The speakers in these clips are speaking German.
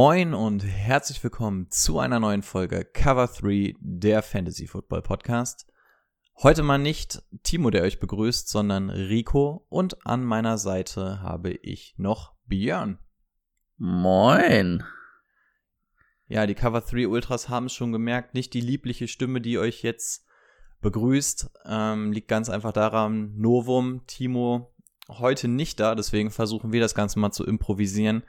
Moin und herzlich willkommen zu einer neuen Folge Cover 3 der Fantasy Football Podcast. Heute mal nicht Timo, der euch begrüßt, sondern Rico und an meiner Seite habe ich noch Björn. Moin. Ja, die Cover 3 Ultras haben es schon gemerkt, nicht die liebliche Stimme, die euch jetzt begrüßt, ähm, liegt ganz einfach daran, Novum, Timo heute nicht da, deswegen versuchen wir das Ganze mal zu improvisieren.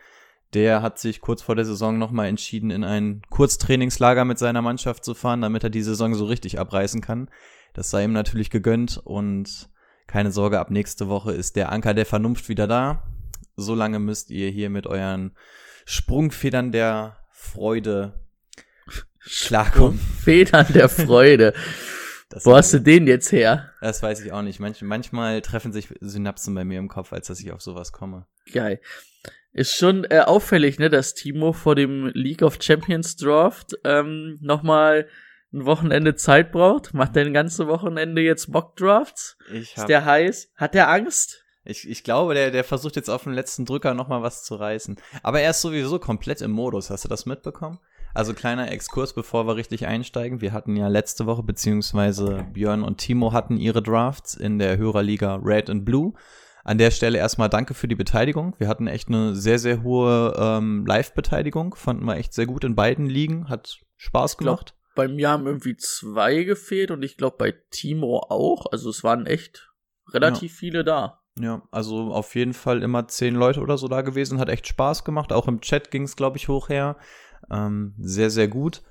Der hat sich kurz vor der Saison nochmal entschieden, in ein Kurztrainingslager mit seiner Mannschaft zu fahren, damit er die Saison so richtig abreißen kann. Das sei ihm natürlich gegönnt und keine Sorge, ab nächste Woche ist der Anker der Vernunft wieder da. Solange müsst ihr hier mit euren Sprungfedern der Freude klarkommen. Federn der Freude. Das Wo hast du den jetzt her? Das weiß ich auch nicht. Manch, manchmal treffen sich Synapsen bei mir im Kopf, als dass ich auf sowas komme. Geil. Ist schon äh, auffällig, ne, dass Timo vor dem League of Champions Draft ähm, nochmal ein Wochenende Zeit braucht. Macht der ein ganze Wochenende jetzt Mock Drafts? Ich hab, Ist der heiß? Hat der Angst? Ich, ich glaube, der, der versucht jetzt auf den letzten Drücker nochmal was zu reißen. Aber er ist sowieso komplett im Modus. Hast du das mitbekommen? Also kleiner Exkurs, bevor wir richtig einsteigen. Wir hatten ja letzte Woche, beziehungsweise Björn und Timo hatten ihre Drafts in der Hörerliga Red and Blue. An der Stelle erstmal danke für die Beteiligung. Wir hatten echt eine sehr, sehr hohe ähm, Live-Beteiligung. Fanden wir echt sehr gut in beiden Ligen. Hat Spaß gemacht. Glaub, bei mir haben irgendwie zwei gefehlt und ich glaube bei Timo auch. Also es waren echt relativ ja. viele da. Ja, also auf jeden Fall immer zehn Leute oder so da gewesen. Hat echt Spaß gemacht. Auch im Chat ging es, glaube ich, hoch her. Ähm, sehr, sehr gut.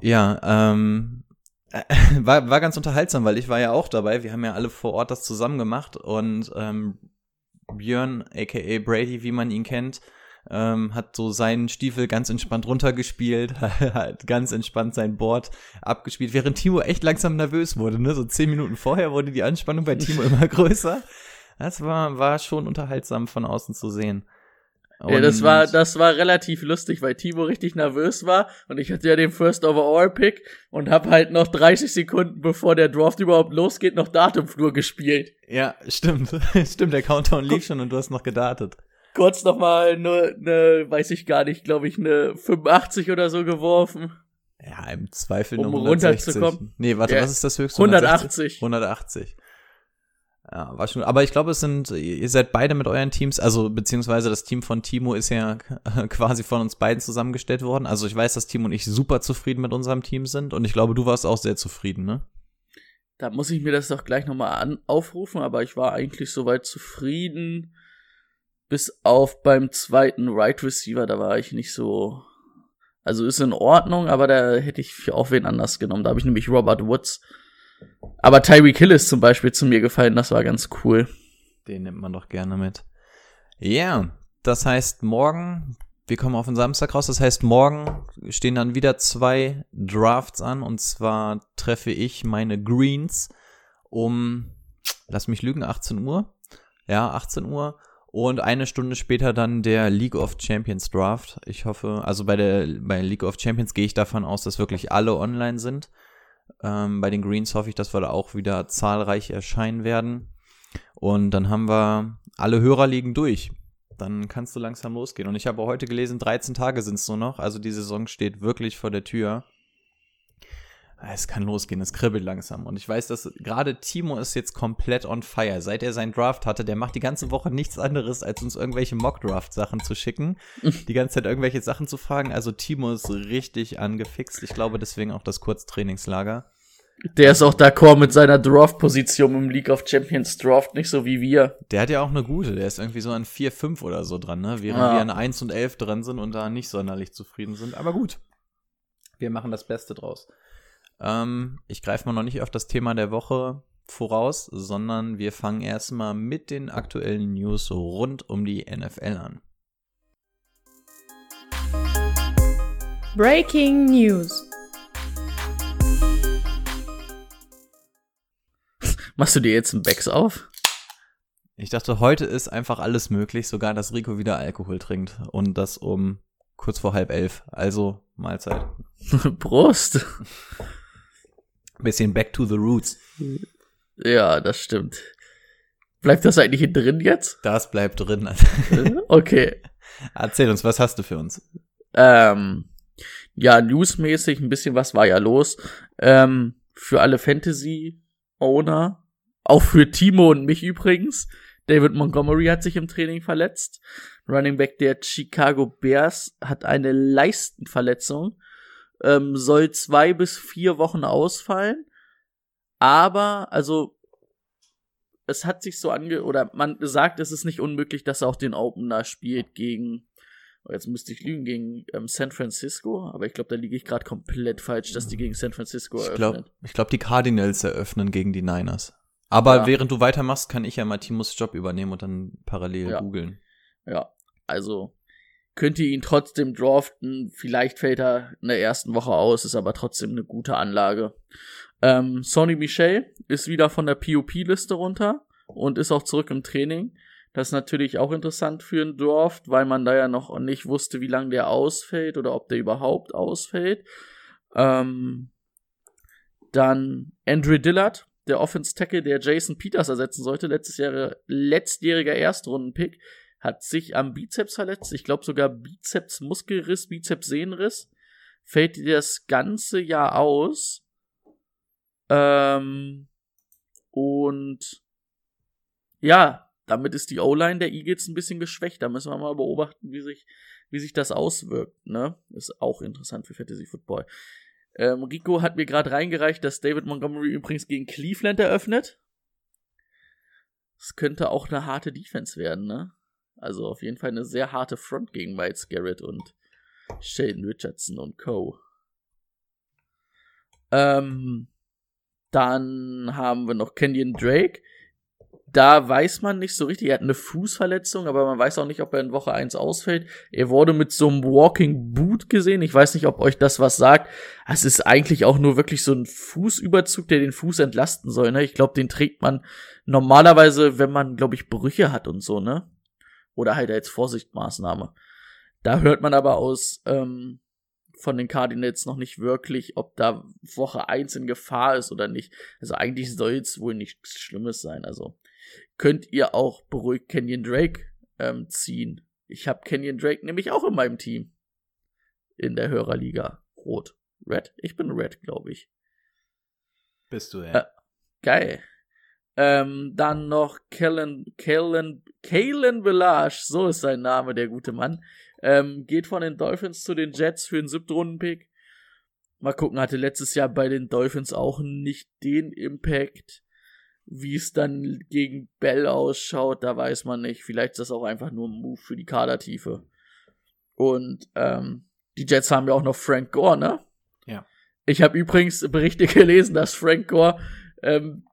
Ja, ähm, war, war ganz unterhaltsam, weil ich war ja auch dabei. Wir haben ja alle vor Ort das zusammen gemacht und ähm, Björn, aka Brady, wie man ihn kennt, ähm, hat so seinen Stiefel ganz entspannt runtergespielt, hat ganz entspannt sein Board abgespielt, während Timo echt langsam nervös wurde. Ne? So zehn Minuten vorher wurde die Anspannung bei Timo immer größer. Das war, war schon unterhaltsam von außen zu sehen. Und ja, das war, das war relativ lustig, weil Timo richtig nervös war und ich hatte ja den First Overall Pick und hab halt noch 30 Sekunden bevor der Draft überhaupt losgeht noch Datumflur gespielt. Ja, stimmt. stimmt, der Countdown lief schon und du hast noch gedatet. Kurz noch mal ne, ne, weiß ich gar nicht, glaube ich, ne 85 oder so geworfen. Ja, im Zweifel um nur 160. runterzukommen. Nee, warte, ja. was ist das höchste? 180. 180. Ja, war schon, aber ich glaube, es sind, ihr seid beide mit euren Teams, also beziehungsweise das Team von Timo ist ja quasi von uns beiden zusammengestellt worden. Also ich weiß, dass Timo und ich super zufrieden mit unserem Team sind und ich glaube, du warst auch sehr zufrieden, ne? Da muss ich mir das doch gleich nochmal an aufrufen, aber ich war eigentlich soweit zufrieden. Bis auf beim zweiten Right Receiver, da war ich nicht so. Also ist in Ordnung, aber da hätte ich auch wen anders genommen. Da habe ich nämlich Robert Woods aber Tyreek Hill ist zum Beispiel zu mir gefallen, das war ganz cool. Den nimmt man doch gerne mit. Ja, das heißt morgen, wir kommen auf den Samstag raus, das heißt morgen stehen dann wieder zwei Drafts an und zwar treffe ich meine Greens um, lass mich lügen, 18 Uhr. Ja, 18 Uhr. Und eine Stunde später dann der League of Champions Draft. Ich hoffe, also bei der bei League of Champions gehe ich davon aus, dass wirklich alle online sind. Ähm, bei den Greens hoffe ich, dass wir da auch wieder zahlreich erscheinen werden. Und dann haben wir alle Hörer liegen durch. Dann kannst du langsam losgehen. Und ich habe heute gelesen, 13 Tage sind es nur noch. Also die Saison steht wirklich vor der Tür. Es kann losgehen, es kribbelt langsam. Und ich weiß, dass gerade Timo ist jetzt komplett on fire. Seit er seinen Draft hatte, der macht die ganze Woche nichts anderes, als uns irgendwelche Mock-Draft-Sachen zu schicken. die ganze Zeit irgendwelche Sachen zu fragen. Also Timo ist richtig angefixt. Ich glaube deswegen auch das Kurztrainingslager. Der ist auch d'accord mit seiner Draft-Position im League of Champions Draft, nicht so wie wir. Der hat ja auch eine gute, der ist irgendwie so an 4, 5 oder so dran, ne? Während ja. wir an 1 und 11 dran sind und da nicht sonderlich zufrieden sind. Aber gut. Wir machen das Beste draus. Ähm, ich greife mal noch nicht auf das Thema der Woche voraus, sondern wir fangen erstmal mit den aktuellen News rund um die NFL an. Breaking News. Machst du dir jetzt einen Becks auf? Ich dachte, heute ist einfach alles möglich, sogar dass Rico wieder Alkohol trinkt. Und das um kurz vor halb elf. Also Mahlzeit. Prost. Bisschen back to the roots. Ja, das stimmt. Bleibt das eigentlich drin jetzt? Das bleibt drin. Okay. Erzähl uns, was hast du für uns? Ähm, ja, newsmäßig ein bisschen was war ja los. Ähm, für alle Fantasy-Owner, auch für Timo und mich übrigens. David Montgomery hat sich im Training verletzt. Running Back der Chicago Bears hat eine Leistenverletzung, ähm, soll zwei bis vier Wochen ausfallen. Aber, also, es hat sich so ange, oder man sagt, es ist nicht unmöglich, dass er auch den Opener spielt gegen, oh, jetzt müsste ich lügen, gegen ähm, San Francisco, aber ich glaube, da liege ich gerade komplett falsch, dass die gegen San Francisco Ich eröffnen. glaube, ich glaub, die Cardinals eröffnen gegen die Niners. Aber Ja. während du weitermachst, kann ich ja mal Timos Job übernehmen und dann parallel Ja. googeln. Ja, also könnt ihr ihn trotzdem draften. Vielleicht fällt er in der ersten Woche aus, ist aber trotzdem eine gute Anlage. Ähm, Sonny Michel ist wieder von der POP-Liste runter und ist auch zurück im Training. Das ist natürlich auch interessant für einen Draft, weil man da ja noch nicht wusste, wie lange der ausfällt oder ob der überhaupt ausfällt. Ähm, dann Andrew Dillard, der Offense Tackle, der Jason Peters ersetzen sollte, letztes Jahr, letztjähriger Erstrundenpick, hat sich am Bizeps verletzt. Ich glaube sogar Bizeps-Muskelriss, Bizeps-Sehnenriss. Fällt das ganze Jahr aus. Ähm, und ja, damit ist die O-Line der Eagles ein bisschen geschwächt. Da müssen wir mal beobachten, wie sich, wie sich das auswirkt. Ne? Ist auch interessant für Fantasy Football. Ähm, Rico hat mir gerade reingereicht, dass David Montgomery übrigens gegen Cleveland eröffnet. Es könnte auch eine harte Defense werden, ne? Also auf jeden Fall eine sehr harte Front gegen Miles Garrett und Sheldon Richardson und Co. Ähm, dann haben wir noch Kenyon Drake. Da weiß man nicht so richtig. Er hat eine Fußverletzung, aber man weiß auch nicht, ob er in Woche 1 ausfällt. Er wurde mit so einem Walking Boot gesehen. Ich weiß nicht, ob euch das was sagt. Es ist eigentlich auch nur wirklich so ein Fußüberzug, der den Fuß entlasten soll. Ne? Ich glaube, den trägt man normalerweise, wenn man, glaube ich, Brüche hat und so, ne? Oder halt als Vorsichtsmaßnahme. Da hört man aber aus ähm, von den Cardinals noch nicht wirklich, ob da Woche 1 in Gefahr ist oder nicht. Also eigentlich soll es wohl nichts Schlimmes sein. Also könnt ihr auch beruhigt Kenyon Drake ähm, ziehen. Ich habe Kenyon Drake nämlich auch in meinem Team. In der Hörerliga. Rot. Red? Ich bin Red, glaube ich. Bist du, Äh, Geil. Ähm, dann noch Kellen, Kellen, Kalen Village, so ist sein Name, der gute Mann. Ähm, geht von den Dolphins zu den Jets für den siebten Rundenpick. Mal gucken, hatte letztes Jahr bei den Dolphins auch nicht den Impact, wie es dann gegen Bell ausschaut, da weiß man nicht. Vielleicht ist das auch einfach nur ein Move für die Kadertiefe. Und ähm, die Jets haben ja auch noch Frank Gore, ne? Ja. Ich habe übrigens Berichte gelesen, dass Frank Gore ähm,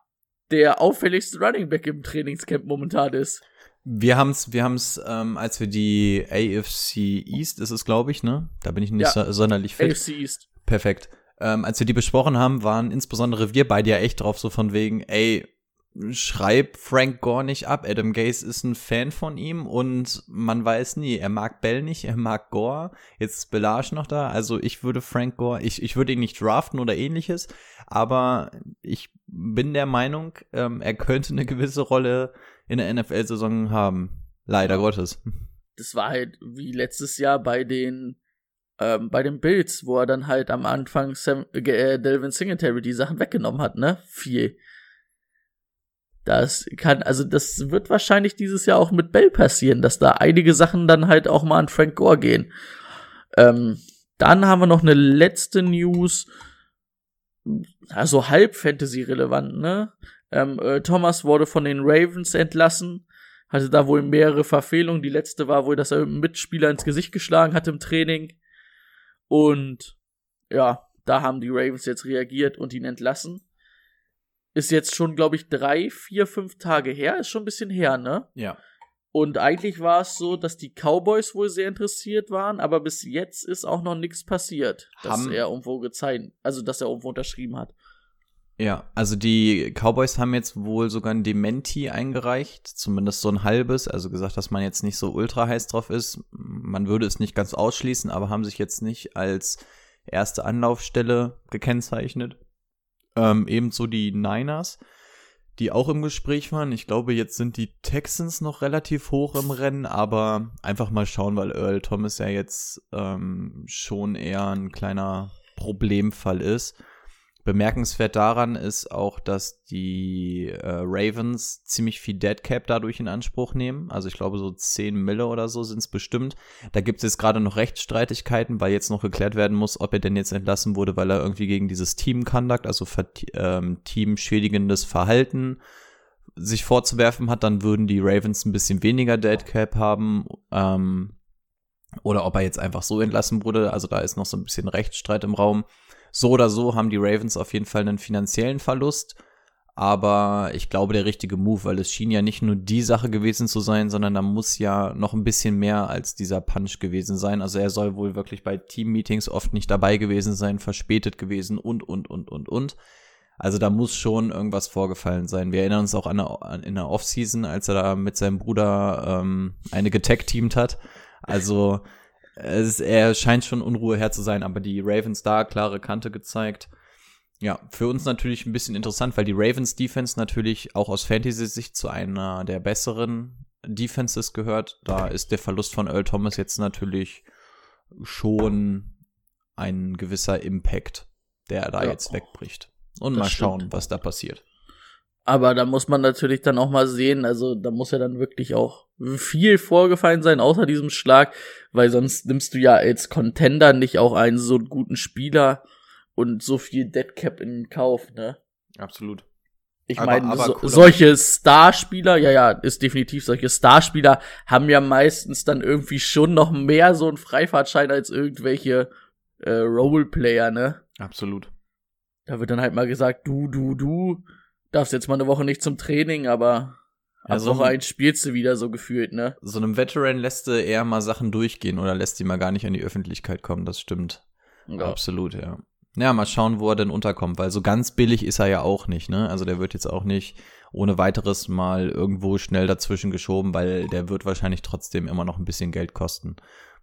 der auffälligste Running Back im Trainingscamp momentan ist. Wir haben's, wir haben's, ähm, als wir die AFC East, ist es glaube ich, ne? Da bin ich nicht Ja. so, sonderlich fit. AFC East. Perfekt. Ähm, als wir die besprochen haben, waren insbesondere wir beide ja echt drauf, so von wegen, ey, schreib Frank Gore nicht ab. Adam Gase ist ein Fan von ihm und man weiß nie, er mag Bell nicht, er mag Gore. Jetzt ist Belage noch da. Also ich würde Frank Gore, ich, ich würde ihn nicht draften oder ähnliches, aber ich bin der Meinung, ähm, er könnte eine gewisse Rolle in der NFL-Saison haben. Leider Gottes. Das war halt wie letztes Jahr bei den ähm, bei den Bills, wo er dann halt am Anfang Sam, äh, Delvin Singletary die Sachen weggenommen hat, ne? Viel. Das kann, also das wird wahrscheinlich dieses Jahr auch mit Bell passieren, dass da einige Sachen dann halt auch mal an Frank Gore gehen. Ähm, dann haben wir noch eine letzte News, also halb Fantasy-relevant, ne? Ähm, äh, Thomas wurde von den Ravens entlassen, hatte da wohl mehrere Verfehlungen. Die letzte war wohl, dass er einen Mitspieler ins Gesicht geschlagen hat im Training. Und ja, da haben die Ravens jetzt reagiert und ihn entlassen. Ist jetzt schon, glaube ich, drei, vier, fünf Tage her. Ist schon ein bisschen her, ne? Ja. Und eigentlich war es so, dass die Cowboys wohl sehr interessiert waren, aber bis jetzt ist auch noch nichts passiert, dass Haben- er irgendwo gezeigt, also dass er irgendwo unterschrieben hat. Ja, also die Cowboys haben jetzt wohl sogar ein Dementi eingereicht, zumindest so ein halbes, also gesagt, dass man jetzt nicht so ultra heiß drauf ist. Man würde es nicht ganz ausschließen, aber haben sich jetzt nicht als erste Anlaufstelle gekennzeichnet. Ähm, ebenso die Niners, die auch im Gespräch waren. Ich glaube, jetzt sind die Texans noch relativ hoch im Rennen, aber einfach mal schauen, weil Earl Thomas ja jetzt ähm, schon eher ein kleiner Problemfall ist. Bemerkenswert daran ist auch, dass die äh, Ravens ziemlich viel Deadcap dadurch in Anspruch nehmen. Also ich glaube, so 10 Mille oder so sind es bestimmt. Da gibt es jetzt gerade noch Rechtsstreitigkeiten, weil jetzt noch geklärt werden muss, ob er denn jetzt entlassen wurde, weil er irgendwie gegen dieses Team Conduct, also ähm, teamschädigendes Verhalten, sich vorzuwerfen hat. Dann würden die Ravens ein bisschen weniger Deadcap haben. Ähm, oder ob er jetzt einfach so entlassen wurde. Also da ist noch so ein bisschen Rechtsstreit im Raum. So oder so haben die Ravens auf jeden Fall einen finanziellen Verlust. Aber ich glaube, der richtige Move, weil es schien ja nicht nur die Sache gewesen zu sein, sondern da muss ja noch ein bisschen mehr als dieser Punch gewesen sein. Also er soll wohl wirklich bei Team-Meetings oft nicht dabei gewesen sein, verspätet gewesen und, und, und, und, und. Also da muss schon irgendwas vorgefallen sein. Wir erinnern uns auch an, an in der Offseason, als er da mit seinem Bruder ähm, eine getag-teamt hat. Also es, er scheint schon Unruhe her zu sein, aber die Ravens da klare Kante gezeigt. Ja, für uns natürlich ein bisschen interessant, weil die Ravens Defense natürlich auch aus Fantasy-Sicht zu einer der besseren Defenses gehört. Da ist der Verlust von Earl Thomas jetzt natürlich schon ein gewisser Impact, der da Ja. jetzt wegbricht. Und mal schauen, stimmt. was da passiert. Aber da muss man natürlich dann auch mal sehen, also da muss ja dann wirklich auch viel vorgefallen sein, außer diesem Schlag, weil sonst nimmst du ja als Contender nicht auch einen so guten Spieler und so viel Deadcap in Kauf, ne? Absolut. Ich meine, so, solche Starspieler, ja, ja, ist definitiv, solche Starspieler haben ja meistens dann irgendwie schon noch mehr so einen Freifahrtschein als irgendwelche äh, Roleplayer, ne? Absolut. Da wird dann halt mal gesagt, du, du, du darfst jetzt mal eine Woche nicht zum Training, aber ab so Woche ein- eins spielst du wieder so gefühlt, ne? So einem Veteran lässt du eher mal Sachen durchgehen oder lässt die mal gar nicht an die Öffentlichkeit kommen, das stimmt. Ja. Absolut, ja. Ja, mal schauen, wo er denn unterkommt, weil so ganz billig ist er ja auch nicht, ne? Also der wird jetzt auch nicht ohne weiteres mal irgendwo schnell dazwischen geschoben, weil der wird wahrscheinlich trotzdem immer noch ein bisschen Geld kosten.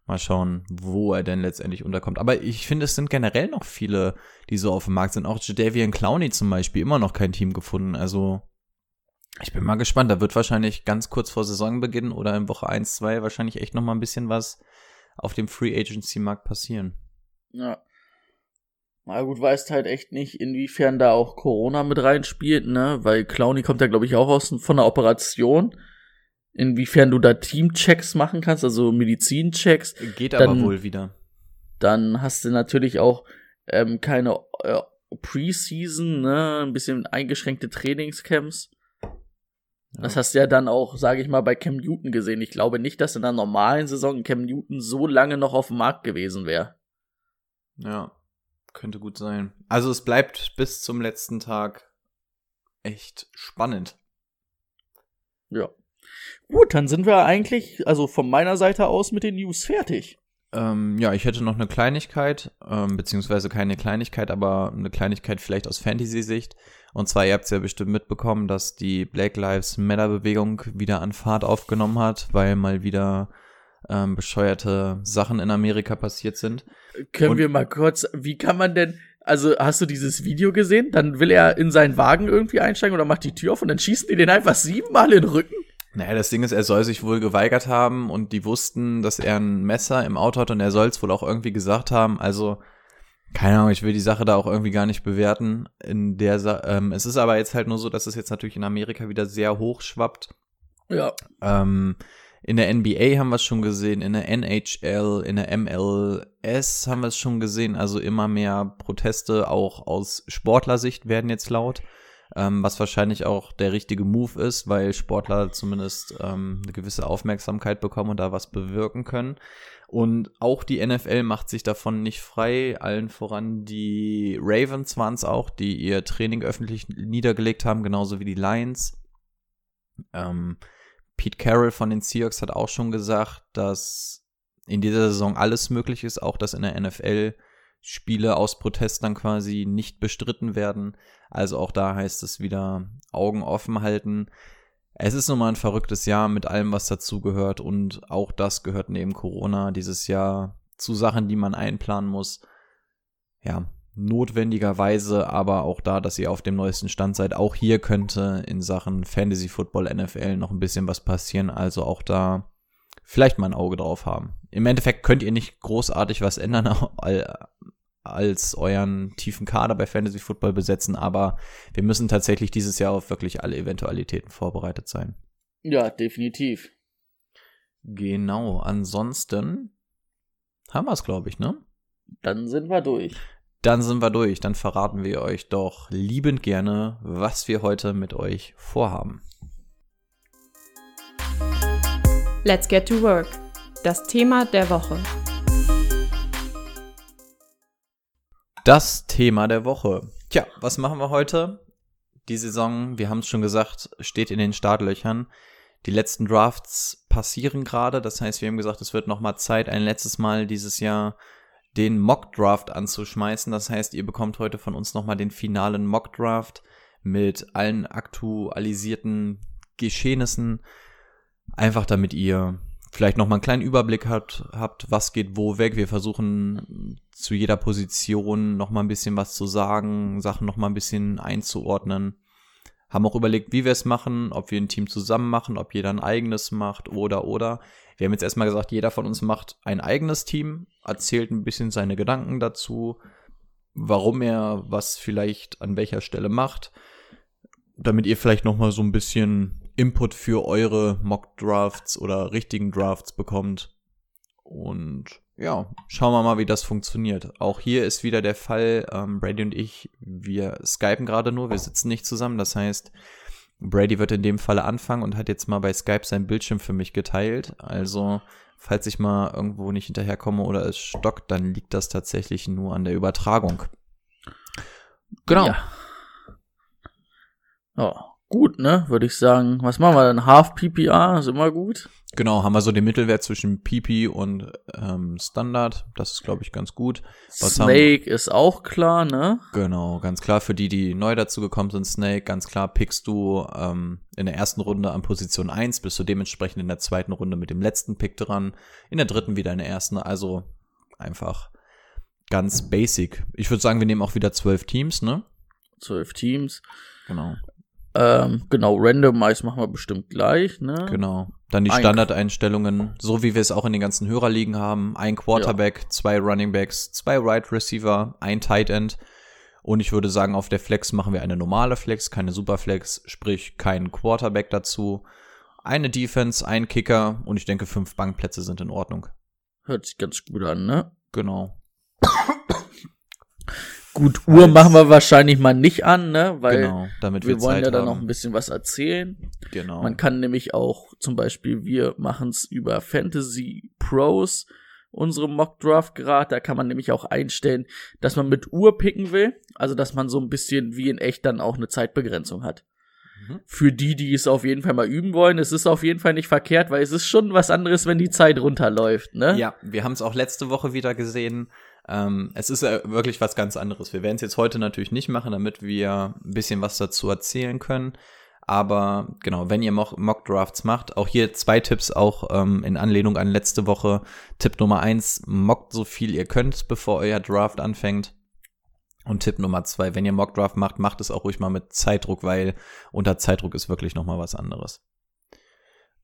Mal schauen, wo er denn letztendlich unterkommt. Aber ich finde, es sind generell noch viele, die so auf dem Markt sind. Auch Jadavian Clowney zum Beispiel, immer noch kein Team gefunden. Also ich bin mal gespannt. Da wird wahrscheinlich ganz kurz vor Saisonbeginn oder in Woche 1, 2 wahrscheinlich echt noch mal ein bisschen was auf dem Free Agency Markt passieren. Ja. Na gut, weißt halt echt nicht, inwiefern da auch Corona mit reinspielt, ne? Weil Clowny kommt ja, glaube ich, auch aus von der Operation. Inwiefern du da Teamchecks machen kannst, also Medizinchecks. Geht Dann- aber wohl wieder. Dann hast du natürlich auch ähm, keine äh, Preseason, ne? Ein bisschen eingeschränkte Trainingscamps. Das hast du ja dann auch, sage ich mal, bei Cam Newton gesehen. Ich glaube nicht, dass in der normalen Saison Cam Newton so lange noch auf dem Markt gewesen wäre. Ja, könnte gut sein. Also es bleibt bis zum letzten Tag echt spannend. Ja. Gut, dann sind wir eigentlich, also von meiner Seite aus mit den News fertig. Ähm, ja, ich hätte noch eine Kleinigkeit, ähm, beziehungsweise keine Kleinigkeit, aber eine Kleinigkeit vielleicht aus Fantasy-Sicht. Und zwar, ihr habt es ja bestimmt mitbekommen, dass die Black Lives Matter-Bewegung wieder an Fahrt aufgenommen hat, weil mal wieder ähm, bescheuerte Sachen in Amerika passiert sind. Können Und- wir mal kurz, wie kann man denn, also hast du dieses Video gesehen? Dann will er in seinen Wagen irgendwie einsteigen oder macht die Tür auf und dann schießen die den einfach siebenmal in den Rücken. Naja, das Ding ist, er soll sich wohl geweigert haben und die wussten, dass er ein Messer im Auto hat und er soll es wohl auch irgendwie gesagt haben. Also, keine Ahnung, ich will die Sache da auch irgendwie gar nicht bewerten. In der Sa ähm, es ist aber jetzt halt nur so, dass es jetzt natürlich in Amerika wieder sehr hoch schwappt. Ja. Ähm, in der NBA haben wir es schon gesehen, in der NHL, in der MLS haben wir es schon gesehen. Also immer mehr Proteste auch aus Sportlersicht werden jetzt laut. Ähm, was wahrscheinlich auch der richtige Move ist, weil Sportler zumindest ähm, eine gewisse Aufmerksamkeit bekommen und da was bewirken können. Und auch die NFL macht sich davon nicht frei. Allen voran die Ravens waren es auch, die ihr Training öffentlich niedergelegt haben, genauso wie die Lions. Ähm, Pete Carroll von den Seahawks hat auch schon gesagt, dass in dieser Saison alles möglich ist, auch dass in der NFL Spiele aus Protest dann quasi nicht bestritten werden. Also auch da heißt es wieder Augen offen halten. Es ist nun mal ein verrücktes Jahr mit allem, was dazugehört und auch das gehört neben Corona dieses Jahr zu Sachen, die man einplanen muss. Ja, notwendigerweise, aber auch da, dass ihr auf dem neuesten Stand seid. Auch hier könnte in Sachen Fantasy Football NFL noch ein bisschen was passieren, also auch da vielleicht mal ein Auge drauf haben. Im Endeffekt könnt ihr nicht großartig was ändern als euren tiefen Kader bei Fantasy Football besetzen, aber wir müssen tatsächlich dieses Jahr auf wirklich alle Eventualitäten vorbereitet sein. Ja, definitiv. Genau, ansonsten haben wir es, glaube ich, ne? Dann sind wir durch. Dann sind wir durch. Dann verraten wir euch doch liebend gerne, was wir heute mit euch vorhaben. Let's get to work. Das Thema der Woche. Das Thema der Woche. Tja, was machen wir heute? Die Saison, wir haben es schon gesagt, steht in den Startlöchern. Die letzten Drafts passieren gerade. Das heißt, wir haben gesagt, es wird nochmal Zeit, ein letztes Mal dieses Jahr den Mock Draft anzuschmeißen. Das heißt, ihr bekommt heute von uns nochmal den finalen Mock Draft mit allen aktualisierten Geschehnissen. Einfach damit ihr vielleicht nochmal einen kleinen Überblick habt, habt, was geht wo weg. Wir versuchen zu jeder Position nochmal ein bisschen was zu sagen, Sachen nochmal ein bisschen einzuordnen. Haben auch überlegt, wie wir es machen, ob wir ein Team zusammen machen, ob jeder ein eigenes macht oder oder. Wir haben jetzt erstmal gesagt, jeder von uns macht ein eigenes Team, erzählt ein bisschen seine Gedanken dazu, warum er was vielleicht an welcher Stelle macht, damit ihr vielleicht noch mal so ein bisschen Input für eure Mock Drafts oder richtigen Drafts bekommt. Und ja, schauen wir mal, wie das funktioniert. Auch hier ist wieder der Fall, ähm, Brady und ich, wir skypen gerade nur, wir sitzen nicht zusammen. Das heißt, Brady wird in dem Falle anfangen und hat jetzt mal bei Skype sein Bildschirm für mich geteilt. Also, falls ich mal irgendwo nicht hinterherkomme oder es stockt, dann liegt das tatsächlich nur an der Übertragung. Genau. Ja. ja gut, ne? Würde ich sagen. Was machen wir dann? Half PPR ist immer gut. Genau, haben wir so den Mittelwert zwischen PP und ähm, Standard. Das ist, glaube ich, ganz gut. Was Snake ist auch klar, ne? Genau, ganz klar. Für die, die neu dazu gekommen sind, Snake, ganz klar pickst du ähm, in der ersten Runde an Position 1, bist du dementsprechend in der zweiten Runde mit dem letzten Pick dran, in der dritten wieder in der ersten. Also einfach ganz basic. Ich würde sagen, wir nehmen auch wieder zwölf Teams, ne? Zwölf Teams. Genau. Ähm, genau, Randomize machen wir bestimmt gleich, ne? Genau. Dann die Standardeinstellungen, so wie wir es auch in den ganzen Hörerligen haben. Ein Quarterback, ja. zwei Running Backs, zwei Right Receiver, ein Tight End. Und ich würde sagen, auf der Flex machen wir eine normale Flex, keine Superflex, sprich kein Quarterback dazu. Eine Defense, ein Kicker und ich denke, fünf Bankplätze sind in Ordnung. Hört sich ganz gut an, ne? Genau. Gut, Uhr machen wir wahrscheinlich mal nicht an, ne? Weil genau, damit wir, wir wollen Zeit ja dann noch ein bisschen was erzählen. Genau. Man kann nämlich auch zum Beispiel, wir machen es über Fantasy Pros, unsere Mock Draft gerade. Da kann man nämlich auch einstellen, dass man mit Uhr picken will. Also, dass man so ein bisschen wie in echt dann auch eine Zeitbegrenzung hat. Mhm. Für die, die es auf jeden Fall mal üben wollen, es ist auf jeden Fall nicht verkehrt, weil es ist schon was anderes, wenn die Zeit runterläuft, ne? Ja, wir haben es auch letzte Woche wieder gesehen. Ähm, es ist ja wirklich was ganz anderes. Wir werden es jetzt heute natürlich nicht machen, damit wir ein bisschen was dazu erzählen können. Aber genau, wenn ihr Mock, Mock Drafts macht, auch hier zwei Tipps auch ähm, in Anlehnung an letzte Woche. Tipp Nummer eins, mockt so viel ihr könnt, bevor euer Draft anfängt. Und Tipp Nummer zwei, wenn ihr Mock Draft macht, macht es auch ruhig mal mit Zeitdruck, weil unter Zeitdruck ist wirklich noch mal was anderes.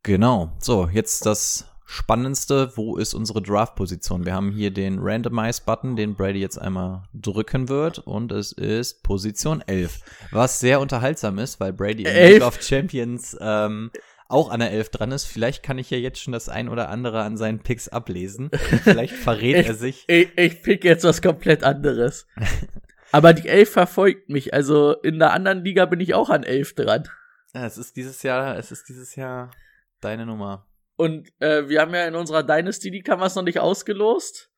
Genau. So, jetzt das Spannendste, wo ist unsere Draft-Position? Wir haben hier den Randomize-Button, den Brady jetzt einmal drücken wird und es ist Position 11, was sehr unterhaltsam ist, weil Brady im League of Champions ähm, auch an der 11 dran ist. Vielleicht kann ich ja jetzt schon das ein oder andere an seinen Picks ablesen. Vielleicht verrät ich, er sich. Ich, ich pick jetzt was komplett anderes. Aber die 11 verfolgt mich, also in der anderen Liga bin ich auch an 11 dran. Ja, es ist dieses Jahr, es ist dieses Jahr deine Nummer. Und äh, wir haben ja in unserer Dynasty wir es noch nicht ausgelost.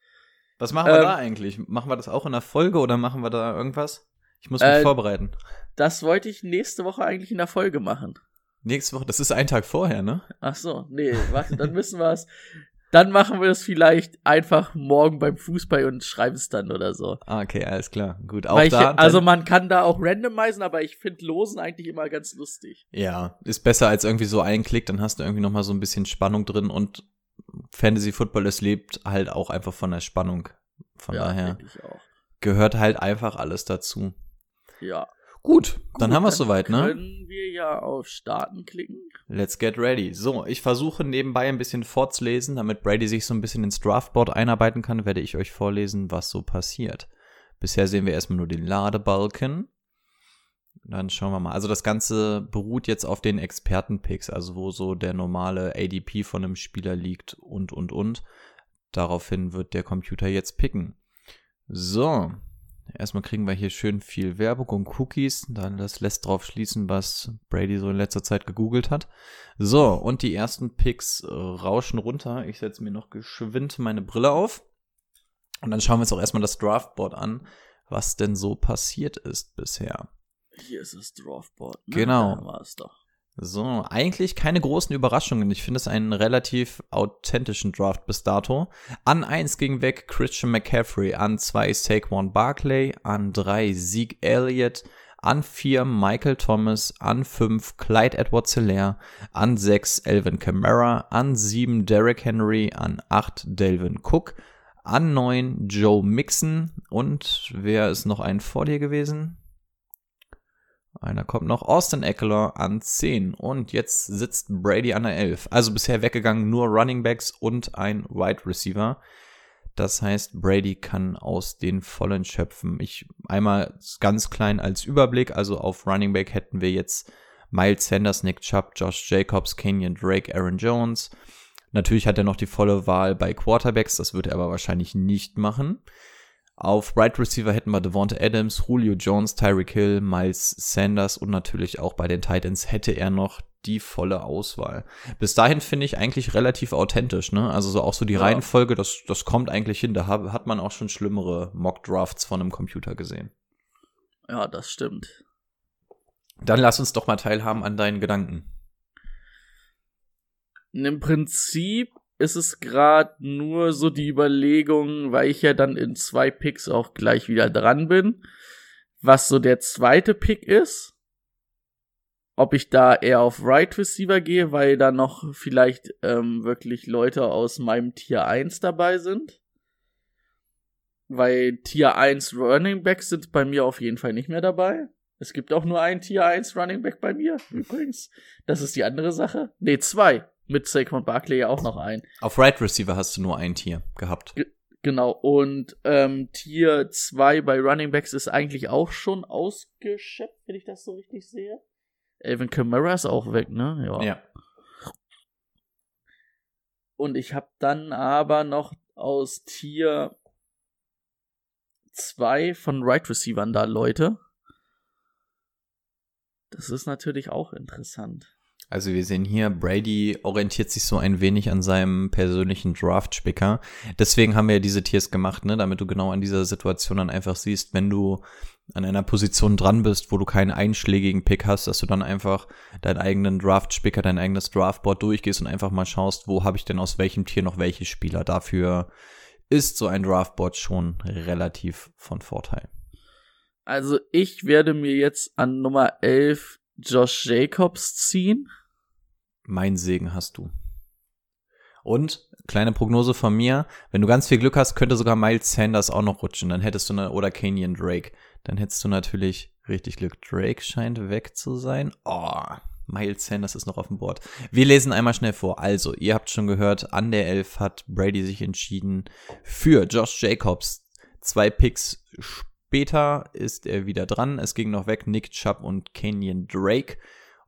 Was machen wir Ähm, da eigentlich? Machen wir das auch in der Folge oder machen wir da irgendwas? Ich muss mich Äh, vorbereiten. Das wollte ich nächste Woche eigentlich in der Folge machen. Nächste Woche, das ist ein Tag vorher, ne? Ach so, nee, warte, dann müssen wir es. Dann machen wir es vielleicht einfach morgen beim Fußball und schreiben es dann oder so. Ah, okay, alles klar. Gut, auch Weil ich, da. also man kann da auch randomisieren, aber ich finde Losen eigentlich immer ganz lustig. ja, ist besser als irgendwie so ein Klick, dann hast du irgendwie noch mal so ein bisschen Spannung drin und Fantasy Football, es lebt halt auch einfach von der Spannung. Von ja, daher gehört halt einfach alles dazu. Ja. Gut, dann Gut, haben wir es soweit, ne? Können wir ja auf Starten klicken. Let's get ready. So, ich versuche nebenbei ein bisschen vorzulesen, damit Brady sich so ein bisschen ins Draftboard einarbeiten kann, werde ich euch vorlesen, was so passiert. Bisher sehen wir erstmal nur den Ladebalken. Dann schauen wir mal. Also das Ganze beruht jetzt auf den Expertenpicks, also wo so der normale ADP von einem Spieler liegt und, und, und. Daraufhin wird der Computer jetzt picken. So, erstmal kriegen wir hier schön viel Werbung und Cookies. Dann das lässt drauf schließen, was Brady so in letzter Zeit gegoogelt hat. So, und die ersten Picks äh, rauschen runter. Ich setze mir noch geschwind meine Brille auf. Und dann schauen wir uns auch erstmal das Draftboard an, was denn so passiert ist bisher. Hier ist das Draftboard. Ne? Genau. Da war es doch. So, eigentlich keine großen Überraschungen. Ich finde es einen relativ authentischen Draft bis dato. An 1 ging weg Christian McCaffrey, an 2 Saquon Barkley, an 3 Zeke Elliott, an 4 Michael Thomas, an 5 Clyde Edwards-Helaire, an 6 Elvin Kamara, an 7 Derrick Henry, an 8 Delvin Cook, an 9 Joe Mixon und wer ist noch ein vor dir gewesen? Einer kommt noch, Austin Eckler an 10 und jetzt sitzt Brady an der 11. Also bisher weggegangen nur Running Backs und ein Wide Receiver. Das heißt, Brady kann aus den Vollen schöpfen. Ich einmal ganz klein als Überblick, also auf Running Back hätten wir jetzt Miles Sanders, Nick Chubb, Josh Jacobs, Kenyon Drake, Aaron Jones. Natürlich hat er noch die volle Wahl bei Quarterbacks, das wird er aber wahrscheinlich nicht machen. Auf Right Receiver hätten wir Devonta Adams, Julio Jones, Tyreek Hill, Miles Sanders und natürlich auch bei den Titans hätte er noch die volle Auswahl. Bis dahin finde ich eigentlich relativ authentisch, ne? Also so auch so die Ja. Reihenfolge, das, das kommt eigentlich hin. Da hat man auch schon schlimmere Mock-Drafts von einem Computer gesehen. Ja, das stimmt. Dann lass uns doch mal teilhaben an deinen Gedanken. Im Prinzip ist es gerade nur so die Überlegung, weil ich ja dann in zwei Picks auch gleich wieder dran bin, was so der zweite Pick ist. Ob ich da eher auf Right Receiver gehe, weil da noch vielleicht ähm, wirklich Leute aus meinem Tier 1 dabei sind. Weil Tier 1 Running Backs sind bei mir auf jeden Fall nicht mehr dabei. Es gibt auch nur ein Tier 1 Running Back bei mir, übrigens. Das ist die andere Sache. Nee, zwei. Mit Saquon Barkley ja auch noch ein. Auf Right Receiver hast du nur ein Tier gehabt. Genau. Und ähm, Tier 2 bei Running Backs ist eigentlich auch schon ausgeschöpft, wenn ich das so richtig sehe. Elvin Kamara ist auch weg, ne? Ja. Und ich habe dann aber noch aus Tier 2 von Right Receivern da Leute. Das ist natürlich auch interessant. Also wir sehen hier, Brady orientiert sich so ein wenig an seinem persönlichen Draft-Spicker. Deswegen haben wir ja diese Tiers gemacht, ne, damit du genau an dieser Situation dann einfach siehst, wenn du an einer Position dran bist, wo du keinen einschlägigen Pick hast, dass du dann einfach deinen eigenen Draft-Spicker, dein eigenes Draftboard durchgehst und einfach mal schaust, wo habe ich denn aus welchem Tier noch welche Spieler. Dafür ist so ein Draftboard schon relativ von Vorteil. Also ich werde mir jetzt an Nummer 11 Josh Jacobs ziehen. Mein Segen hast du. Und kleine Prognose von mir, wenn du ganz viel Glück hast, könnte sogar Miles Sanders auch noch rutschen, dann hättest du eine, oder Kenyon Drake, dann hättest du natürlich richtig Glück. Drake scheint weg zu sein. Oh, Miles Sanders ist noch auf dem Board. Wir lesen einmal schnell vor. Also, ihr habt schon gehört, an der 11 hat Brady sich entschieden für Josh Jacobs. Zwei Picks später ist er wieder dran. Es ging noch weg Nick Chubb und Kenyon Drake.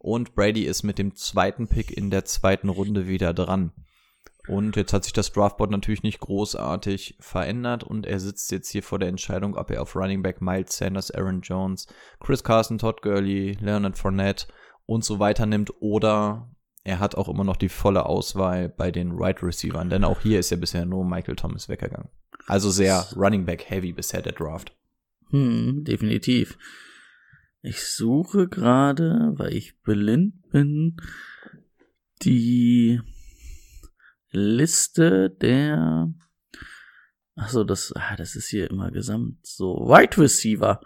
Und Brady ist mit dem zweiten Pick in der zweiten Runde wieder dran. Und jetzt hat sich das Draftboard natürlich nicht großartig verändert und er sitzt jetzt hier vor der Entscheidung, ob er auf Running Back Miles Sanders, Aaron Jones, Chris Carson, Todd Gurley, Leonard Fournette und so weiter nimmt oder er hat auch immer noch die volle Auswahl bei den Right Receivern, denn auch hier ist ja bisher nur Michael Thomas weggegangen. Also sehr Running Back Heavy bisher der Draft. Hm, definitiv. Ich suche gerade, weil ich blind bin, die Liste der. Achso, das, ah, das ist hier immer gesamt so. Wide Receiver.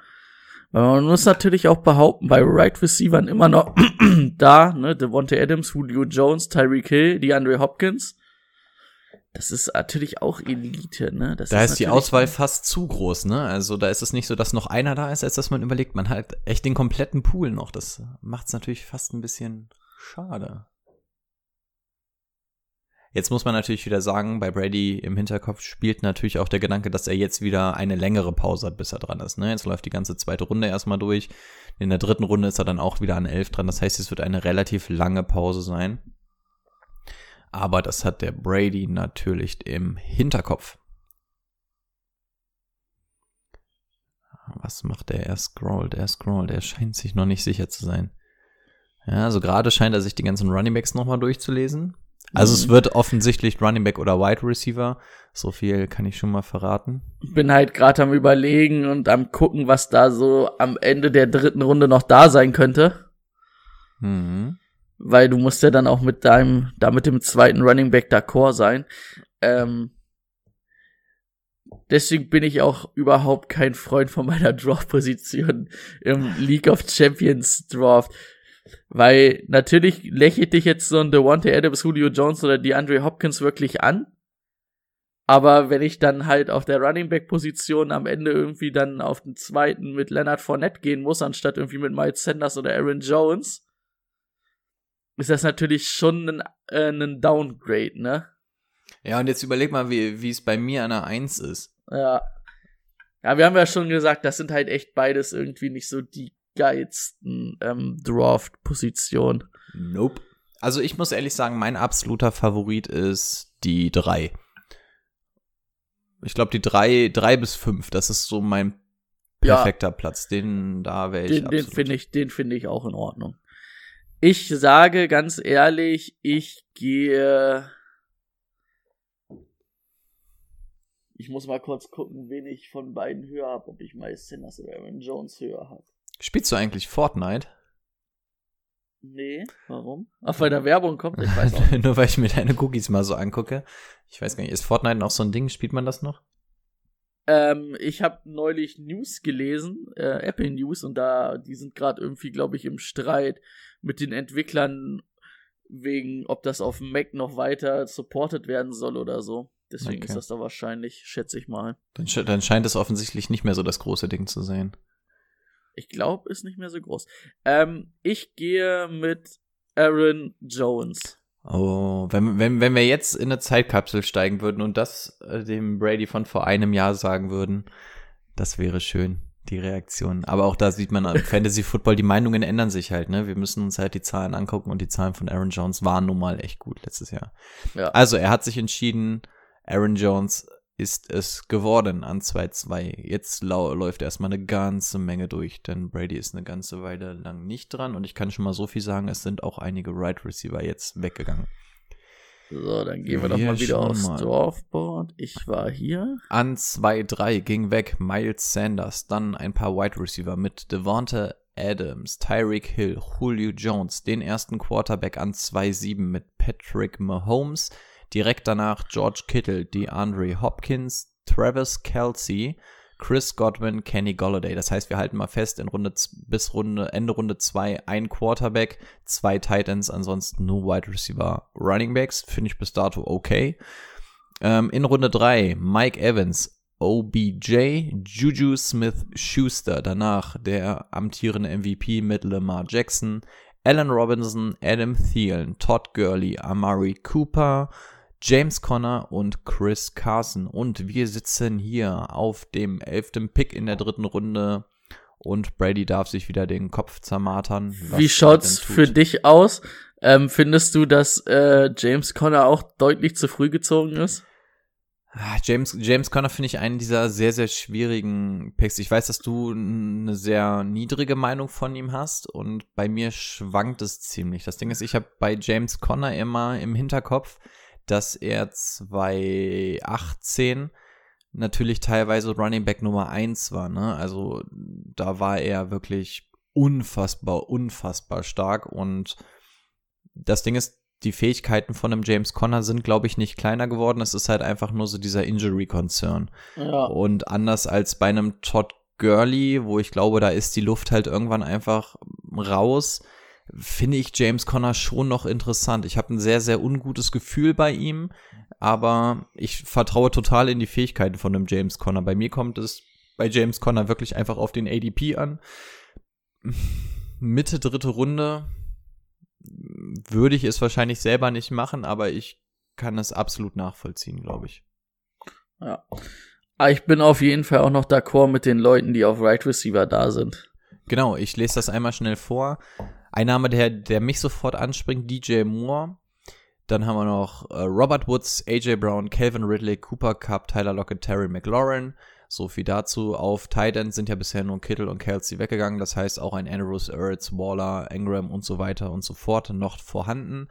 Man muss natürlich auch behaupten, bei Right Receivern immer noch da, ne, Devontae Adams, Julio Jones, Tyreek Hill, DeAndre Hopkins. Das ist natürlich auch Elite, ne? Das da ist, ist die Auswahl fast zu groß, ne? Also da ist es nicht so, dass noch einer da ist, als dass man überlegt, man hat echt den kompletten Pool noch. Das macht es natürlich fast ein bisschen schade. Jetzt muss man natürlich wieder sagen, bei Brady im Hinterkopf spielt natürlich auch der Gedanke, dass er jetzt wieder eine längere Pause hat, bis er dran ist. Ne? Jetzt läuft die ganze zweite Runde erstmal durch. In der dritten Runde ist er dann auch wieder an elf dran. Das heißt, es wird eine relativ lange Pause sein. Aber das hat der Brady natürlich im Hinterkopf. Was macht er? Er scrollt, er scrollt. Er scheint sich noch nicht sicher zu sein. Ja, also gerade scheint er sich die ganzen Runningbacks nochmal durchzulesen. Also es mhm. wird offensichtlich Running Back oder Wide Receiver. So viel kann ich schon mal verraten. Bin halt gerade am überlegen und am gucken, was da so am Ende der dritten Runde noch da sein könnte. Mhm. Weil du musst ja dann auch mit deinem, da mit dem zweiten Running Back d'accord sein. Ähm, deswegen bin ich auch überhaupt kein Freund von meiner Draft-Position im League of Champions Draft. Weil natürlich lächelt dich jetzt so ein Devontae Adams, Julio Jones oder die Andre Hopkins wirklich an. Aber wenn ich dann halt auf der Running Back Position am Ende irgendwie dann auf den zweiten mit Leonard Fournette gehen muss, anstatt irgendwie mit Miles Sanders oder Aaron Jones, ist das natürlich schon ein, äh, ein Downgrade, ne? Ja, und jetzt überleg mal, wie, es bei mir an der 1 ist. Ja. Ja, wir haben ja schon gesagt, das sind halt echt beides irgendwie nicht so die geilsten ähm, Draft-Position. Nope. Also ich muss ehrlich sagen, mein absoluter Favorit ist die drei. Ich glaube, die drei, drei bis fünf, das ist so mein perfekter ja. Platz. Den da wäre ich. Den, den finde ich, den finde ich auch in Ordnung. Ich sage ganz ehrlich, ich gehe. Ich muss mal kurz gucken, wen ich von beiden höher habe, ob ich Miles Sanders oder Aaron Jones höher habe. Spielst du eigentlich Fortnite? Nee, warum? Ach, weil da Werbung kommt, ich weiß auch. Nur weil ich mir deine Cookies mal so angucke. Ich weiß gar nicht, ist Fortnite noch so ein Ding? Spielt man das noch? Ähm, ich habe neulich News gelesen, äh, Apple News, und da, die sind gerade irgendwie, glaube ich, im Streit mit den Entwicklern wegen, ob das auf Mac noch weiter supported werden soll oder so. Deswegen okay. ist das da wahrscheinlich, schätze ich mal. Dann, dann scheint es offensichtlich nicht mehr so das große Ding zu sein. Ich glaube, ist nicht mehr so groß. Ähm, ich gehe mit Aaron Jones. Oh, wenn, wenn, wenn wir jetzt in eine Zeitkapsel steigen würden und das äh, dem Brady von vor einem Jahr sagen würden, das wäre schön, die Reaktion. Aber auch da sieht man im Fantasy Football, die Meinungen ändern sich halt, ne? Wir müssen uns halt die Zahlen angucken und die Zahlen von Aaron Jones waren nun mal echt gut letztes Jahr. Ja. Also, er hat sich entschieden, Aaron Jones ist es geworden an 2-2. Jetzt läuft erstmal eine ganze Menge durch, denn Brady ist eine ganze Weile lang nicht dran und ich kann schon mal so viel sagen, es sind auch einige Right Receiver jetzt weggegangen. So, dann gehen wir, wir doch mal wieder aufs mal. Dorfboard. Ich war hier. An 2-3 ging weg Miles Sanders, dann ein paar Wide Receiver mit Devonta Adams, Tyreek Hill, Julio Jones, den ersten Quarterback an 2-7 mit Patrick Mahomes, Direkt danach George Kittle, DeAndre Hopkins, Travis Kelsey, Chris Godwin, Kenny Golladay. Das heißt, wir halten mal fest, in Runde bis Runde, Ende Runde 2 ein Quarterback, zwei Titans, ansonsten nur Wide Receiver Running Backs. Finde ich bis dato okay. Ähm, in Runde 3 Mike Evans, OBJ, Juju Smith Schuster. Danach der amtierende MVP mit Lamar Jackson, Allen Robinson, Adam Thielen, Todd Gurley, Amari Cooper, James Conner und Chris Carson. Und wir sitzen hier auf dem elften Pick in der dritten Runde. Und Brady darf sich wieder den Kopf zermartern. Wie schaut's für dich aus? Ähm, findest du, dass äh, James Conner auch deutlich zu früh gezogen ist? Ah, James, James Conner finde ich einen dieser sehr, sehr schwierigen Picks. Ich weiß, dass du eine sehr niedrige Meinung von ihm hast und bei mir schwankt es ziemlich. Das Ding ist, ich habe bei James Conner immer im Hinterkopf, dass er 2018 natürlich teilweise Running Back Nummer 1 war, ne? Also da war er wirklich unfassbar, unfassbar stark. Und das Ding ist, die Fähigkeiten von einem James Conner sind, glaube ich, nicht kleiner geworden. Es ist halt einfach nur so dieser Injury-Concern. Ja. Und anders als bei einem Todd Gurley, wo ich glaube, da ist die Luft halt irgendwann einfach raus, finde ich James Conner schon noch interessant. Ich habe ein sehr, sehr ungutes Gefühl bei ihm, aber ich vertraue total in die Fähigkeiten von einem James Conner. Bei mir kommt es bei James Conner wirklich einfach auf den ADP an. Mitte dritte Runde würde ich es wahrscheinlich selber nicht machen, aber ich kann es absolut nachvollziehen, glaube ich. Ja. Aber ich bin auf jeden Fall auch noch d'accord mit den Leuten, die auf Right Receiver da sind. Genau, ich lese das einmal schnell vor. Ein Name, der, der mich sofort anspringt, DJ Moore. Dann haben wir noch äh, Robert Woods, AJ Brown, Calvin Ridley, Cooper Cup, Tyler Lockett, Terry McLaurin. So viel dazu. Auf Tight End sind ja bisher nur Kittle und Kelsey weggegangen. Das heißt auch ein Andrews, Ertz, Waller, Ingram und so weiter und so fort noch vorhanden.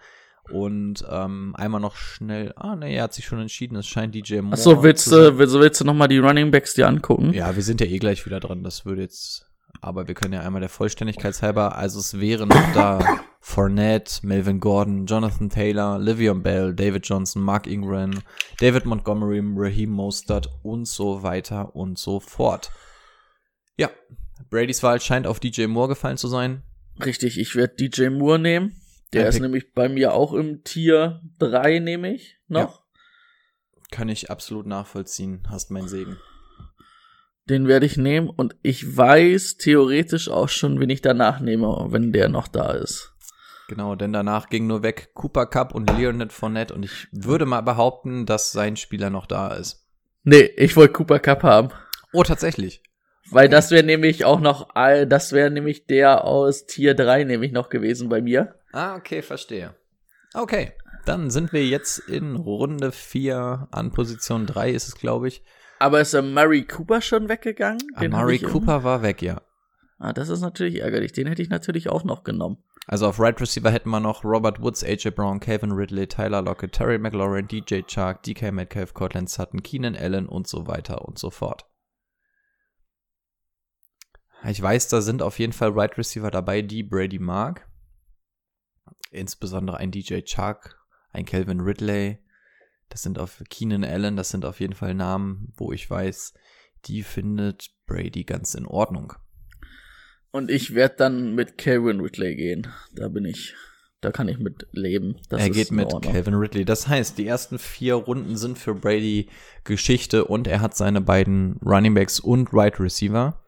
Und ähm, einmal noch schnell, ah ne, er hat sich schon entschieden, es scheint DJ Moore. Achso, willst du, willst, willst du nochmal die Running Backs dir angucken? Ja, wir sind ja eh gleich wieder dran. Das würde jetzt, aber wir können ja einmal der Vollständigkeitshalber, also es wären noch da Fournette, Melvin Gordon, Jonathan Taylor, Livion Bell, David Johnson, Mark Ingram, David Montgomery, Raheem Mostert und so weiter und so fort. Ja, Bradys Wahl scheint auf DJ Moore gefallen zu sein. Richtig, ich werde DJ Moore nehmen. Der Ein ist Pick. nämlich bei mir auch im Tier 3, nehme ich noch. Kann ich absolut nachvollziehen. Hast meinen Segen. Den werde ich nehmen und ich weiß theoretisch auch schon, wen ich danach nehme, wenn der noch da ist. Genau, denn danach ging nur weg Cooper Cup und Leonard Fournette und ich würde mal behaupten, dass sein Spieler noch da ist. Nee, ich wollte Cooper Cup haben. Oh, tatsächlich. Weil das wäre nämlich auch noch, das wäre nämlich der aus Tier 3 nämlich noch gewesen bei mir. Ah, okay, verstehe. Okay, dann sind wir jetzt in Runde 4 an Position 3 ist es, glaube ich. Aber ist der Murray Cooper schon weggegangen? Amari ich im- Cooper war weg, ja. Ah, das ist natürlich ärgerlich. Den hätte ich natürlich auch noch genommen. Also auf Right Receiver hätten wir noch Robert Woods, AJ Brown, Calvin Ridley, Tyler Lockett, Terry McLaurin, DJ Chark, DK Metcalf, Cortland Sutton, Keenan Allen und so weiter und so fort. Ich weiß, da sind auf jeden Fall Right Receiver dabei, die Brady mag. Insbesondere ein DJ Chark, ein Calvin Ridley. Das sind auf Keenan Allen, das sind auf jeden Fall Namen, wo ich weiß, die findet Brady ganz in Ordnung. Und ich werde dann mit Calvin Ridley gehen. Da bin ich, da kann ich mit leben. Das er ist geht mit. Calvin Ridley. Das heißt, die ersten vier Runden sind für Brady Geschichte und er hat seine beiden Running Backs und Right Receiver.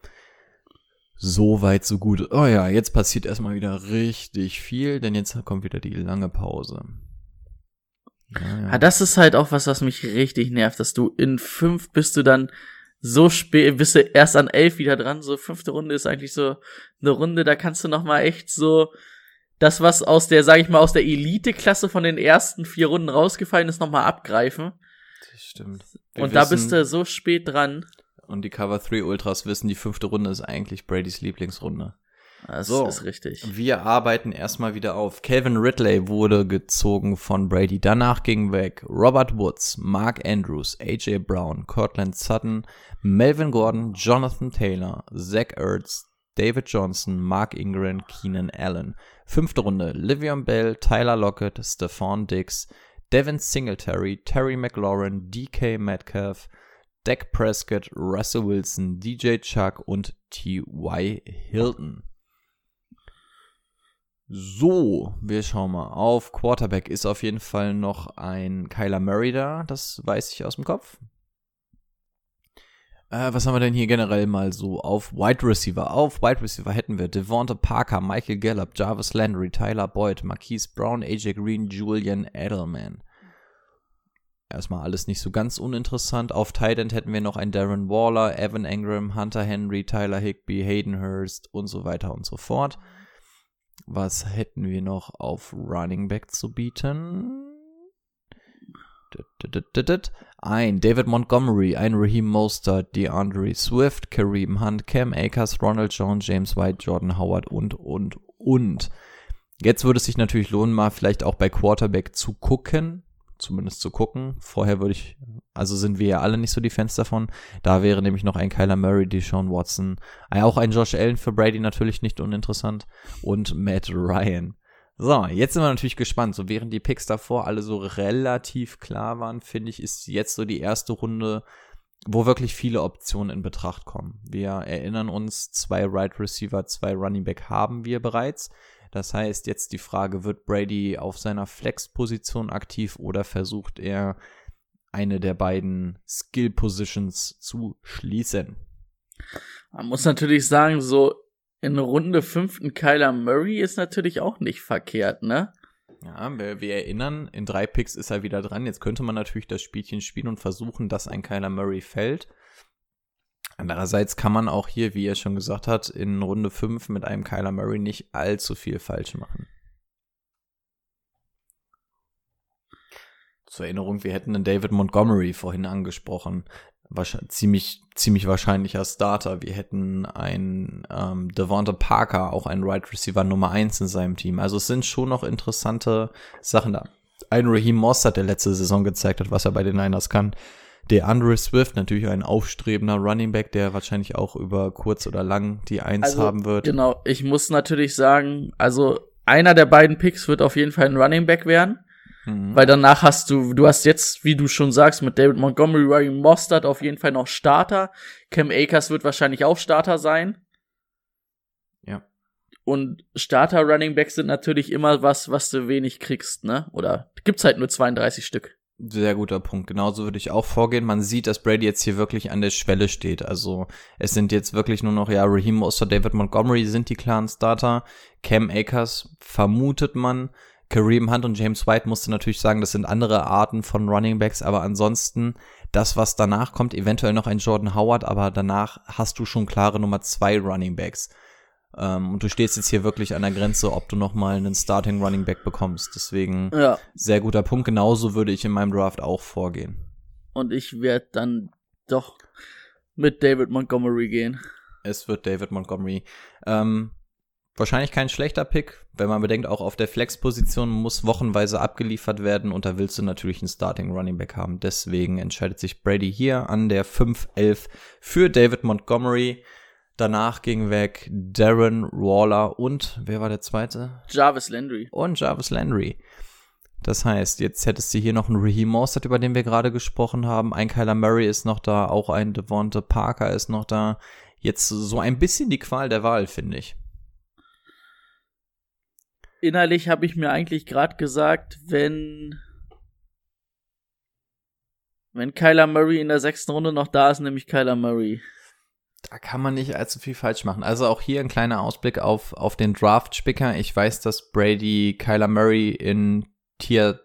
So weit, so gut. Oh ja, jetzt passiert erstmal wieder richtig viel, denn jetzt kommt wieder die lange Pause. Ja, Ja, ja. das ist halt auch was, was mich richtig nervt, dass du in fünf bist du dann so spät, bist du erst an elf wieder dran. So fünfte Runde ist eigentlich so eine Runde, da kannst du noch mal echt so das, was aus der, sag ich mal, aus der Elite-Klasse von den ersten vier Runden rausgefallen ist, noch mal abgreifen. Das stimmt. Wir Und da bist du so spät dran. Und die Cover 3 Ultras wissen, die fünfte Runde ist eigentlich Bradys Lieblingsrunde. Das So. ist richtig. Wir arbeiten erstmal wieder auf. Calvin Ridley wurde gezogen von Brady. Danach ging weg Robert Woods, Mark Andrews, AJ Brown, Cortland Sutton, Melvin Gordon, Jonathan Taylor, Zach Ertz, David Johnson, Mark Ingram, Keenan Allen. Fünfte Runde Livion Bell, Tyler Lockett, Stephon Diggs, Devin Singletary, Terry McLaurin, DK Metcalf, Dak Prescott, Russell Wilson, DJ Chuck und T.Y. Hilton. So, wir schauen mal. Auf Quarterback ist auf jeden Fall noch ein Kyler Murray da. Das weiß ich aus dem Kopf. Äh, was haben wir denn hier generell mal so auf Wide Receiver? Auf Wide Receiver hätten wir Devonta Parker, Michael Gallup, Jarvis Landry, Tyler Boyd, Marquise Brown, AJ Green, Julian Edelman. Erstmal alles nicht so ganz uninteressant. Auf Tight End hätten wir noch einen Darren Waller, Evan Engram, Hunter Henry, Tyler Higby, Hayden Hurst und so weiter und so fort. Was hätten wir noch auf Running Back zu bieten? Ein David Montgomery, ein Raheem Mostert, DeAndre Swift, Kareem Hunt, Cam Akers, Ronald Jones, James White, Jordan Howard und, und, und. Jetzt würde es sich natürlich lohnen, mal vielleicht auch bei Quarterback zu gucken. Zumindest zu gucken. Vorher würde ich, also sind wir ja alle nicht so die Fans davon. Da wäre nämlich noch ein Kyler Murray, Deshaun Watson, äh, auch ein Josh Allen für Brady natürlich nicht uninteressant und Matt Ryan. So, jetzt sind wir natürlich gespannt. So während die Picks davor alle so relativ klar waren, finde ich, ist jetzt so die erste Runde, wo wirklich viele Optionen in Betracht kommen. Wir erinnern uns, zwei Right Receiver, zwei Running Back haben wir bereits. Das heißt, jetzt die Frage, wird Brady auf seiner Flex-Position aktiv oder versucht er eine der beiden Skill-Positions zu schließen? Man muss natürlich sagen, so in Runde fünften Kyler Murray ist natürlich auch nicht verkehrt, ne? Ja, wir, wir, erinnern, in drei Picks ist er wieder dran. Jetzt könnte man natürlich das Spielchen spielen und versuchen, dass ein Kyler Murray fällt. Andererseits kann man auch hier, wie er schon gesagt hat, in Runde 5 mit einem Kyler Murray nicht allzu viel falsch machen. Zur Erinnerung, wir hätten einen David Montgomery vorhin angesprochen. Wahrscheinlich, ziemlich, ziemlich wahrscheinlicher Starter. Wir hätten einen ähm, Devonta Parker, auch ein Right Receiver Nummer 1 in seinem Team. Also es sind schon noch interessante Sachen da. Ein Raheem Mostert, der letzte Saison gezeigt hat, was er bei den Niners kann. Der Andre Swift, natürlich ein aufstrebender Running Back, der wahrscheinlich auch über kurz oder lang die Eins also, haben wird. Genau, ich muss natürlich sagen, also einer der beiden Picks wird auf jeden Fall ein Running Back werden. Mhm. Weil danach hast du, du hast jetzt, wie du schon sagst, mit David Montgomery, Ryan Mostert auf jeden Fall noch Starter. Cam Akers wird wahrscheinlich auch Starter sein. Ja. Und Starter Running Backs sind natürlich immer was, was du wenig kriegst, ne? Oder gibt's halt nur 32 Stück. Sehr guter Punkt. Genauso würde ich auch vorgehen. Man sieht, dass Brady jetzt hier wirklich an der Schwelle steht. Also es sind jetzt wirklich nur noch, ja, Raheem Moster, David Montgomery sind die klaren Starter. Cam Akers vermutet man. Kareem Hunt und James White musste natürlich sagen, das sind andere Arten von Running Backs, aber ansonsten das, was danach kommt, eventuell noch ein Jordan Howard, aber danach hast du schon klare Nummer zwei Running Backs. Ähm, und du stehst jetzt hier wirklich an der Grenze, ob du nochmal einen Starting Running Back bekommst. Deswegen ja. sehr guter Punkt. Genauso würde ich in meinem Draft auch vorgehen. Und ich werde dann doch mit David Montgomery gehen. Es wird David Montgomery. Ähm, wahrscheinlich kein schlechter Pick, wenn man bedenkt, auch auf der Flex-Position muss wochenweise abgeliefert werden und da willst du natürlich einen Starting Running Back haben. Deswegen entscheidet sich Brady hier an der 5-11 für David Montgomery. Danach ging weg Darren Waller und wer war der zweite? Jarvis Landry. Und Jarvis Landry. Das heißt, jetzt hättest du hier noch einen Raheem Mostert, über den wir gerade gesprochen haben. Ein Kyler Murray ist noch da, auch ein Devonta Parker ist noch da. Jetzt so ein bisschen die Qual der Wahl, finde ich. Innerlich habe ich mir eigentlich gerade gesagt, wenn wenn Kyler Murray in der sechsten Runde noch da ist, nämlich Kyler Murray. Da kann man nicht allzu viel falsch machen. Also auch hier ein kleiner Ausblick auf, auf den Draft-Spicker. Ich weiß, dass Brady Kyler Murray in Tier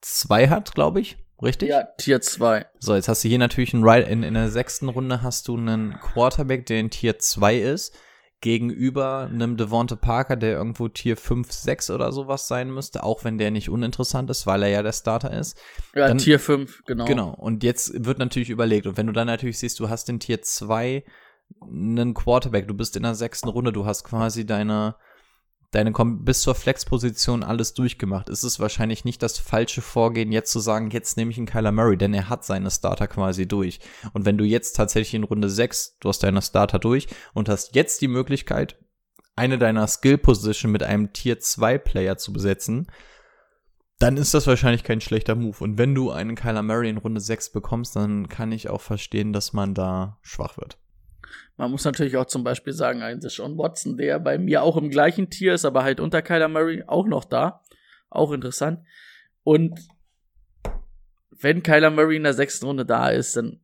2 hat, glaube ich. Richtig? Ja, Tier 2. So, jetzt hast du hier natürlich einen Right, in, in der sechsten Runde hast du einen Quarterback, der in Tier 2 ist, gegenüber einem Devonta Parker, der irgendwo Tier 5, 6 oder sowas sein müsste, auch wenn der nicht uninteressant ist, weil er ja der Starter ist. Ja, dann, Tier 5, genau. Genau. Und jetzt wird natürlich überlegt. Und wenn du dann natürlich siehst, du hast den Tier 2 einen Quarterback, du bist in der sechsten Runde, du hast quasi deine, deine bis zur Flexposition alles durchgemacht. Ist es wahrscheinlich nicht das falsche Vorgehen, jetzt zu sagen, jetzt nehme ich einen Kyler Murray, denn er hat seine Starter quasi durch. Und wenn du jetzt tatsächlich in Runde 6, du hast deine Starter durch und hast jetzt die Möglichkeit, eine deiner Skill Position mit einem Tier 2 Player zu besetzen, dann ist das wahrscheinlich kein schlechter Move. Und wenn du einen Kyler Murray in Runde 6 bekommst, dann kann ich auch verstehen, dass man da schwach wird. Man muss natürlich auch zum Beispiel sagen, ein Sean Watson, der bei mir auch im gleichen Tier ist, aber halt unter Kyler Murray auch noch da. Auch interessant. Und wenn Kyler Murray in der sechsten Runde da ist, dann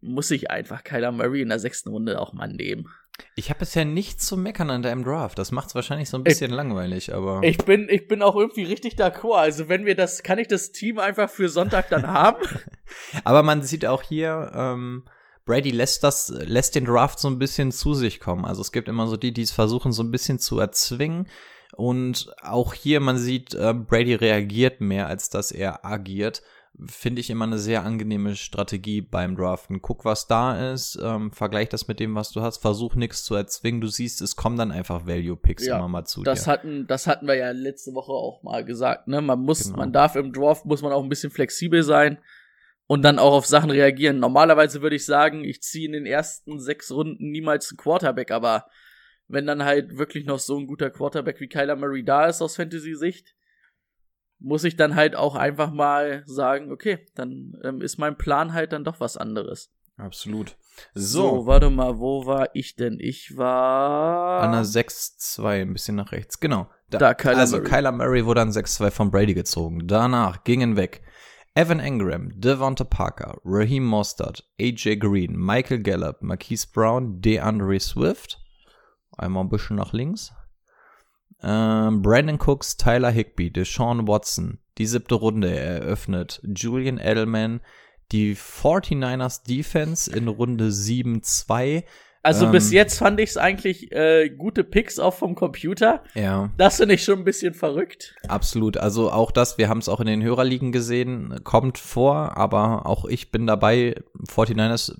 muss ich einfach Kyler Murray in der sechsten Runde auch mal nehmen. Ich habe bisher nichts zu meckern an deinem Draft. Das macht es wahrscheinlich so ein bisschen ich, langweilig, aber. Ich bin, ich bin auch irgendwie richtig d'accord. Also wenn wir das, kann ich das Team einfach für Sonntag dann haben? aber man sieht auch hier, ähm, Brady lässt das, lässt den Draft so ein bisschen zu sich kommen. Also es gibt immer so die, die es versuchen, so ein bisschen zu erzwingen. Und auch hier, man sieht, äh, Brady reagiert mehr, als dass er agiert. finde ich immer eine sehr angenehme Strategie beim Draften. Guck, was da ist, ähm, vergleich das mit dem, was du hast, versuch nichts zu erzwingen. Du siehst, es kommen dann einfach Value-Picks Ja, immer mal zu Das dir. hatten, das hatten wir ja letzte Woche auch mal gesagt, ne? Man muss, Genau. man darf im Draft, muss man auch ein bisschen flexibel sein und dann auch auf Sachen reagieren. Normalerweise würde ich sagen, ich ziehe in den ersten sechs Runden niemals einen Quarterback, aber wenn dann halt wirklich noch so ein guter Quarterback wie Kyler Murray da ist aus Fantasy-Sicht, muss ich dann halt auch einfach mal sagen, okay, dann ähm, ist mein Plan halt dann doch was anderes. Absolut. So, So, warte mal, wo war ich denn? Ich war an der 6-2, ein bisschen nach rechts. Genau. Da, Kyler also Murray. Kyler Murray wurde an 6-2 von Brady gezogen. Danach gingen weg Evan Engram, Devonta Parker, Raheem Mostert, AJ Green, Michael Gallup, Marquise Brown, DeAndre Swift. Einmal ein bisschen nach links. Ähm, Brandon Cooks, Tyler Higby, Deshaun Watson. Die siebte Runde eröffnet. Julian Edelman. Die 49ers Defense in Runde 7-2. Also Ähm, bis jetzt fand ich es eigentlich äh, gute Picks auch vom Computer. Ja. Das finde ich schon ein bisschen verrückt. Absolut. Also auch das, wir haben es auch in den Hörerligen gesehen, kommt vor, aber auch ich bin dabei. 49ers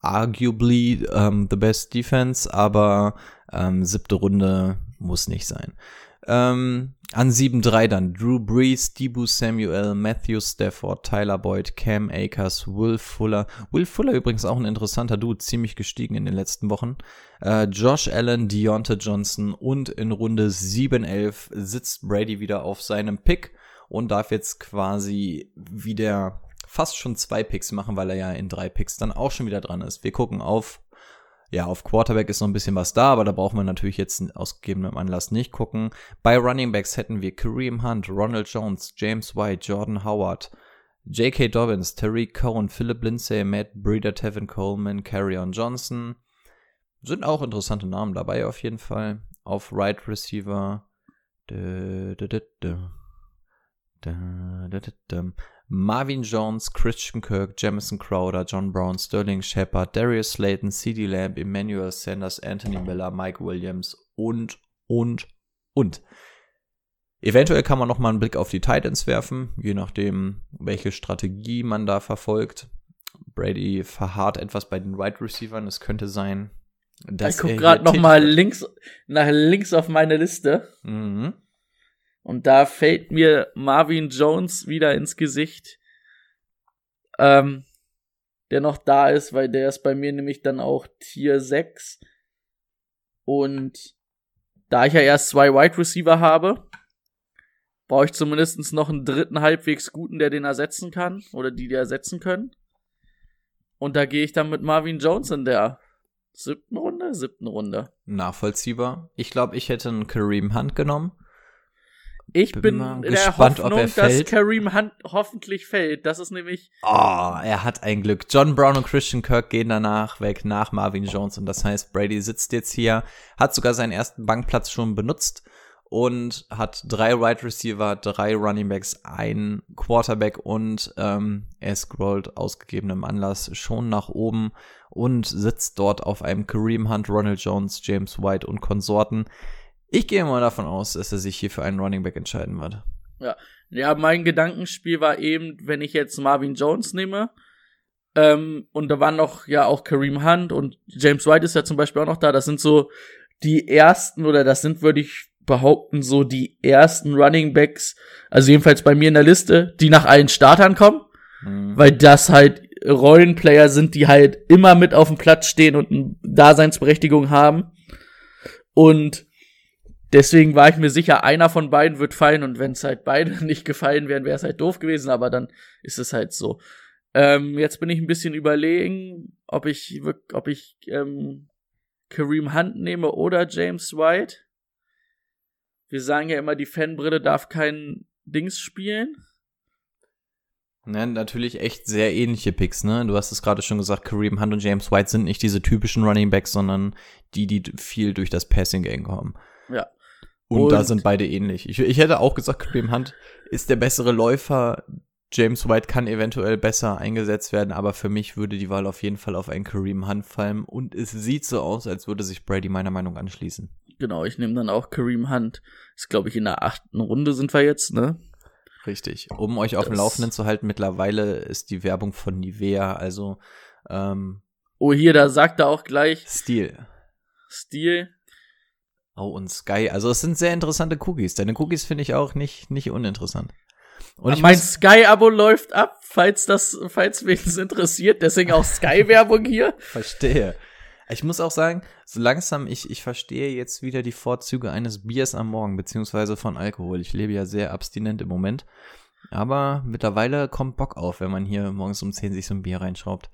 arguably ähm, the best defense, aber ähm, siebte Runde muss nicht sein. Ähm, an 7-3 dann Drew Brees, Debu Samuel, Matthew Stafford, Tyler Boyd, Cam Akers, Will Fuller. Will Fuller übrigens auch ein interessanter Dude, ziemlich gestiegen in den letzten Wochen. Äh, Josh Allen, Deontay Johnson und in Runde 7-11 sitzt Brady wieder auf seinem Pick und darf jetzt quasi wieder fast schon zwei Picks machen, weil er ja in drei Picks dann auch schon wieder dran ist. Wir gucken auf ja, auf Quarterback ist noch ein bisschen was da, aber da brauchen wir natürlich jetzt aus gegebenem Anlass nicht gucken. Bei Running Backs hätten wir Kareem Hunt, Ronald Jones, James White, Jordan Howard, J.K. Dobbins, Tariq Cohen, Philip Lindsay, Matt Breeder, Tevin Coleman, Carrion Johnson. Sind auch interessante Namen dabei auf jeden Fall. Auf Right Receiver. Dö, dö, dö, Marvin Jones, Christian Kirk, Jamison Crowder, John Brown, Sterling Shepard, Darius Slayton, CD Lamb, Emmanuel Sanders, Anthony Miller, Mike Williams und, und, und. Eventuell kann man noch mal einen Blick auf die Titans werfen, je nachdem, welche Strategie man da verfolgt. Brady verharrt etwas bei den Wide right Receivern. Es könnte sein, dass ich guck er gerade hier noch mal tätig wird. links nach links auf meine Liste Mhm. Und da fällt mir Marvin Jones wieder ins Gesicht, ähm, der noch da ist, weil der ist bei mir nämlich dann auch Tier 6 und da ich ja erst zwei Wide Receiver habe, brauche ich zumindest noch einen dritten halbwegs guten, der den ersetzen kann oder die, die ersetzen können. Und da gehe ich dann mit Marvin Jones in der siebten Runde, siebten Runde. Nachvollziehbar. Ich glaube, ich hätte einen Kareem Hunt genommen. Ich Bin bin, gespannt, ob Hoffnung, er dass fällt. Kareem Hunt hoffentlich fällt. Das ist nämlich, Oh, er hat ein Glück. John Brown und Christian Kirk gehen danach weg nach Marvin Jones und das heißt, Brady sitzt jetzt hier, hat sogar seinen ersten Bankplatz schon benutzt und hat drei Wide right Receiver, drei Running Backs, ein Quarterback und ähm, er scrollt aus gegebenem Anlass schon nach oben und sitzt dort auf einem Kareem Hunt, Ronald Jones, James White und Konsorten. Ich gehe mal davon aus, dass er sich hier für einen Running Back entscheiden wird. ja, mein Gedankenspiel war eben, wenn ich jetzt Marvin Jones nehme, ähm, und da waren noch ja auch Kareem Hunt und James White ist ja zum Beispiel auch noch da. Das sind so die ersten oder das sind, würde ich behaupten, so die ersten Running Backs, also jedenfalls bei mir in der Liste, die nach allen Startern kommen. Mhm. weil das halt Rollenplayer sind, die halt immer mit auf dem Platz stehen und eine Daseinsberechtigung haben. Und deswegen war ich mir sicher, einer von beiden wird fallen und wenn es halt beide nicht gefallen wären, wäre es halt doof gewesen, aber dann ist es halt so. Ähm, jetzt bin ich ein bisschen überlegen, ob ich, ob ich ähm, Kareem Hunt nehme oder James White. Wir sagen ja immer, die Fanbrille darf kein Dings spielen. Ne, natürlich echt sehr ähnliche Picks, ne? Du hast es gerade schon gesagt, Kareem Hunt und James White sind nicht diese typischen Running Backs, sondern die, die viel durch das Passing Game kommen. Ja. Und, Und- da sind beide ähnlich. Ich, ich hätte auch gesagt, Kareem Hunt ist der bessere Läufer. James White kann eventuell besser eingesetzt werden, aber für mich würde die Wahl auf jeden Fall auf einen Kareem Hunt fallen. Und es sieht so aus, als würde sich Brady meiner Meinung anschließen. Genau, ich nehme dann auch Kareem Hunt. Ist, glaube ich, in der achten Runde sind wir jetzt, ne? Richtig. Um euch auf dem Laufenden zu halten, mittlerweile ist die Werbung von Nivea, also ähm, Oh, hier, da sagt er auch gleich Stil. Stil. Oh, und Sky. Also es sind sehr interessante Cookies. Deine Cookies finde ich auch nicht, nicht uninteressant. Und ich mein Sky-Abo läuft ab, falls das, falls wen es interessiert. Deswegen auch Sky-Werbung hier. verstehe. Ich muss auch sagen, so langsam, ich, ich verstehe jetzt wieder die Vorzüge eines Biers am Morgen, beziehungsweise von Alkohol. Ich lebe ja sehr abstinent im Moment. Aber mittlerweile kommt Bock auf, wenn man hier morgens um 10 sich so ein Bier reinschraubt.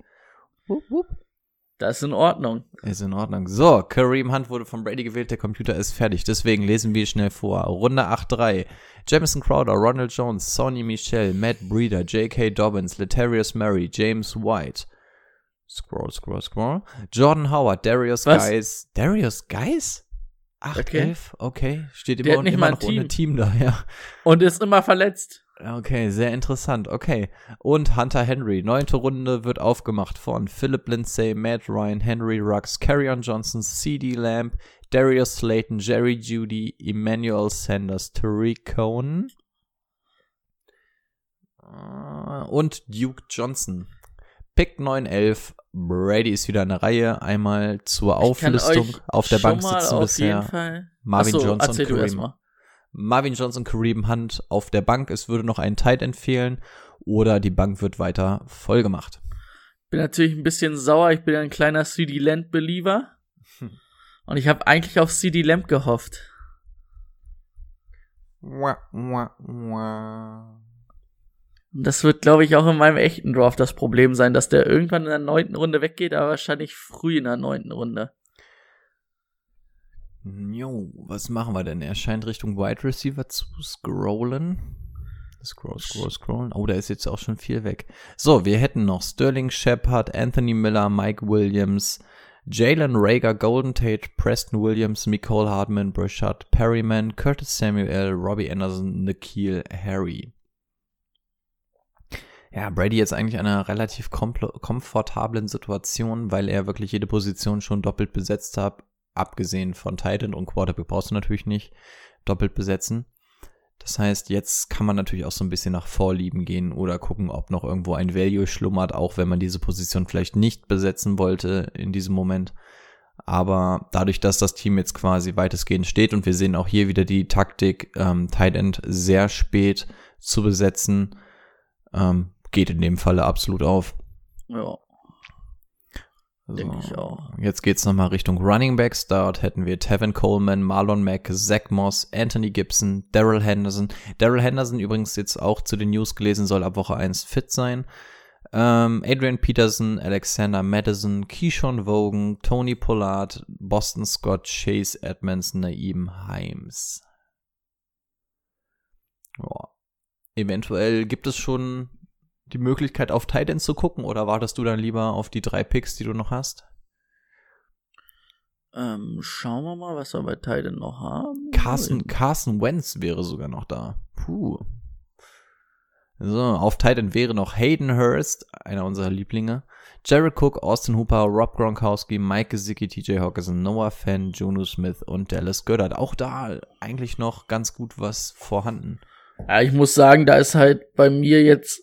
Das ist in Ordnung. Ist in Ordnung. So, Kareem Hunt wurde von Brady gewählt, der Computer ist fertig. Deswegen lesen wir schnell vor. Runde 8-3. Jamison Crowder, Ronald Jones, Sonny Michel, Matt Breeder, J.K. Dobbins, Letarius Murray, James White. Scroll, scroll, scroll. Jordan Howard, Darius Was? Guys. Darius Guys? 8, Okay. 11, okay. Steht immer, nicht immer noch ohne Team. Team da, ja. Und ist immer verletzt. Okay, sehr interessant. Okay. Und Hunter Henry. Neunte Runde wird aufgemacht von Philip Lindsay, Matt Ryan, Henry Rux, Carrion Johnson, C.D. Lamb, Darius Slayton, Jerry Judy, Emmanuel Sanders, Tariq Cohen äh, und Duke Johnson. Pick 911. Brady ist wieder in der Reihe. Einmal zur Auflistung. Auf der Bank sitzen auf bisher jeden Fall. Marvin Achso, Johnson, du Kareem. Marvin Johnson, Kareem Hunt auf der Bank. Es würde noch einen Tight empfehlen oder die Bank wird weiter voll gemacht. Bin natürlich ein bisschen sauer. Ich bin ein kleiner CD Lamp Believer. Hm. Und ich habe eigentlich auf CD Lamp gehofft. Wah, wah, wah. Und das wird, glaube ich, auch in meinem echten Draft das Problem sein, dass der irgendwann in der neunten Runde weggeht, aber wahrscheinlich früh in der neunten Runde. Jo, was machen wir denn? Er scheint Richtung Wide Receiver zu scrollen. Scroll, scroll, scrollen. Oh, da ist jetzt auch schon viel weg. So, wir hätten noch Sterling Shepard, Anthony Miller, Mike Williams, Jalen Rager, Golden Tate, Preston Williams, Nicole Hardman, Brashad Perryman, Curtis Samuel, Robbie Anderson, Nikhil Harry. Ja, Brady jetzt eigentlich in einer relativ komfortablen Situation, weil er wirklich jede Position schon doppelt besetzt hat. Abgesehen von Titan und Quarterback brauchst du natürlich nicht doppelt besetzen. Das heißt, jetzt kann man natürlich auch so ein bisschen nach Vorlieben gehen oder gucken, ob noch irgendwo ein Value schlummert, auch wenn man diese Position vielleicht nicht besetzen wollte in diesem Moment. Aber dadurch, dass das Team jetzt quasi weitestgehend steht und wir sehen auch hier wieder die Taktik, ähm, Tight End sehr spät zu besetzen, ähm, geht in dem Falle absolut auf. Ja. Denke ich auch. Jetzt geht's nochmal Richtung Running Backs. Dort hätten wir Tevin Coleman, Marlon Mack, Zach Moss, Anthony Gibson, Daryl Henderson. Daryl Henderson übrigens jetzt auch zu den News gelesen, soll ab Woche 1 fit sein. Ähm, Adrian Peterson, Alexander Madison, Keyshawn Vogan, Tony Pollard, Boston Scott, Chase Edmonds, Naim Himes. Ja. Eventuell gibt es schon die Möglichkeit, auf Titans zu gucken oder wartest du dann lieber auf die drei Picks, die du noch hast? Ähm, schauen wir mal, was wir bei Titan noch haben. Carson, Carson Wentz wäre sogar noch da. Puh. So, auf Titan wäre noch Hayden Hurst, einer unserer Lieblinge. Jared Cook, Austin Hooper, Rob Gronkowski, Mike Gesicki, TJ Hawkinson, Noah Fenn, Juno Smith und Dallas Goddard. Auch da eigentlich noch ganz gut was vorhanden. Ja, ich muss sagen, da ist halt bei mir jetzt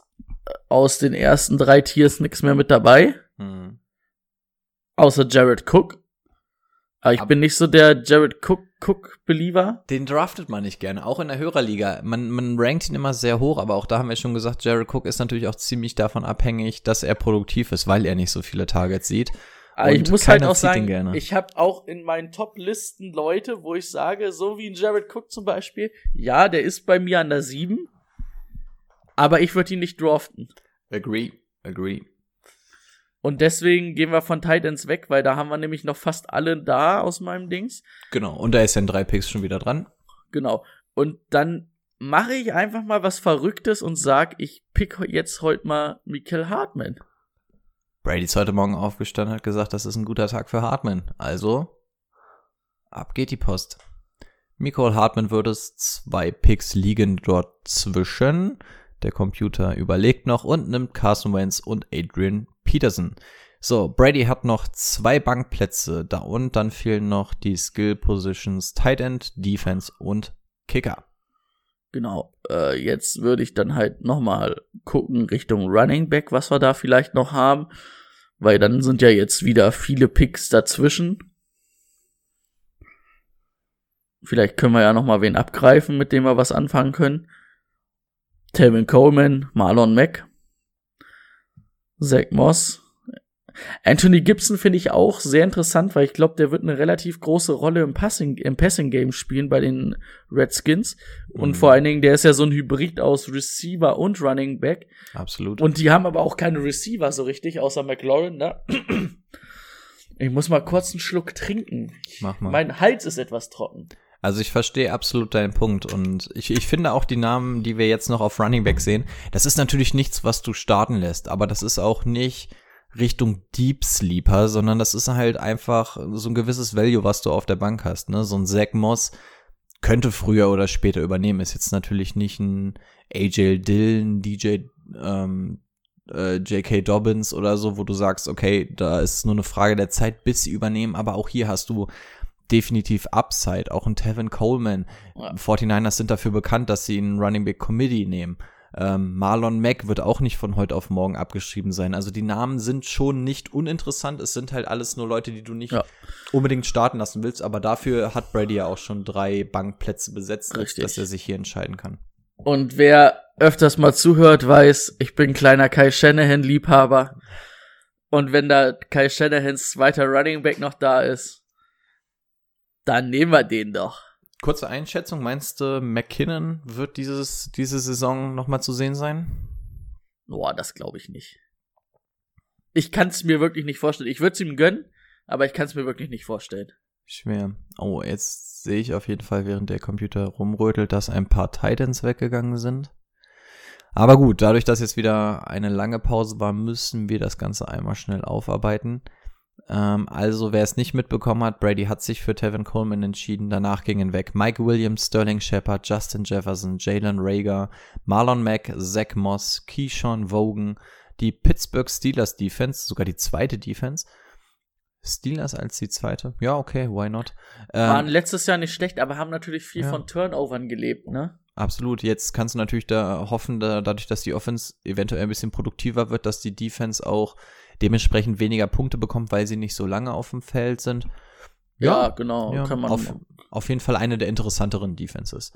aus den ersten drei Tiers nichts mehr mit dabei. Hm. Außer Jared Cook. Aber ich Ab- bin nicht so der Jared Cook Cook Believer. Den draftet man nicht gerne, auch in der Hörerliga. Man, man rankt ihn immer sehr hoch, aber auch da haben wir schon gesagt, Jared Cook ist natürlich auch ziemlich davon abhängig, dass er produktiv ist, weil er nicht so viele Targets sieht. Aber ich Und muss halt auch sagen, ich habe auch in meinen Top-Listen Leute, wo ich sage, so wie ein Jared Cook zum Beispiel, ja, der ist bei mir an der 7, aber ich würde ihn nicht draften. Agree, agree. Und deswegen gehen wir von Titans weg, weil da haben wir nämlich noch fast alle da aus meinem Dings. Genau, und da ist ja in drei Picks schon wieder dran. Genau. Und dann mache ich einfach mal was Verrücktes und sag, ich pick jetzt heute mal Michael Hartman. Brady ist heute Morgen aufgestanden hat gesagt, das ist ein guter Tag für Hartman. Also, ab geht die Post. Nicole Hartman würde es zwei Picks liegen dort zwischen. Der Computer überlegt noch und nimmt Carson Wentz und Adrian Peterson. So, Brady hat noch zwei Bankplätze da und dann fehlen noch die Skill Positions Tight End, Defense und Kicker. Genau, äh, jetzt würde ich dann halt nochmal gucken Richtung Running Back, was wir da vielleicht noch haben. Weil dann sind ja jetzt wieder viele Picks dazwischen. Vielleicht können wir ja nochmal wen abgreifen, mit dem wir was anfangen können. Tevin Coleman, Marlon Mack, Zach Moss, Anthony Gibson finde ich auch sehr interessant, weil ich glaube, der wird eine relativ große Rolle im Passing, im Passing Game spielen bei den Redskins. Und mhm. vor allen Dingen, der ist ja so ein Hybrid aus Receiver und Running Back. Absolut. Und die haben aber auch keine Receiver so richtig, außer McLaurin, ne? Ich muss mal kurz einen Schluck trinken. Mach mal. Mein Hals ist etwas trocken. Also ich verstehe absolut deinen Punkt und ich, ich finde auch die Namen, die wir jetzt noch auf Running Back sehen, das ist natürlich nichts, was du starten lässt, aber das ist auch nicht Richtung Deep Sleeper, sondern das ist halt einfach so ein gewisses Value, was du auf der Bank hast. Ne? So ein Zach Moss könnte früher oder später übernehmen. Ist jetzt natürlich nicht ein AJ Dillon, DJ ähm, äh, J.K. Dobbins oder so, wo du sagst, okay, da ist nur eine Frage der Zeit, bis sie übernehmen. Aber auch hier hast du definitiv Upside. Auch ein Tevin Coleman. Ja. 49ers sind dafür bekannt, dass sie einen Running Back Committee nehmen. Ähm, Marlon Mack wird auch nicht von heute auf morgen abgeschrieben sein. Also die Namen sind schon nicht uninteressant. Es sind halt alles nur Leute, die du nicht ja. unbedingt starten lassen willst. Aber dafür hat Brady ja auch schon drei Bankplätze besetzt, Richtig. dass er sich hier entscheiden kann. Und wer öfters mal zuhört, weiß, ich bin kleiner Kai Shanahan-Liebhaber. Und wenn da Kai Shanahans zweiter Running Back noch da ist, dann nehmen wir den doch. Kurze Einschätzung, meinst du, McKinnon wird dieses, diese Saison nochmal zu sehen sein? Boah, das glaube ich nicht. Ich kann es mir wirklich nicht vorstellen. Ich würde es ihm gönnen, aber ich kann es mir wirklich nicht vorstellen. Schwer. Oh, jetzt sehe ich auf jeden Fall, während der Computer rumrötelt, dass ein paar Titans weggegangen sind. Aber gut, dadurch, dass jetzt wieder eine lange Pause war, müssen wir das Ganze einmal schnell aufarbeiten. Ähm, also, wer es nicht mitbekommen hat, Brady hat sich für Tevin Coleman entschieden. Danach gingen weg Mike Williams, Sterling Shepard, Justin Jefferson, Jalen Rager, Marlon Mack, Zach Moss, Keyshawn Vogan, die Pittsburgh Steelers Defense, sogar die zweite Defense. Steelers als die zweite? Ja, okay, why not? Ähm, Waren letztes Jahr nicht schlecht, aber haben natürlich viel ja. von Turnovern gelebt, ne? Absolut. Jetzt kannst du natürlich da hoffen, da, dadurch, dass die Offense eventuell ein bisschen produktiver wird, dass die Defense auch dementsprechend weniger Punkte bekommt, weil sie nicht so lange auf dem Feld sind. Ja, ja genau. Ja, kann man auf, auf jeden Fall eine der interessanteren Defenses.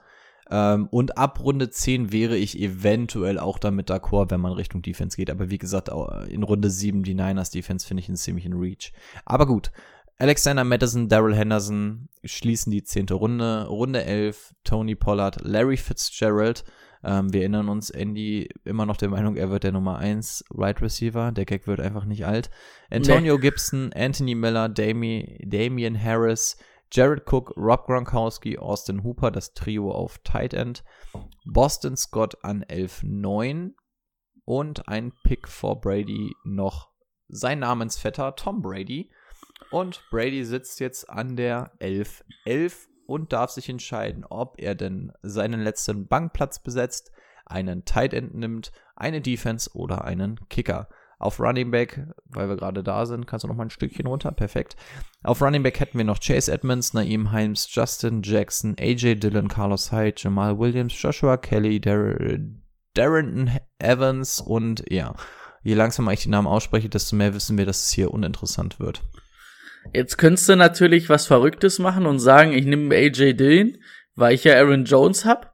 Ähm, und ab Runde 10 wäre ich eventuell auch damit d'accord, wenn man Richtung Defense geht. Aber wie gesagt, in Runde 7 die Niners Defense finde ich einen ziemlichen Reach. Aber gut. Alexander Madison, Daryl Henderson schließen die zehnte Runde. Runde 11, Tony Pollard, Larry Fitzgerald, ähm, wir erinnern uns, Andy immer noch der Meinung, er wird der Nummer 1 Right Receiver. Der Gag wird einfach nicht alt. Antonio nee. Gibson, Anthony Miller, Dami Damian Harris, Jared Cook, Rob Gronkowski, Austin Hooper, das Trio auf Tight End. Boston Scott an 11-9 und ein Pick vor Brady noch sein Namensvetter Tom Brady. Und Brady sitzt jetzt an der 11-11 und darf sich entscheiden, ob er denn seinen letzten Bankplatz besetzt, einen Tight End nimmt, eine Defense oder einen Kicker. Auf Running Back, weil wir gerade da sind, kannst du noch mal ein Stückchen runter, perfekt. Auf Running Back hätten wir noch Chase Edmonds, Naeem Himes, Justin Jackson, AJ Dillon, Carlos Hyde, Jamal Williams, Joshua Kelly, Dar Darrenton Evans und ja, je langsamer ich die Namen ausspreche, desto mehr wissen wir, dass es hier uninteressant wird. Jetzt könntest du natürlich was Verrücktes machen und sagen, ich nehme AJ Dillon, weil ich ja Aaron Jones hab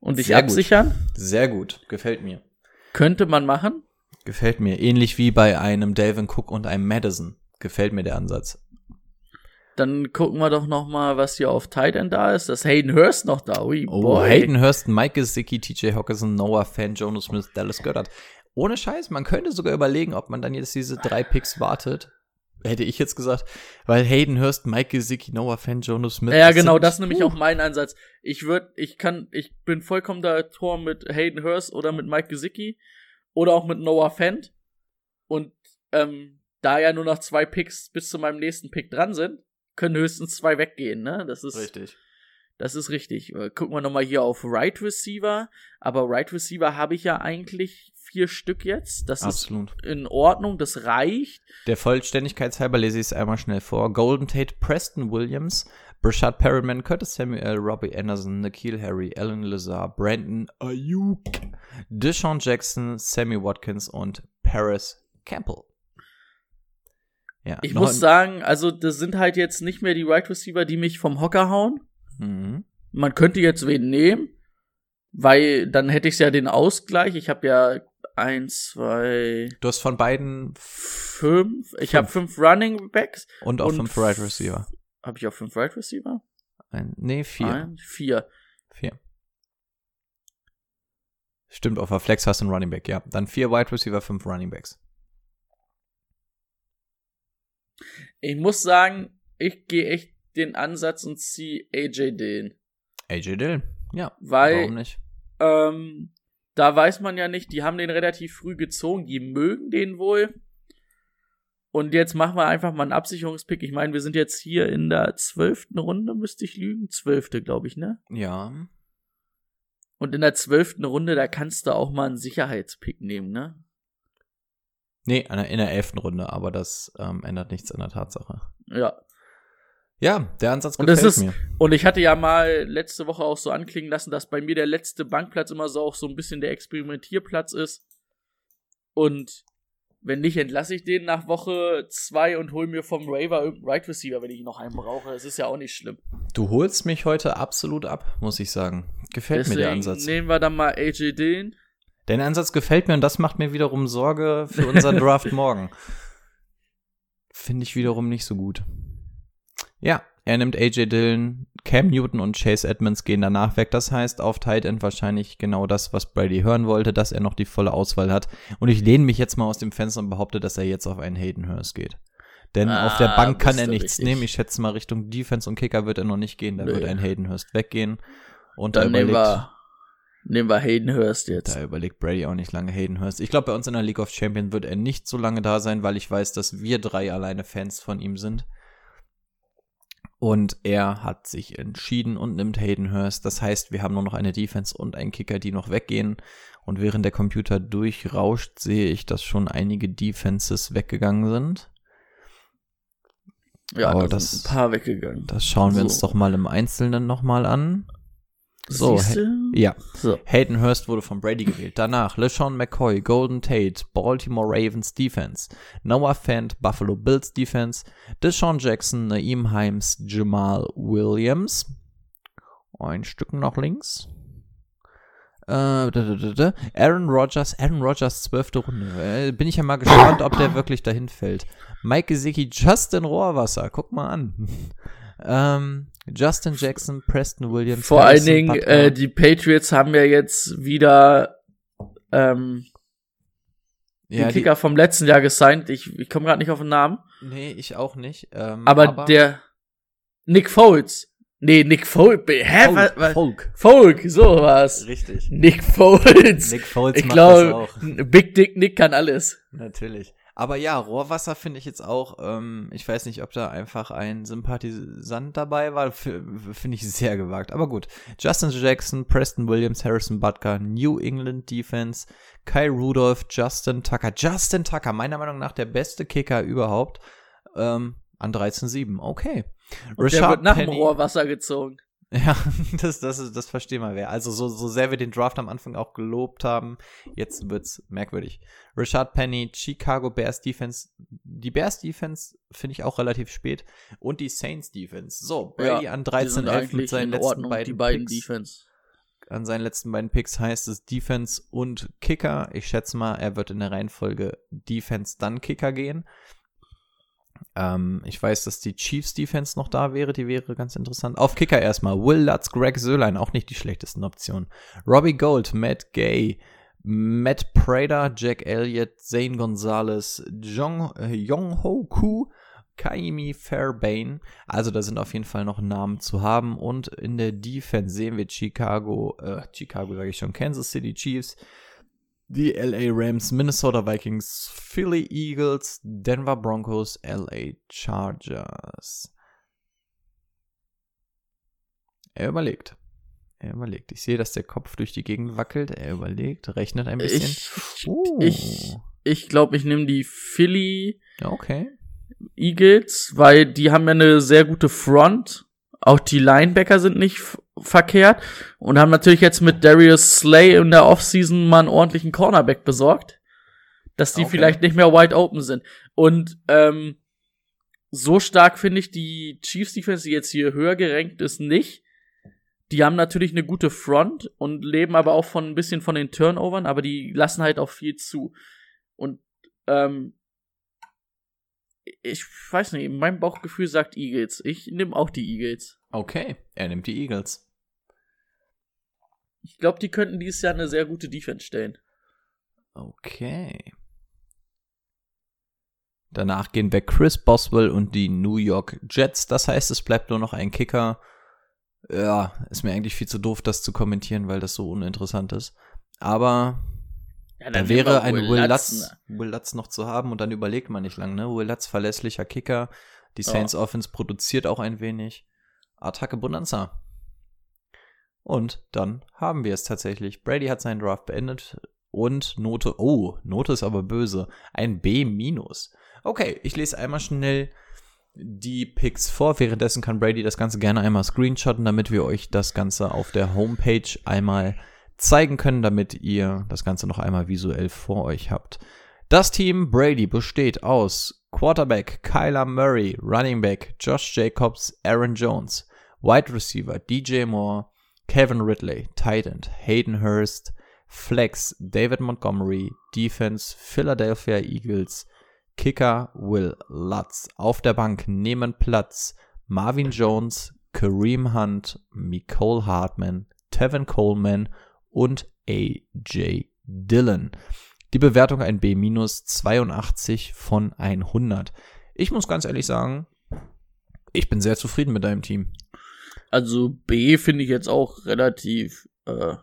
und dich Sehr absichern. Gut. Sehr gut, gefällt mir. Könnte man machen. Gefällt mir. Ähnlich wie bei einem Delvin Cook und einem Madison. Gefällt mir der Ansatz. Dann gucken wir doch noch mal, was hier auf Tight End da ist. Das Hayden Hurst noch da. Ui, oh, boy. Hayden Hurst, Mike Gesicki, TJ Hawkinson, Noah Fan, Jonas Smith, Dallas Goddard. Ohne Scheiß, man könnte sogar überlegen, ob man dann jetzt diese drei Picks wartet hätte ich jetzt gesagt, weil Hayden Hurst, Mike Gesicki, Noah Fan, Jonas Smith. Ja, genau, das ist nämlich uh. auch mein Ansatz. Ich würde, ich kann, ich bin vollkommen da Tor mit Hayden Hurst oder mit Mike Gesicki oder auch mit Noah Fent. Und ähm, da ja nur noch zwei Picks bis zu meinem nächsten Pick dran sind, können höchstens zwei weggehen, ne? Das ist richtig. Das ist richtig. Äh, gucken wir nochmal hier auf Right Receiver. Aber Right Receiver habe ich ja eigentlich vier Stück jetzt. Das Absolut. ist in Ordnung, das reicht. Der Vollständigkeitshalber lese ich es einmal schnell vor. Golden Tate, Preston Williams, Brashad Perriman, Curtis Samuel, Robbie Anderson, Nikhil Harry, Alan Lazar, Brandon Ayuk, Deshaun Jackson, Sammy Watkins und Paris Campbell. Ja, Ich muss sagen, also das sind halt jetzt nicht mehr die Wide Receiver, die mich vom Hocker hauen. Mhm. Man könnte jetzt wen nehmen, weil dann hätte ich ja den Ausgleich. Ich habe ja eins, zwei, Du hast von beiden fünf. Ich habe fünf Running Backs. und auch Und fünf Right Receiver. Habe ich auch fünf Wide Receiver? Ein, nee, vier. Ein, vier. Vier. Stimmt, auf der Flex hast du einen Running Back, ja. Dann vier Wide Receiver, fünf Running Backs. Ich muss sagen, ich gehe echt den Ansatz und ziehe AJ Dillon. AJ Dillon, ja. Weil- Warum nicht? Ähm, da weiß man ja nicht, die haben den relativ früh gezogen, die mögen den wohl. Und jetzt machen wir einfach mal einen Absicherungspick. Ich meine, wir sind jetzt hier in der zwölften Runde, müsste ich lügen. Zwölfte, glaube ich, ne? Ja. Und in der zwölften Runde, da kannst du auch mal einen Sicherheitspick nehmen, ne? Nee, in der- elften Runde, aber das ähm, ändert nichts an der Tatsache. Ja. Ja, der Ansatz Und gefällt ist, mir. und ich hatte ja mal letzte Woche auch so anklingen lassen, dass bei mir der letzte Bankplatz immer so auch so ein bisschen der Experimentierplatz ist. Und wenn nicht, entlasse ich den nach Woche zwei und hole mir vom Raver irgendeinen Right Receiver, wenn ich noch einen brauche. Das ist ja auch nicht schlimm. Du holst mich heute absolut ab, muss ich sagen. Gefällt mir der Ansatz. nehmen wir dann mal AJ Dillon. Dein Ansatz gefällt mir und das macht mir wiederum Sorge für unseren Draft morgen. Finde ich wiederum nicht so gut. Ja, er nimmt AJ Dillon, Cam Newton und Chase Edmonds gehen danach weg. Das heißt, auf Tight End wahrscheinlich genau das, was Brady hören wollte, dass er noch die volle Auswahl hat. Und ich lehne mich jetzt mal aus dem Fenster und behaupte, dass er jetzt auf einen Hayden Hurst geht. Denn Ah, auf der Bank kann er nichts richtig. nehmen. Ich schätze mal, Richtung Defense und Kicker wird er noch nicht gehen. Da Nö. wird ein Hayden Hurst weggehen. Und Dann da nehmen überlegt, wir, nehmen wir Hayden Hurst jetzt. da überlegt Brady auch nicht lange Hayden Hurst. Ich glaube, bei uns in der League of Champions wird er nicht so lange da sein, weil ich weiß, dass wir drei alleine Fans von ihm sind. Und er hat sich entschieden und nimmt Hayden Hurst. Das heißt, wir haben nur noch eine Defense und einen Kicker, die noch weggehen. Und während der Computer durchrauscht, sehe ich, dass schon einige Defenses weggegangen sind. Ja, Aber da das- sind ein paar weggegangen. Das schauen wir So. uns doch mal im Einzelnen nochmal an. So? Ja, So. Hayden Hurst wurde von Brady gewählt. Danach LeSean McCoy, Golden Tate, Baltimore Ravens Defense, Noah Fant, Buffalo Bills Defense, Deshaun Jackson, Naeem Himes, Jamal Williams. Ein Stück nach links. Äh, da, da, da, da. Aaron Rodgers, Aaron Rodgers, zwölfte Runde. Äh, bin ich ja mal gespannt, ob der wirklich dahin fällt. Mike Gesicki, Justin Rohrwasser, guck mal an. ähm, Justin Jackson, Preston Williams. Vor allen Harrison Dingen, Butker. äh, die Patriots haben ja jetzt wieder ähm, ja, den die, Kicker vom letzten Jahr gesigned. Ich, ich komme gerade nicht auf den Namen. Nee, ich auch nicht. Ähm, Aber, der Nick Foles. Nee, Nick Foles. Hä? Folk, was, was? Folk. Folk, so was. Richtig. Nick Foles. Nick Foles ich macht das auch. glaube, Big Dick Nick kann alles. Natürlich. Aber ja, Rohrwasser finde ich jetzt auch, ähm, ich weiß nicht, ob da einfach ein Sympathisant dabei war, finde ich sehr gewagt. Aber gut. Justin Jackson, Preston Williams, Harrison Butker, New England Defense, Kai Rudolph, Justin Tucker. Justin Tucker, meiner Meinung nach der beste Kicker überhaupt. Ähm, an 13-7. Okay. Und der wird nach dem Penny- Rohrwasser gezogen. Ja, das, das, das verstehen wir wer. Also so, so sehr wir den Draft am Anfang auch gelobt haben, jetzt wird's merkwürdig. Richard Penny, Chicago Bears Defense. Die Bears Defense finde ich auch relativ spät. Und die Saints Defense. So, Brady Ja, an die 13, sind 11 mit seinen in letzten Ordnung, beiden die beiden Picks. Defense. An seinen letzten beiden Picks heißt es Defense und Kicker. Ich schätze mal, er wird in der Reihenfolge Defense dann Kicker gehen. Ähm, ich weiß, dass die Chiefs Defense noch da wäre, die wäre ganz interessant. Auf Kicker erstmal. Will Lutz, Greg Sölein, auch nicht die schlechtesten Optionen. Robbie Gold, Matt Gay, Matt Prater, Jack Elliott, Zane Gonzalez, Jong, äh, Yong Ho Koo, Kaimi Fairbairn. Also da sind auf jeden Fall noch Namen zu haben. Und in der Defense sehen wir Chicago, äh, Chicago sage ich schon, Kansas City Chiefs, die LA Rams, Minnesota Vikings, Philly Eagles, Denver Broncos, LA Chargers. Er überlegt. Er überlegt. Ich sehe, dass der Kopf durch die Gegend wackelt. Er überlegt, rechnet ein bisschen. Ich, Uh. ich, ich glaube, ich nehme die Philly okay. Eagles, weil die haben ja eine sehr gute Front. Auch die Linebacker sind nicht verkehrt und haben natürlich jetzt mit Darius Slay in der Offseason mal einen ordentlichen Cornerback besorgt, dass die Okay. vielleicht nicht mehr wide open sind. Und ähm, so stark finde ich die Chiefs Defense, die jetzt hier höher gerankt ist, nicht. Die haben natürlich eine gute Front und leben aber auch von ein bisschen von den Turnovern, aber die lassen halt auch viel zu. Und ähm, ich weiß nicht, mein Bauchgefühl sagt Eagles. Ich nehme auch die Eagles. Okay, er nimmt die Eagles. Ich glaube, die könnten dieses Jahr eine sehr gute Defense stellen. Okay. Danach gehen weg Chris Boswell und die New York Jets. Das heißt, es bleibt nur noch ein Kicker. Ja, ist mir eigentlich viel zu doof, das zu kommentieren, weil das so uninteressant ist. Aber Ja, da wäre ein Will Will Lutz, Lutz, ne? Will Lutz noch zu haben und dann überlegt man nicht lang, ne? Will Lutz, verlässlicher Kicker. Die. Saints Offense produziert auch ein wenig. Attacke Bonanza. Und dann haben wir es tatsächlich. Brady hat seinen Draft beendet und Note, oh, Note ist aber böse. Ein B. Okay, ich lese einmal schnell die Picks vor. Währenddessen kann Brady das Ganze gerne einmal screenshotten, damit wir euch das Ganze auf der Homepage einmal zeigen können, damit ihr das Ganze noch einmal visuell vor euch habt. Das Team Brady besteht aus Quarterback Kyler Murray, Running Back Josh Jacobs, Aaron Jones, Wide Receiver DJ Moore, Kevin Ridley, Tight Hayden Hurst, Flex David Montgomery, Defense Philadelphia Eagles, Kicker Will Lutz. Auf der Bank nehmen Platz Marvin Jones, Kareem Hunt, Nicole Hartman, Tevin Coleman und AJ Dillon. Die Bewertung ein B- 82 von 100. Ich muss ganz ehrlich sagen, ich bin sehr zufrieden mit deinem Team. Also B finde ich jetzt auch relativ, äh,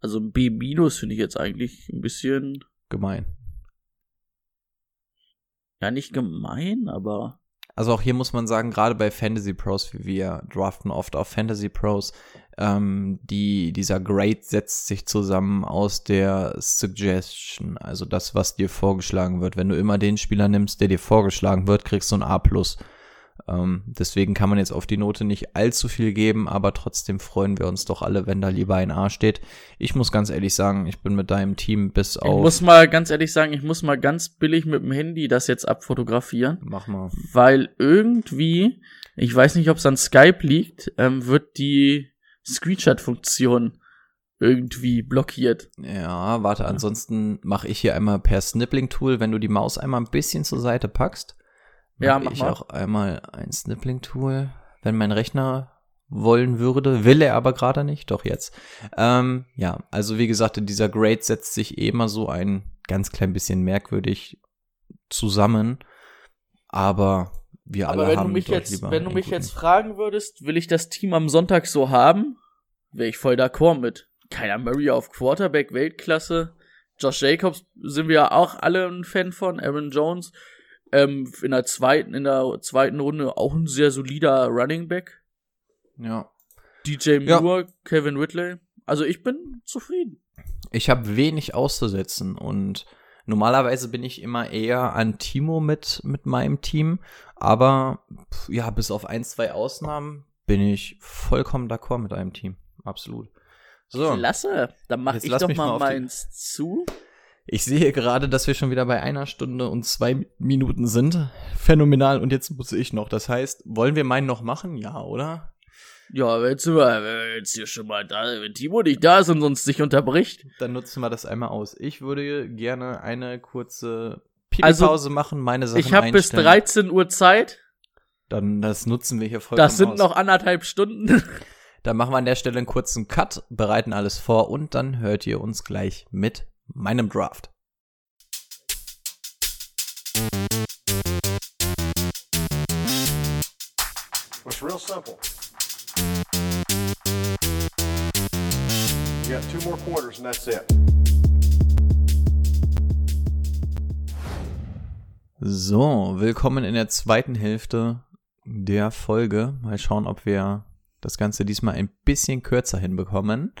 also B minus finde ich jetzt eigentlich ein bisschen, Gemein. ja nicht gemein, aber Also auch hier muss man sagen, gerade bei Fantasy Pros, wie wir draften oft auf Fantasy Pros, ähm, die, dieser Grade setzt sich zusammen aus der Suggestion, also das, was dir vorgeschlagen wird. Wenn du immer den Spieler nimmst, der dir vorgeschlagen wird, kriegst du ein A+. Ähm, deswegen kann man jetzt auf die Note nicht allzu viel geben, aber trotzdem freuen wir uns doch alle, wenn da lieber ein A steht. Ich muss ganz ehrlich sagen, ich bin mit deinem Team bis ich auf... muss mal ganz ehrlich sagen, ich muss mal ganz billig mit dem Handy das jetzt abfotografieren, Mach mal. weil irgendwie, ich weiß nicht, ob es an Skype liegt, ähm, wird die Screenshot-Funktion irgendwie blockiert. Ja, warte, ansonsten mache ich hier einmal per Snippling-Tool, wenn du die Maus einmal ein bisschen zur Seite packst, Ja, mache mach ich mal. auch einmal ein Snippling-Tool, wenn mein Rechner wollen würde, will er aber gerade nicht, doch jetzt. Ähm, ja, also wie gesagt, dieser Grade setzt sich eh immer so ein ganz klein bisschen merkwürdig zusammen, aber wir alle Aber wenn haben du mich jetzt, wenn du mich jetzt fragen würdest, will ich das Team am Sonntag so haben, wäre ich voll d'accord mit. Keiner Murray auf Quarterback, Weltklasse. Josh Jacobs sind wir ja auch alle ein Fan von. Aaron Jones ähm, in der zweiten, in der zweiten Runde auch ein sehr solider Running Back. ja. DJ Ja. Moore, Kevin Ridley. Also ich bin zufrieden. Ich habe wenig auszusetzen und normalerweise bin ich immer eher an Timo mit, mit meinem Team, aber ja, bis auf ein, zwei Ausnahmen bin ich vollkommen d'accord mit einem Team. Absolut. So, Klasse. Dann mach Jetzt ich doch mal meins zu. Ich sehe gerade, dass wir schon wieder bei einer Stunde und zwei Minuten sind. Phänomenal. Und jetzt muss ich noch. Das heißt, wollen wir meinen noch machen? Ja, oder? Ja, wenn jetzt, jetzt hier schon mal da, wenn Timo nicht da ist und uns dich unterbricht. Dann nutzen wir das einmal aus. Ich würde gerne eine kurze Also, Pipi-Pause machen, meine Sachen Ich habe bis einstellen. 13 Uhr Zeit. Dann das nutzen wir hier voll. Das sind noch anderthalb Stunden. Dann machen wir an der Stelle einen kurzen Cut, bereiten alles vor und dann hört ihr uns gleich mit meinem Draft. It's real simple. You got two more quarters and that's it. So, willkommen in der zweiten Hälfte der Folge. Mal schauen, ob wir das Ganze diesmal ein bisschen kürzer hinbekommen.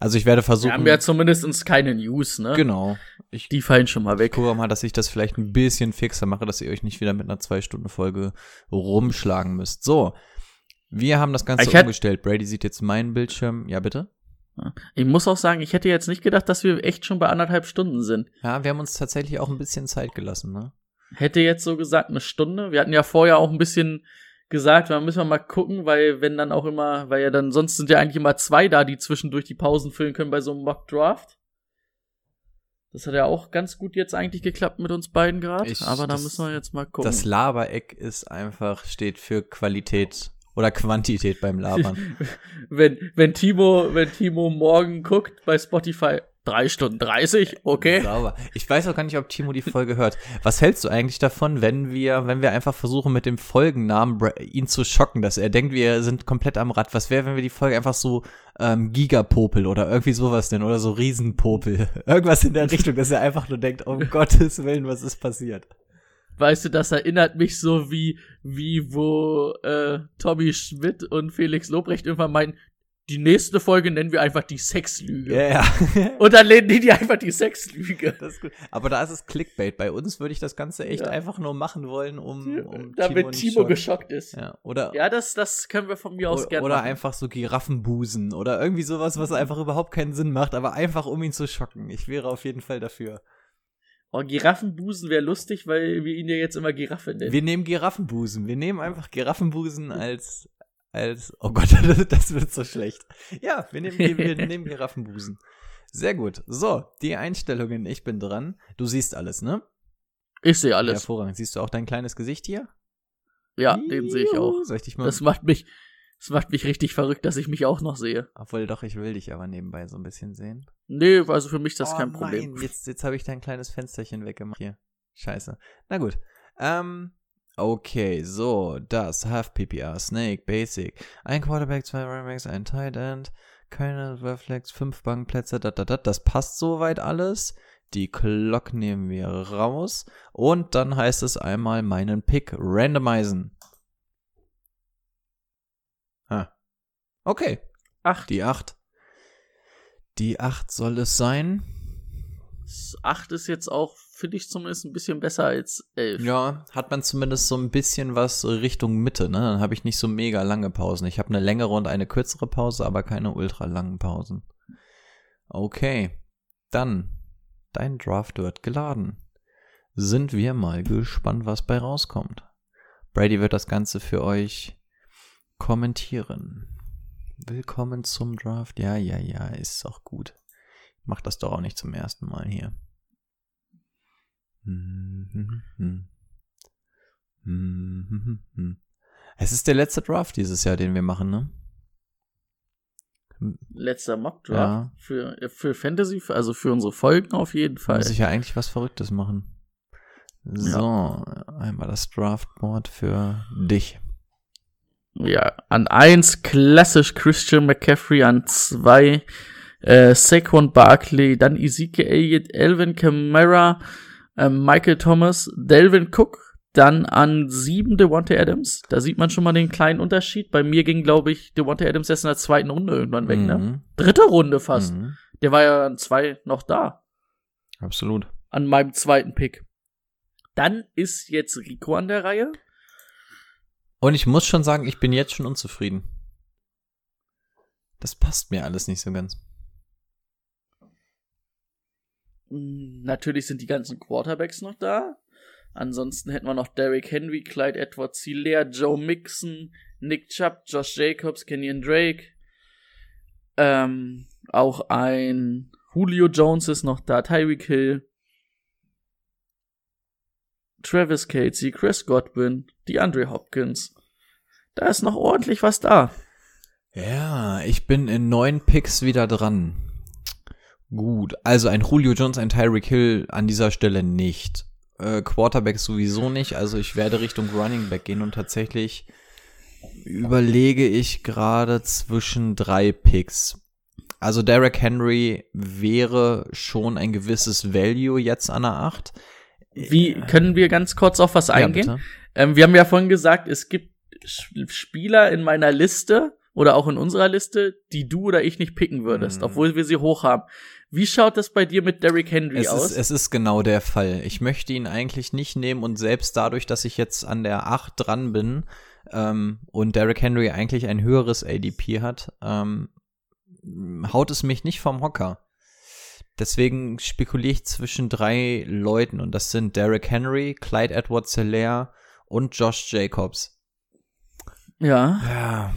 Also ich werde versuchen. Wir haben ja zumindest keine News, ne? genau. Ich Die fallen schon mal Ich weg. gucke mal, dass ich das vielleicht ein bisschen fixer mache, dass ihr euch nicht wieder mit einer Zwei-Stunden-Folge rumschlagen müsst. So, Wir haben das Ganze Ich umgestellt. Brady sieht jetzt meinen Bildschirm. Ja, bitte? Ich muss auch sagen, ich hätte jetzt nicht gedacht, dass wir echt schon bei anderthalb Stunden sind. Ja, wir haben uns tatsächlich auch ein bisschen Zeit gelassen, ne? Hätte jetzt so gesagt eine Stunde. Wir hatten ja vorher auch ein bisschen gesagt, da müssen wir mal gucken, weil wenn dann auch immer, weil ja dann sonst sind ja eigentlich immer zwei da, die zwischendurch die Pausen füllen können bei so einem Mock Draft. Das hat ja auch ganz gut jetzt eigentlich geklappt mit uns beiden gerade, aber da das- müssen wir jetzt mal gucken. Das Labereck ist einfach, steht für Qualität oder Quantität beim Labern. wenn, wenn Timo, wenn Timo morgen guckt bei Spotify, drei Stunden 30, okay. Sauber. Ich weiß auch gar nicht, ob Timo die Folge hört. Was hältst du eigentlich davon, wenn wir, wenn wir einfach versuchen, mit dem Folgennamen ihn zu schocken, dass er denkt, wir sind komplett am Rad? Was wäre, wenn wir die Folge einfach so ähm, Gigapopel oder irgendwie sowas nennen oder so Riesenpopel? Irgendwas in der Richtung, dass er einfach nur denkt, um Gottes Willen, was ist passiert? Weißt du, das erinnert mich so wie, wie wo äh, Tommy Schmidt und Felix Lobrecht irgendwann meinen, die nächste Folge nennen wir einfach die Sexlüge. Ja, ja. Und dann nennen die die einfach die Sexlüge. Das ist gut. Aber da ist es Clickbait. Bei uns würde ich das Ganze echt Ja. einfach nur machen wollen, um, um Damit Timo schocken. geschockt ist. Ja, Ja, oder, das, das können wir von mir aus gerne oder machen. einfach so Giraffenbusen oder irgendwie sowas, was einfach überhaupt keinen Sinn macht, aber einfach um ihn zu schocken. Ich wäre auf jeden Fall dafür. Oh, Giraffenbusen wäre lustig, weil wir ihn ja jetzt immer Giraffe nennen. Wir nehmen Giraffenbusen. Wir nehmen einfach Giraffenbusen als, als, oh Gott, das wird so schlecht. Ja, wir nehmen, wir nehmen Giraffenbusen. Sehr gut. So, die Einstellungen. Ich bin dran. Du siehst alles, ne? ich sehe alles. Hervorragend. Siehst du auch dein kleines Gesicht hier? Ja, den sehe ich auch. Soll ich dich mal Das macht mich, das macht mich richtig verrückt, dass ich mich auch noch sehe. Obwohl doch, ich will dich aber nebenbei so ein bisschen sehen. Nee, also für mich ist das Oh kein Problem. Nein, jetzt, jetzt habe ich dein kleines Fensterchen weggemacht. Hier. Scheiße. Na gut. Ähm, okay, so, das, Half PPR, Snake, Basic. Ein Quarterback, zwei Running Backs, ein Tight End, keine Reflex, fünf Bankplätze, dat, dat, dat. Das passt soweit alles. Die Clock nehmen wir raus. Und dann heißt es einmal meinen Pick randomisen. Ah. Okay, Acht. die 8. Die 8 soll es sein. Acht ist jetzt auch, finde ich zumindest ein bisschen besser als elf. Ja, hat man zumindest so ein bisschen was Richtung Mitte, ne? Dann habe ich nicht so mega lange Pausen. Ich habe eine längere und eine kürzere Pause, aber keine ultra langen Pausen. Okay, dann dein Draft wird geladen. Sind wir mal gespannt, was bei rauskommt. Brady wird das Ganze für euch kommentieren. Willkommen zum Draft. Ja, ja, ja, ist auch gut. Mach das doch auch nicht zum ersten Mal hier. Mhm. Es ist der letzte Draft dieses Jahr, den wir machen, ne? Letzter Mockdraft Ja. für, für Fantasy, also für unsere Folgen auf jeden Fall. Muss ich ja eigentlich was Verrücktes machen. So, einmal das Draftboard für dich. Ja, an eins klassisch Christian McCaffrey, an zwei äh, Saquon Barkley, dann Ezekiel Elliott, Elvin Kamara, äh, Michael Thomas, Delvin Cook, dann an sieben Devontae Adams. Da sieht man schon mal den kleinen Unterschied. Bei mir ging, glaube ich, Devontae Adams erst in der zweiten Runde irgendwann weg, ne? Mhm. Dritte Runde fast. Mhm. Der war ja an zwei noch da. Absolut. An meinem zweiten Pick. Dann ist jetzt Rico an der Reihe. Und ich muss schon sagen, ich bin jetzt schon unzufrieden. Das passt mir alles nicht so ganz. Natürlich sind die ganzen Quarterbacks noch da. Ansonsten hätten wir noch Derrick Henry, Clyde Edwards Hilaire, Joe Mixon, Nick Chubb, Josh Jacobs, Kenyon Drake. Ähm, auch ein Julio Jones ist noch da, Tyreek Hill, Travis Casey, Chris Godwin, DeAndre Hopkins. Da ist noch ordentlich was da. Ja, ich bin in neun Picks wieder dran. Gut, also ein Julio Jones, ein Tyreek Hill an dieser Stelle nicht. Äh, Quarterback sowieso nicht, also ich werde Richtung Running Back gehen und tatsächlich überlege ich gerade zwischen drei Picks. Also Derrick Henry wäre schon ein gewisses Value jetzt an der 8. Wie können wir ganz kurz auf was eingehen? Ja. Ähm, wir haben ja vorhin gesagt, es gibt Spieler in meiner Liste oder auch in unserer Liste, die du oder ich nicht picken würdest, Mhm. obwohl wir sie hoch haben. Wie schaut das bei dir mit Derrick Henry Es aus? ist, es ist genau der Fall. Ich möchte ihn eigentlich nicht nehmen und selbst dadurch, dass ich jetzt an der 8 dran bin, ähm, und Derrick Henry eigentlich ein höheres ADP hat, ähm, haut es mich nicht vom Hocker. Deswegen spekuliere ich zwischen drei Leuten und das sind Derrick Henry, Clyde edwards hilaire und Josh Jacobs. Ja. Ja.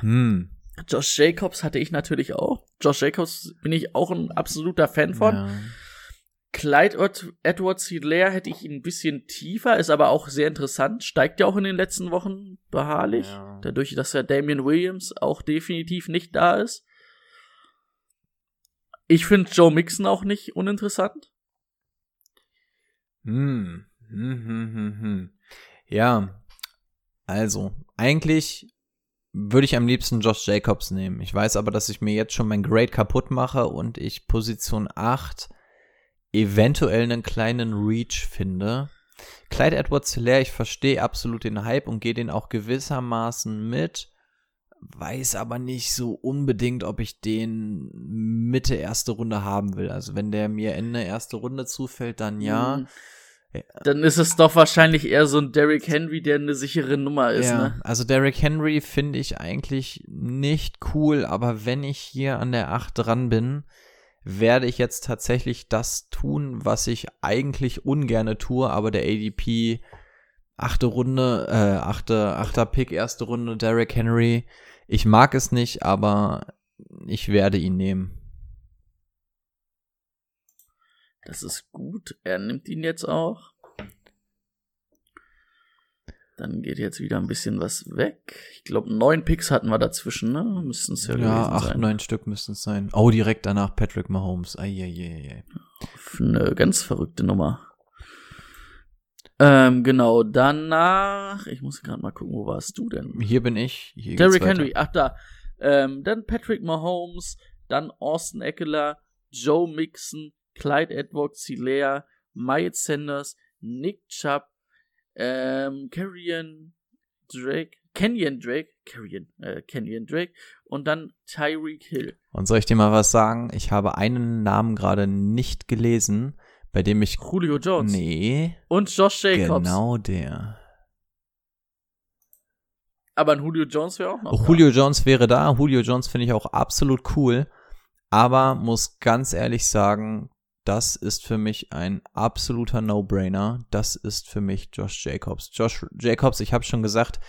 Hm. Josh Jacobs hatte ich natürlich auch. Josh Jacobs bin ich auch ein absoluter Fan von. Ja. Clyde Edwards Hilaire hätte ich ein bisschen tiefer, ist aber auch sehr interessant. Steigt ja auch in den letzten Wochen beharrlich. Ja. Dadurch, dass ja Damian Williams auch definitiv nicht da ist. Ich finde Joe Mixon auch nicht uninteressant. Hm. Hm, hm, hm, hm. Ja. Also, eigentlich würde ich am liebsten Josh Jacobs nehmen. Ich weiß aber, dass ich mir jetzt schon mein Grade kaputt mache und ich Position 8 eventuell einen kleinen Reach finde. Clyde Edwards Hilaire, ich verstehe absolut den Hype und gehe den auch gewissermaßen mit, weiß aber nicht so unbedingt, ob ich den Mitte erste Runde haben will. Also wenn der mir Ende erste Runde zufällt, dann ja. Hm. Dann ist es doch wahrscheinlich eher so ein Derrick Henry, der eine sichere Nummer ist, ja, ne? also Derrick Henry finde ich eigentlich nicht cool, aber wenn ich hier an der 8 dran bin, werde ich jetzt tatsächlich das tun, was ich eigentlich ungerne tue, aber der ADP achte Runde, äh, achte, achter Pick, erste Runde, Derrick Henry. Ich mag es nicht, aber ich werde ihn nehmen. Das ist gut. Er nimmt ihn jetzt auch. Dann geht jetzt wieder ein bisschen was weg. Ich glaube, neun Picks hatten wir dazwischen, ne? Müssten es ja, Ja, acht, sein. neun Stück müssten es sein. Oh, direkt danach Patrick Mahomes. Eieiei. Eine ganz verrückte Nummer. Ähm, genau, danach, ich muss gerade mal gucken, wo warst du denn? Hier bin ich. Hier Derrick. Henry, ach da. Ähm, dann Patrick Mahomes, dann Austin Eckler, Joe Mixon, Clyde Edwards Hilaire, Miles Sanders, Nick Chubb, ähm, Carrion Drake, Kenyon Drake, Carrion, äh, Kenyon Drake und dann Tyreek Hill. Und soll ich dir mal was sagen? Ich habe einen Namen gerade nicht gelesen, bei dem ich. Julio Jones Nee, und Josh Jacobs. genau der. Aber ein Julio Jones wäre auch noch. Julio Jones wäre da. Julio Jones finde ich auch absolut cool. Aber muss ganz ehrlich sagen, das ist für mich ein absoluter No-Brainer. Das ist für mich Josh Jacobs. Josh Jacobs, ich habe schon gesagt,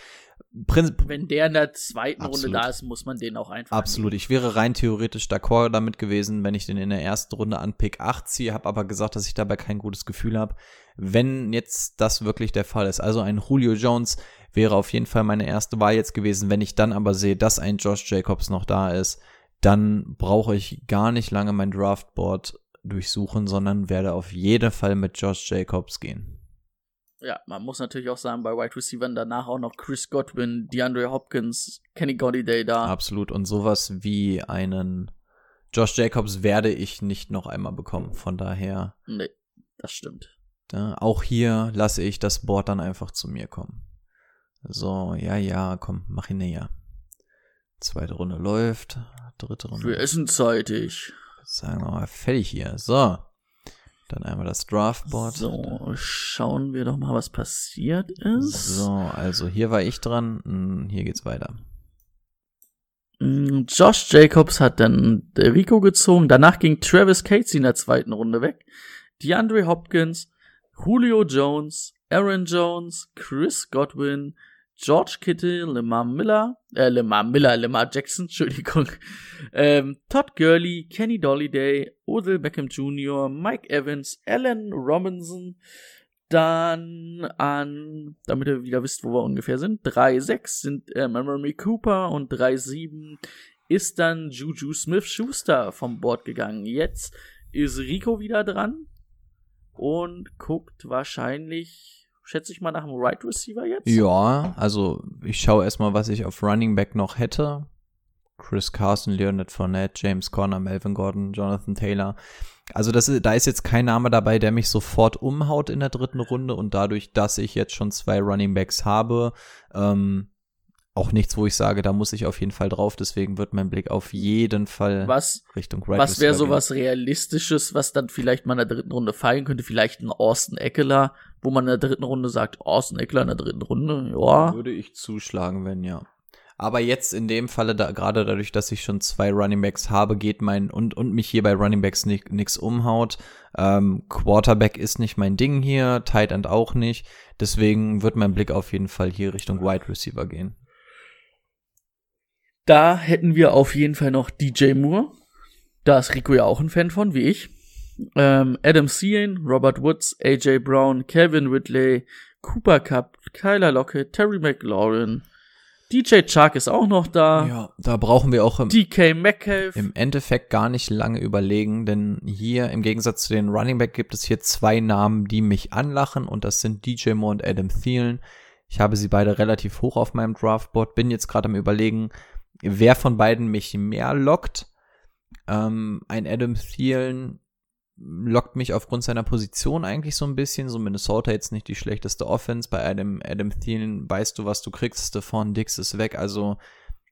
Prinz, da. Wenn der in der zweiten Absolut. Runde da ist, muss man den auch einfach. Absolut. Ich wäre rein theoretisch d'accord damit gewesen, wenn ich den in der ersten Runde an Pick 8 ziehe, habe aber gesagt, dass ich dabei kein gutes Gefühl habe. Wenn jetzt das wirklich der Fall ist, also ein Julio Jones wäre auf jeden Fall meine erste Wahl jetzt gewesen. Wenn ich dann aber sehe, dass ein Josh Jacobs noch da ist, dann brauche ich gar nicht lange mein Draftboard durchsuchen, sondern werde auf jeden Fall mit Josh Jacobs gehen. Ja, man muss natürlich auch sagen, bei Wide Receivers danach auch noch Chris Godwin, DeAndre Hopkins, Kenny Golladay da. Absolut. Und sowas wie einen Josh Jacobs werde ich nicht noch einmal bekommen. Von daher, Nee, das stimmt. ja, auch hier lasse ich das Board dann einfach zu mir kommen. So, ja, ja, komm, mach ihn näher. Zweite Runde läuft, dritte Runde. Wir essen zeitig. Sagen wir mal, fertig hier. So. Dann einmal das Draftboard. So, schauen wir doch mal, was passiert ist. So, also hier war ich dran. Hm, Hier geht's weiter. Mm, Josh Jacobs hat dann Rico gezogen. Danach ging Travis Casey in der zweiten Runde weg. DeAndre Hopkins, Julio Jones, Aaron Jones, Chris Godwin, George Kittle, Lamar Miller, äh, Lamar Miller, Lamar Jackson, Entschuldigung, ähm, Todd Gurley, Kenny Dolliday, Odell Beckham Jr., Mike Evans, Allen Robinson, dann an, damit ihr wieder wisst, wo wir ungefähr sind, 3-6 sind äh, Memory Cooper und 3-7 ist dann Juju Smith-Schuster vom Board gegangen. Jetzt ist Rico wieder dran und guckt wahrscheinlich, schätze ich mal, nach dem Right Receiver jetzt. Ja, also ich schaue erstmal, was ich auf Running Back noch hätte. Chris Carson, Leonard Fournette, James Conner, Melvin Gordon, Jonathan Taylor. Also das da ist jetzt kein Name dabei, der mich sofort umhaut in der dritten Runde und dadurch, dass ich jetzt schon zwei Running Backs habe, ähm, auch nichts, wo ich sage, da muss ich auf jeden Fall drauf. Deswegen wird mein Blick auf jeden Fall Was, Richtung Right was wäre so gehen. was Realistisches, was dann vielleicht mal in der dritten Runde fallen könnte? Vielleicht ein Austin Eckler, wo man in der dritten Runde sagt, Austin Eckler in der dritten Runde, ja. Würde ich zuschlagen, wenn ja. Aber jetzt in dem Falle, da, gerade dadurch, dass ich schon zwei Running Backs habe, geht mein und, und mich hier bei Running Backs nix umhaut. Ähm, Quarterback ist nicht mein Ding hier, Tight End auch nicht. Deswegen wird mein Blick auf jeden Fall hier Richtung Wide Receiver gehen. Da hätten wir auf jeden Fall noch DJ Moore. Da ist Rico ja auch ein Fan von, wie ich. Ähm, Adam Thielen, Robert Woods, AJ Brown, Calvin Ridley, Cooper Cup, Kyler Lockett, Terry McLaurin, DJ Chark ist auch noch da. Ja, da brauchen wir auch im, DK Metcalf. im Endeffekt gar nicht lange überlegen, denn hier im Gegensatz zu den Running Back gibt es hier zwei Namen, die mich anlachen und das sind DJ Moore und Adam Thielen. Ich habe sie beide relativ hoch auf meinem Draftboard, bin jetzt gerade am überlegen, wer von beiden mich mehr lockt. Ähm, ein Adam Thielen lockt mich aufgrund seiner Position eigentlich so ein bisschen. So Minnesota jetzt nicht die schlechteste Offense. Bei Adam, Adam Thielen weißt du, was du kriegst. Stephon Dix ist weg. Also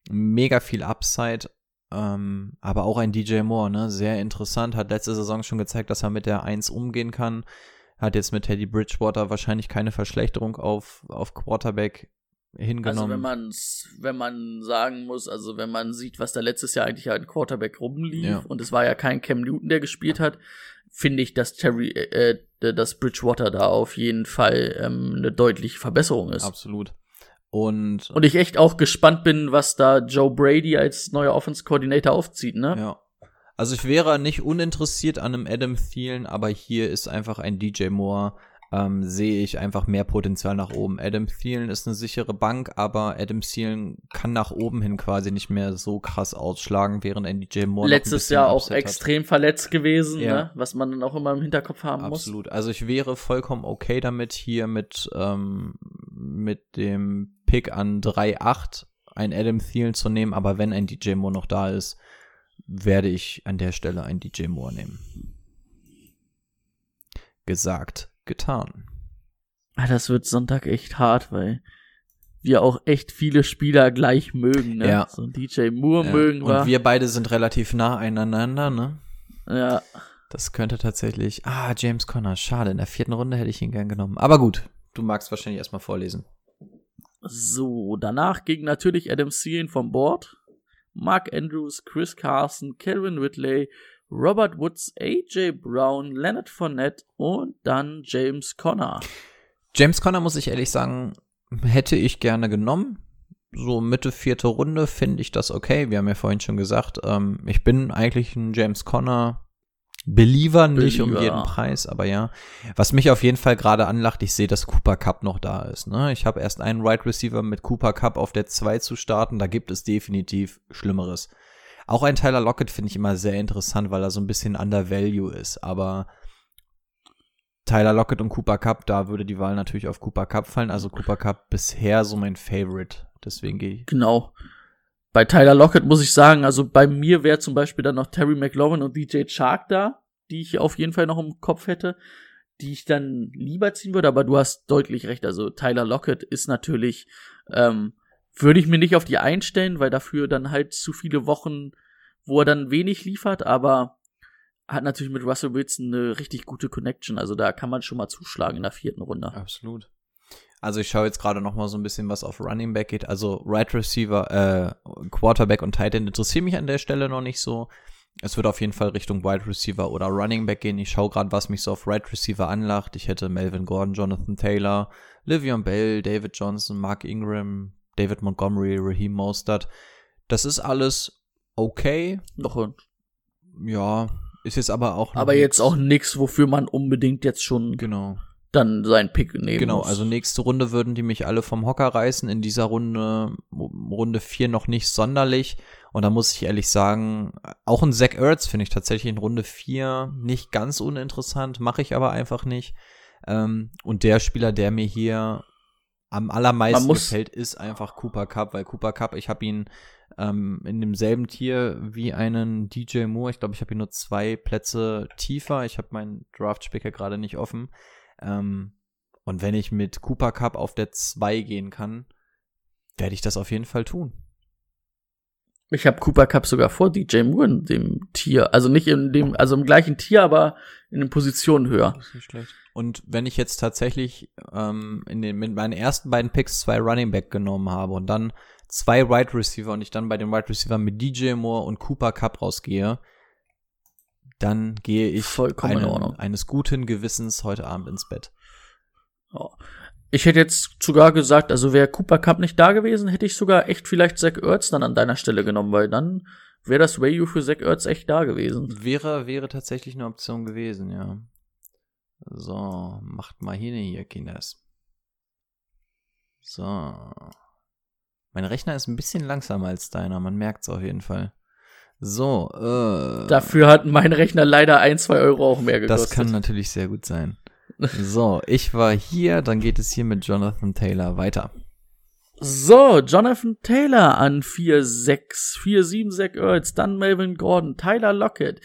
mega viel Upside. Ähm, aber auch ein DJ Moore, ne? Sehr interessant. Hat letzte Saison schon gezeigt, dass er mit der 1 umgehen kann. Hat jetzt mit Teddy Bridgewater wahrscheinlich keine Verschlechterung auf, auf Quarterback hingenommen. Also wenn man wenn man sagen muss, also wenn man sieht, was da letztes Jahr eigentlich an Quarterback rumlief Ja. und es war ja kein Cam Newton, der gespielt hat, finde ich, dass Terry, äh, äh, dass Bridgewater da auf jeden Fall ähm, eine deutliche Verbesserung ist. Absolut. Und, Und ich echt auch gespannt bin, was da Joe Brady als neuer Offense Coordinator aufzieht, ne? Ja. Also ich wäre nicht uninteressiert an einem Adam Thielen, aber hier ist einfach ein DJ Moore, ähm, sehe ich einfach mehr Potenzial nach oben. Adam Thielen ist eine sichere Bank, aber Adam Thielen kann nach oben hin quasi nicht mehr so krass ausschlagen, während ein DJ Moore Letztes Jahr auch Upside hat. extrem verletzt gewesen, Ja. ne? Was man dann auch immer im Hinterkopf haben muss. Absolut. Also ich wäre vollkommen okay damit, hier mit, ähm, mit dem Pick an 3-8 ein Adam Thielen zu nehmen, aber wenn ein DJ Moore noch da ist, werde ich an der Stelle ein DJ Moore nehmen. Gesagt, getan. Ah, das wird Sonntag echt hart, weil wir auch echt viele Spieler gleich mögen, ne? Ja. So ein DJ Moore Ja. mögen wir. Und wir beide sind relativ nah einander, ne? ja. Das könnte tatsächlich. Ah, James Conner, schade. In der vierten Runde hätte ich ihn gern genommen. Aber gut, du magst wahrscheinlich erstmal vorlesen. So, danach ging natürlich Adam Thielen vom Board. Mark Andrews, Chris Carson, Calvin Ridley, Robert Woods, AJ Brown, Leonard Fournette und dann James Conner. James Conner, muss ich ehrlich sagen, hätte ich gerne genommen. So Mitte vierte Runde finde ich das okay. Wir haben ja vorhin schon gesagt, ähm, ich bin eigentlich ein James Conner Believer, nicht um Believer. jeden Preis, aber ja. Was mich auf jeden Fall gerade anlacht, ich sehe, dass Cooper Cup noch da ist. Ne? Ich habe erst einen Right Receiver mit Cooper Cup auf der 2 zu starten, da gibt es definitiv Schlimmeres. Auch ein Tyler Lockett finde ich immer sehr interessant, weil er so ein bisschen under value ist, aber Tyler Lockett und Cooper Cup, da würde die Wahl natürlich auf Cooper Cup fallen. Also Cooper Cup bisher so mein Favorite. Deswegen gehe ich. Genau. Bei Tyler Lockett muss ich sagen, also bei mir wäre zum Beispiel dann noch Terry McLaurin und DJ Chark da, die ich auf jeden Fall noch im Kopf hätte, die ich dann lieber ziehen würde, aber du hast deutlich recht. Also Tyler Lockett ist natürlich, ähm, würde ich mir nicht auf die einstellen, weil dafür dann halt zu viele Wochen, wo er dann wenig liefert, aber hat natürlich mit Russell Wilson eine richtig gute Connection. Also da kann man schon mal zuschlagen in der vierten Runde. Absolut. Also ich schaue jetzt gerade noch mal so ein bisschen, was auf Running Back geht. Also Right Receiver, äh, Quarterback und Tight End interessieren mich an der Stelle noch nicht so. Es wird auf jeden Fall Richtung Wide Receiver oder Running Back gehen. Ich schaue gerade, was mich so auf Right Receiver anlacht. Ich hätte Melvin Gordon, Jonathan Taylor, Livion Bell, David Johnson, Mark Ingram, David Montgomery, Raheem Mostert. Das ist alles okay. Noch ein Ja, ist jetzt aber auch. aber jetzt nix. auch nix, wofür man unbedingt jetzt schon Genau. dann seinen Pick nehmen Genau, muss. also nächste Runde würden die mich alle vom Hocker reißen. In dieser Runde, Runde 4 noch nicht sonderlich. Und da muss ich ehrlich sagen, auch ein Zach Ertz finde ich tatsächlich in Runde 4 nicht ganz uninteressant, mache ich aber einfach nicht. Ähm, und der Spieler, der mir hier am allermeisten gefällt, ist einfach Cooper Cup, weil Cooper Cup, ich habe ihn ähm, in demselben Tier wie einen DJ Moore. Ich glaube, ich habe ihn nur zwei Plätze tiefer. Ich habe meinen Draft-Spicker gerade nicht offen. Ähm, und wenn ich mit Cooper Cup auf der 2 gehen kann, werde ich das auf jeden Fall tun. Ich habe Cooper Cup sogar vor DJ Moore in dem Tier. Also nicht in dem, also im gleichen Tier, aber in den Positionen höher. Das ist nicht schlecht. Und wenn ich jetzt tatsächlich ähm, in den, mit meinen ersten beiden Picks zwei Running Back genommen habe und dann zwei Wide right Receiver und ich dann bei den Wide right Receiver mit DJ Moore und Cooper Cup rausgehe, dann gehe ich einen, eines guten Gewissens heute Abend ins Bett. Ich hätte jetzt sogar gesagt, also wäre Cooper Cup nicht da gewesen, hätte ich sogar echt vielleicht Zach Ertz dann an deiner Stelle genommen, weil dann wäre das Value für Zach Ertz echt da gewesen. Wäre, wäre tatsächlich eine Option gewesen, ja. So, macht mal hin hier, Kinders. So. Mein Rechner ist ein bisschen langsamer als deiner, man merkt's auf jeden Fall. So, äh. Dafür hat mein Rechner leider ein, zwei Euro auch mehr gekostet. Das kann natürlich sehr gut sein. So, ich war hier, dann geht es hier mit Jonathan Taylor weiter. So, Jonathan Taylor an 4-6, 4-7 Zach Ertz, dann Melvin Gordon, Tyler Lockett,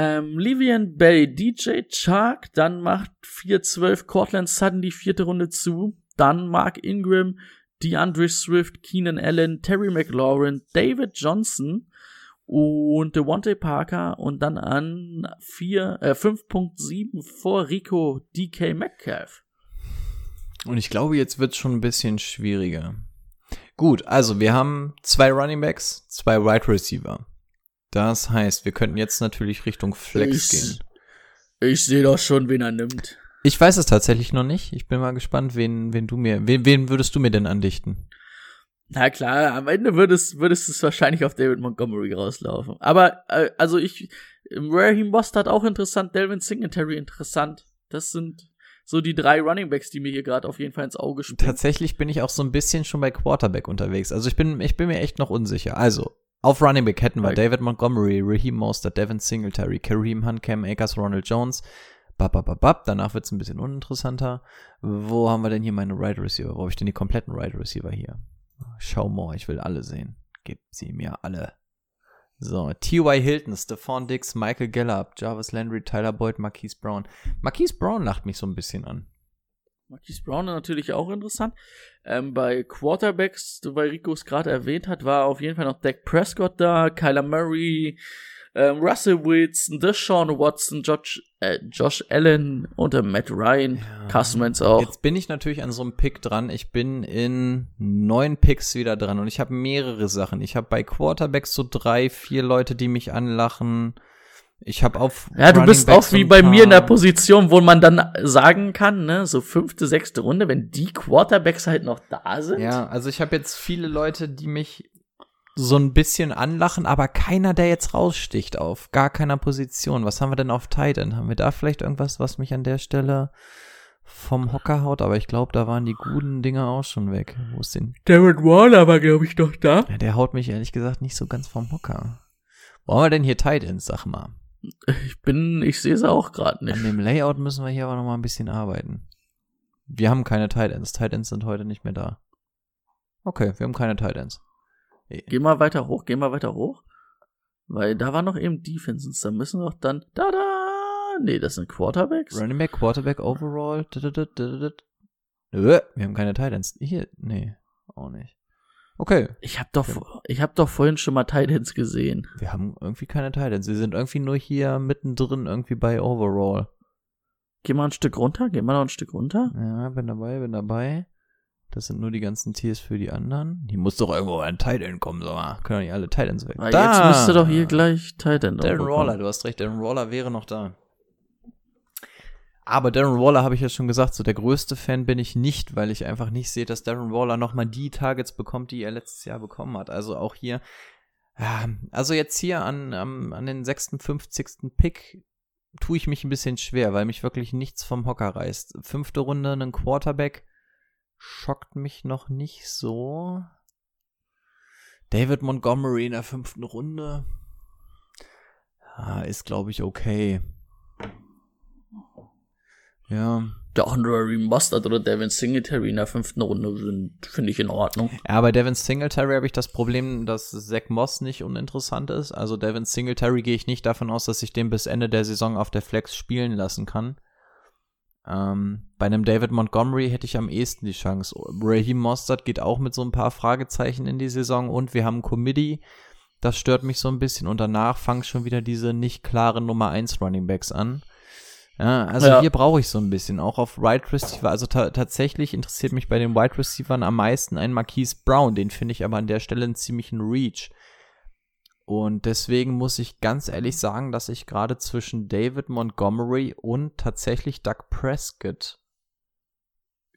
ähm, Livian Bell, DJ Chark, dann macht 4-12 Cortland Sutton die vierte Runde zu, dann Mark Ingram, DeAndre Swift, Keenan Allen, Terry McLaurin, David Johnson und Devontae Parker und dann an 4, äh, 5.7 vor Rico DK Metcalf. Und ich glaube, jetzt wird es schon ein bisschen schwieriger. Gut, also wir haben zwei Running Backs, zwei Wide right Receiver. Das heißt, wir könnten jetzt natürlich Richtung Flex Ich- gehen. Ich sehe doch schon, wen er nimmt. Ich weiß es tatsächlich noch nicht. Ich bin mal gespannt, wen, wen du mir, wen, wen würdest du mir denn andichten? Na klar, am Ende würdest, würdest es wahrscheinlich auf David Montgomery rauslaufen. Aber, äh, also ich, Raheem Mostert auch interessant, Delvin Singletary interessant. Das sind so die drei Running Backs, die mir hier gerade auf jeden Fall ins Auge springen. Tatsächlich bin ich auch so ein bisschen schon bei Quarterback unterwegs. Also ich bin, ich bin mir echt noch unsicher. Also, auf Running Back hätten wir Bei- David Montgomery, Raheem Mostert, Devin Singletary, Kareem Hunt, Cam Akers, Ronald Jones. Bap, bap, bap, bap. Danach wird's ein bisschen uninteressanter. Wo haben wir denn hier meine Right Receiver? Wo habe ich denn die kompletten Right Receiver hier? Schau mal, ich will alle sehen. Gib sie mir alle. So, T.Y. Hilton, Stephon Diggs, Michael Gallup, Jarvis Landry, Tyler Boyd, Marquise Brown. Marquise Brown lacht mich so ein bisschen an. Marquise Brown natürlich auch interessant. Ähm, bei Quarterbacks, weil Rico es gerade erwähnt hat, war auf jeden Fall noch Dak Prescott da, Kyler Murray, ähm, Russell Wilson, Deshaun Watson, Josh, äh, Josh Allen und äh, Matt Ryan, Carson Wentz auch. Jetzt bin ich natürlich an so einem Pick dran. Ich bin in neun Picks wieder dran und ich habe mehrere Sachen. Ich habe bei Quarterbacks so drei, vier Leute, die mich anlachen. Ich habe auf Ja, du Running bist Backs auch wie bei mir in der Position, wo man dann sagen kann, ne, so fünfte, sechste Runde, wenn die Quarterbacks halt noch da sind. Ja, also ich habe jetzt viele Leute, die mich so ein bisschen anlachen, aber keiner, der jetzt raussticht auf gar keiner Position. Was haben wir denn auf Titan? Haben wir da vielleicht irgendwas, was mich an der Stelle vom Hocker haut? Aber ich glaube, da waren die guten Dinge auch schon weg. Wo ist denn Darren Waller war, glaube ich, noch da. Ja, der haut mich ehrlich gesagt nicht so ganz vom Hocker. Wo haben wir denn hier Titans, sag mal? Ich bin, ich sehe sie auch gerade An nicht. dem Layout müssen wir hier aber noch mal ein bisschen arbeiten. Wir haben keine Titans. Titans sind heute nicht mehr da. Okay, wir haben keine Titans. Geh mal weiter hoch, geh mal weiter hoch. Weil da war noch eben Defenses, da müssen wir doch dann, da, da, nee, das sind Quarterbacks. Running Back, Quarterback, Overall. didididididid. Nö, wir haben keine Titans. Hier, nee, auch nicht. Okay, Ich hab doch, ich hab doch vorhin schon mal Titans gesehen. wir haben irgendwie keine Titans. Sie sind irgendwie nur hier mittendrin irgendwie bei Overall. Geh mal ein Stück runter, geh mal noch ein Stück runter. Ja, bin dabei, bin dabei. Das sind nur die ganzen Tiers für die anderen. Hier muss doch irgendwo ein Titan kommen, sag mal. Können doch nicht alle Titans weg. Ah, Jetzt müsste doch hier gleich Titan Waller, kommen. du hast recht, Darren Waller wäre noch da. Aber Darren Waller habe ich ja schon gesagt, so der größte Fan bin ich nicht, weil ich einfach nicht sehe, dass Darren Waller nochmal die Targets bekommt, die er letztes Jahr bekommen hat. Also auch hier, also jetzt hier an, am- an den 56. Pick tue ich mich ein bisschen schwer, weil mich wirklich nichts vom Hocker reißt. Fünfte Runde, einen Quarterback schockt mich noch nicht so. David Montgomery in der fünften Runde. Ist, glaube ich, okay. Ja. Der Honorary Mustard oder Devin Singletary in der fünften Runde sind, finde ich in Ordnung. Ja, bei Devin Singletary habe ich das Problem, dass Zach Moss nicht uninteressant ist. Also Devin Singletary gehe ich nicht davon aus, dass ich den bis Ende der Saison auf der Flex spielen lassen kann. Ähm, bei einem David Montgomery hätte ich am ehesten die Chance. Raheem Mostert geht auch mit so ein paar Fragezeichen in die Saison und wir haben Committee. Das stört mich so ein bisschen und danach fangen schon wieder diese nicht klaren Nummer 1 Running Backs an. Ja, also Ja. hier brauche ich so ein bisschen, auch auf Wide Receiver. Also ta tatsächlich interessiert mich bei den Wide Receivern am meisten ein Marquise Brown. Den finde ich aber an der Stelle einen ziemlichen Reach. Und deswegen muss ich ganz ehrlich sagen, dass ich gerade zwischen David Montgomery und tatsächlich Doug Prescott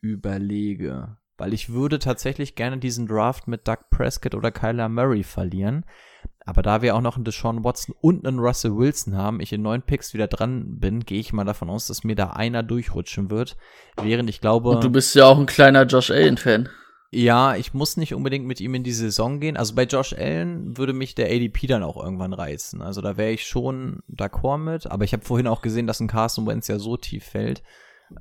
überlege. Weil ich würde tatsächlich gerne diesen Draft mit Doug Prescott oder Kyler Murray verlieren. Aber da wir auch noch einen Deshaun Watson und einen Russell Wilson haben, ich in neun Picks wieder dran bin, gehe ich mal davon aus, dass mir da einer durchrutschen wird. Während ich glaube. Und du bist ja auch ein kleiner Josh Allen-Fan. Ja, ich muss nicht unbedingt mit ihm in die Saison gehen. Also bei Josh Allen würde mich der ADP dann auch irgendwann reizen. Also da wäre ich schon d'accord mit. Aber ich habe vorhin auch gesehen, dass ein Carson Wentz ja so tief fällt.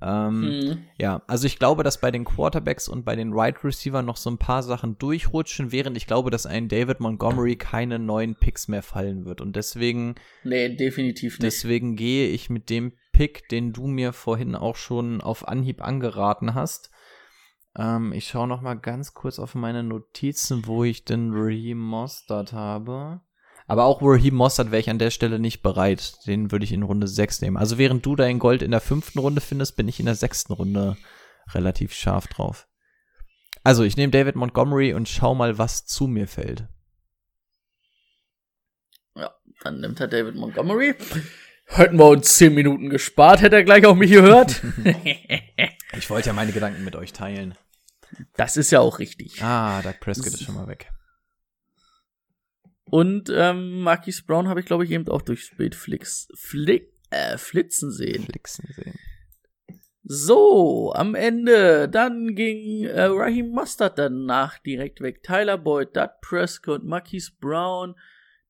Ähm, Mhm. Ja, also ich glaube, dass bei den Quarterbacks und bei den Wide Receiver noch so ein paar Sachen durchrutschen, während ich glaube, dass ein David Montgomery keine neuen Picks mehr fallen wird. Und deswegen, Nee, definitiv nicht. deswegen gehe ich mit dem Pick, den du mir vorhin auch schon auf Anhieb angeraten hast. Ähm, ich schaue noch mal ganz kurz auf meine Notizen, wo ich den Mostert habe. Aber auch Raheem Mostert wäre ich an der Stelle nicht bereit. Den würde ich in Runde 6 nehmen. Also während du dein Gold in der fünften Runde findest, bin ich in der sechsten Runde relativ scharf drauf. Also ich nehme David Montgomery und schau mal, was zu mir fällt. Ja, dann nimmt er David Montgomery. Hätten wir uns 10 Minuten gespart, hätte er gleich auf mich gehört. Ich wollte ja meine Gedanken mit euch teilen. das ist ja auch richtig. Ah, Doug Prescott ist schon mal weg. Und ähm, Marquise Brown habe ich, glaube ich, eben auch durchs Bild flix, flick, äh, flitzen sehen. Flixen sehen. So, am Ende, dann ging äh, Raheem Mustard danach direkt weg. Tyler Boyd, Doug Prescott, Marquise Brown,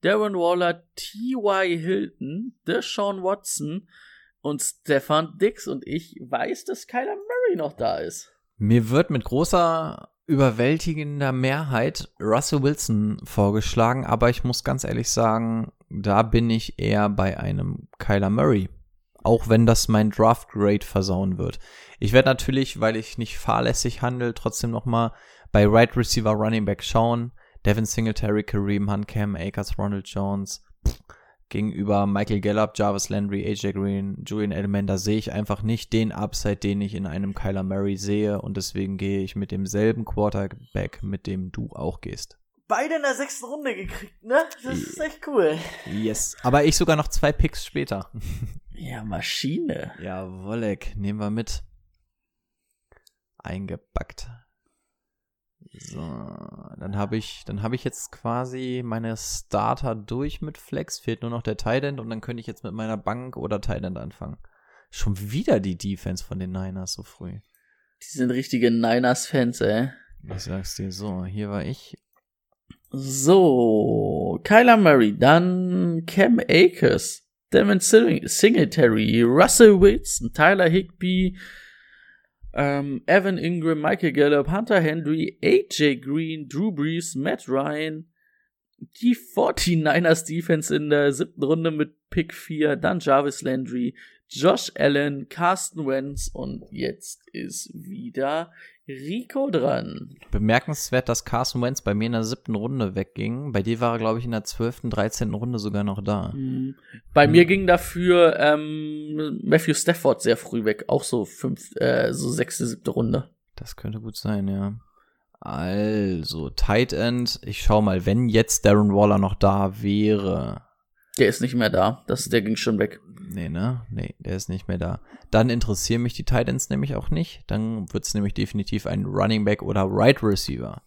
Darren Waller, T.Y. Hilton, Deshaun Watson und Stefan Dix. Und ich weiß, dass Kyler Murray noch da ist. Mir wird mit großer überwältigender Mehrheit Russell Wilson vorgeschlagen, aber ich muss ganz ehrlich sagen, da bin ich eher bei einem Kyler Murray. Auch wenn das mein Draft Grade versauen wird. Ich werde natürlich, weil ich nicht fahrlässig handle, trotzdem noch mal bei Right Receiver Running Back schauen. Devin Singletary, Kareem Hunt, Cam Akers, Ronald Jones. Pff, gegenüber Michael Gallup, Jarvis Landry, AJ Green, Julian Edelman, da sehe ich einfach nicht den Upside, den ich in einem Kyler Murray sehe und deswegen gehe ich mit demselben Quarterback, mit dem du auch gehst. Beide in der sechsten Runde gekriegt, ne? Das ist echt cool. Yes. Aber ich sogar noch zwei Picks später. Ja, Maschine. ja, Wolleck, nehmen wir mit. Eingepackt. So, dann habe ich, dann habe ich jetzt quasi meine Starter durch mit Flex, fehlt nur noch der Tident und dann könnte ich jetzt mit meiner Bank oder Tident anfangen. Schon wieder die Defense von den Niners so früh. Die sind richtige Niners-Fans, ey. Ich sag's dir so, hier war ich. So, Kyler Murray, dann Cam Akers, Devin Sing- Singletary, Russell Wilson, Tyler Higby, ähm, Evan Ingram, Michael Gallup, Hunter Henry, AJ Green, Drew Brees, Matt Ryan, die 49ers Defense in der siebten Runde mit Pick 4, dann Jarvis Landry, Josh Allen, Carsten Wentz und jetzt ist wieder Rico dran. Bemerkenswert, dass Carson Wentz bei mir in der siebten Runde wegging. Bei dir war er, glaube ich, in der zwölften, dreizehnten Runde sogar noch da. Mhm. Bei mir ging dafür ähm, Matthew Stafford sehr früh weg, auch so fünf, äh, so sechste, siebte Runde. Das könnte gut sein, ja. Also, Tight End, ich schau mal, wenn jetzt Darren Waller noch da wäre. Der ist nicht mehr da, das, der ging schon weg. Nee, ne? Nee, der ist nicht mehr da. Dann interessieren mich die Tight Ends nämlich auch nicht. Dann wird's nämlich definitiv ein Running Back oder Right Receiver.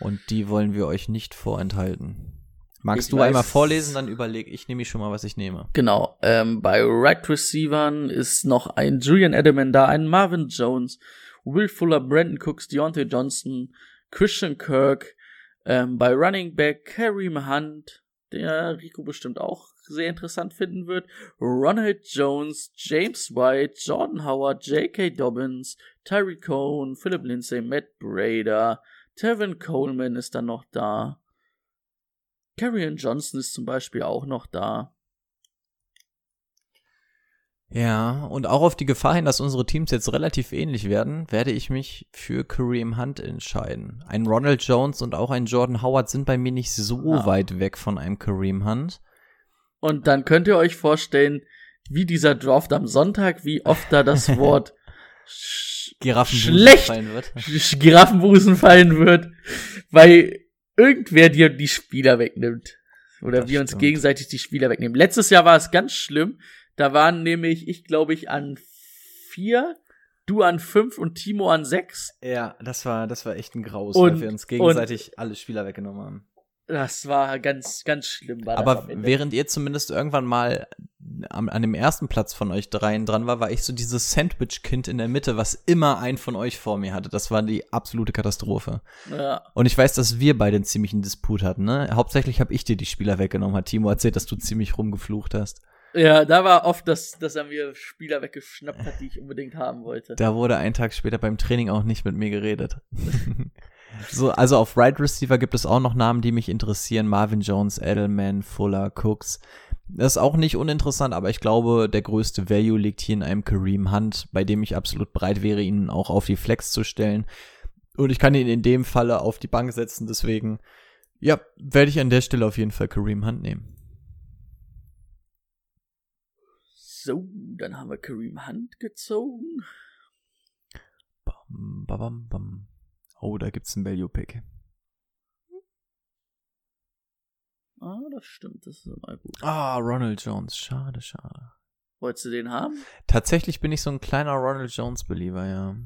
Und die wollen wir euch nicht vorenthalten. Magst Ich du weiß- einmal vorlesen, dann überlege ich nämlich schon mal, was ich nehme. Genau, ähm, bei Right Receivern ist noch ein Julian Edelman da, ein Marvin Jones, Will Fuller, Brandon Cooks, Deontay Johnson, Christian Kirk, ähm, bei Running Back Kareem Hunt, der Rico bestimmt auch sehr interessant finden wird, Ronald Jones, James White, Jordan Howard, J.K. Dobbins, Tyree Cohn, Philip Lindsay, Matt Brader, Tevin Coleman ist dann noch da. Karrion Johnson ist zum Beispiel auch noch da. Ja, und auch auf die Gefahr hin, dass unsere Teams jetzt relativ ähnlich werden, werde ich mich für Kareem Hunt entscheiden. Ein Ronald Jones und auch ein Jordan Howard sind bei mir nicht so Ah. weit weg von einem Kareem Hunt. Und dann könnt ihr euch vorstellen, wie dieser Draft am Sonntag, wie oft da das Wort sch Giraffenbusen schlecht fallen wird. Sch- Giraffenbusen fallen wird, weil irgendwer dir die Spieler wegnimmt. Oder Das wir uns stimmt. gegenseitig die Spieler wegnehmen. Letztes Jahr war es ganz schlimm. Da waren nämlich, ich glaube ich, an vier, du an fünf und Timo an sechs. Ja, das war, das war echt ein Graus, Und- weil wir uns gegenseitig alle Spieler weggenommen haben. Das war ganz, ganz schlimm. Aber während ihr zumindest irgendwann mal am, an dem ersten Platz von euch dreien dran war, war ich so dieses Sandwich-Kind in der Mitte, was immer einen von euch vor mir hatte. Das war die absolute Katastrophe. ja. Und ich weiß, dass wir beide einen ziemlichen Disput hatten, ne? Hauptsächlich habe ich dir die Spieler weggenommen, hat Timo erzählt, dass du ziemlich rumgeflucht hast. Ja, da war oft, dass, dass er mir Spieler weggeschnappt hat, die ich unbedingt haben wollte. Da wurde ein Tag später beim Training auch nicht mit mir geredet. so, also auf Right Receiver gibt es auch noch Namen, die mich interessieren. Marvin Jones, Edelman, Fuller, Cooks. Das ist auch nicht uninteressant, aber ich glaube, der größte Value liegt hier in einem Kareem Hunt, bei dem ich absolut bereit wäre, ihn auch auf die Flex zu stellen. Und ich kann ihn in dem Falle auf die Bank setzen, deswegen, ja, werde ich an der Stelle auf jeden Fall Kareem Hunt nehmen. So, dann haben wir Kareem Hunt gezogen. Bam, bam, bam. Oh, da gibt's einen Value-Pick. Ah, das stimmt, das ist immer gut. Ah, Ronald Jones. Schade, schade. Wolltest du den haben? Tatsächlich bin ich so ein kleiner Ronald Jones-Believer, ja.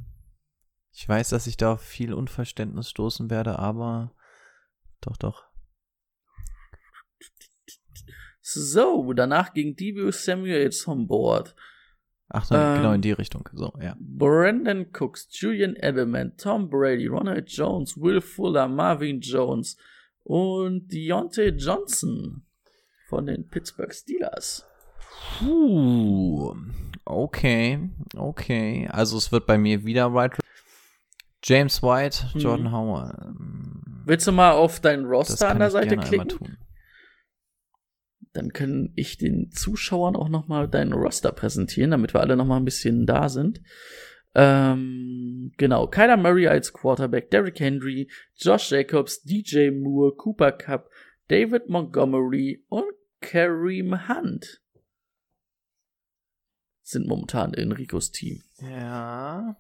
Ich weiß, dass ich da auf viel Unverständnis stoßen werde, aber doch, doch. So, danach ging Debo Samuels vom Board. Ach, nein, Ähm. genau in die Richtung. So, ja. Brandon Cooks, Julian Edelman, Tom Brady, Ronald Jones, Will Fuller, Marvin Jones und Deontay Johnson von den Pittsburgh Steelers. Puh. Okay, okay. Also es wird bei mir wieder White. James White, Mhm. Jordan Howard. Ähm, Willst du mal auf dein Roster an der Seite klicken? Dann kann ich den Zuschauern auch noch mal deinen Roster präsentieren, damit wir alle noch mal ein bisschen da sind. Ähm, genau, Kyler Murray als Quarterback, Derrick Henry, Josh Jacobs, DJ Moore, Cooper Cup, David Montgomery und Kareem Hunt sind momentan in Ricos Team. Ja.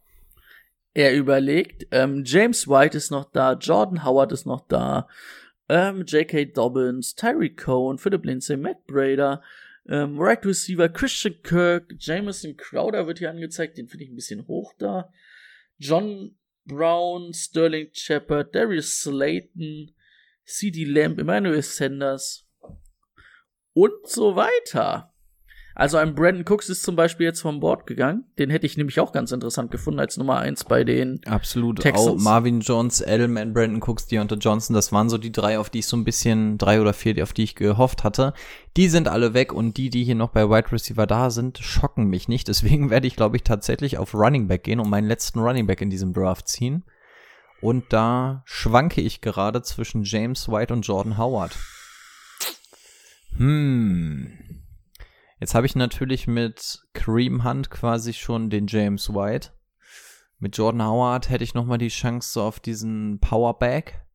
Er überlegt, ähm, James White ist noch da, Jordan Howard ist noch da, ähm, J.K. Dobbins, Tyreek Cohen, Philip Lindsay, Matt Brader, ähm, Right Receiver Christian Kirk, Jameson Crowder wird hier angezeigt, den finde ich ein bisschen hoch da. John Brown, Sterling Shepard, Darius Slayton, C.D. Lamb, Emmanuel Sanders und so weiter. Also ein Brandon Cooks ist zum Beispiel jetzt vom Board gegangen. Den hätte ich nämlich auch ganz interessant gefunden als Nummer eins bei den Absolut. Auch Texans. Marvin Jones, Edelman, Brandon Cooks, Deontay Johnson, das waren so die drei, auf die ich so ein bisschen, drei oder vier, auf die ich gehofft hatte. Die sind alle weg und die, die hier noch bei Wide Receiver da sind, schocken mich nicht. Deswegen werde ich, glaube ich, tatsächlich auf Running Back gehen und meinen letzten Running Back in diesem Draft ziehen. Und da schwanke ich gerade zwischen James White und Jordan Howard. Hm. Jetzt habe ich natürlich mit Kareem Hunt quasi schon den James White. Mit Jordan Howard hätte ich noch mal die Chance so auf diesen Powerback.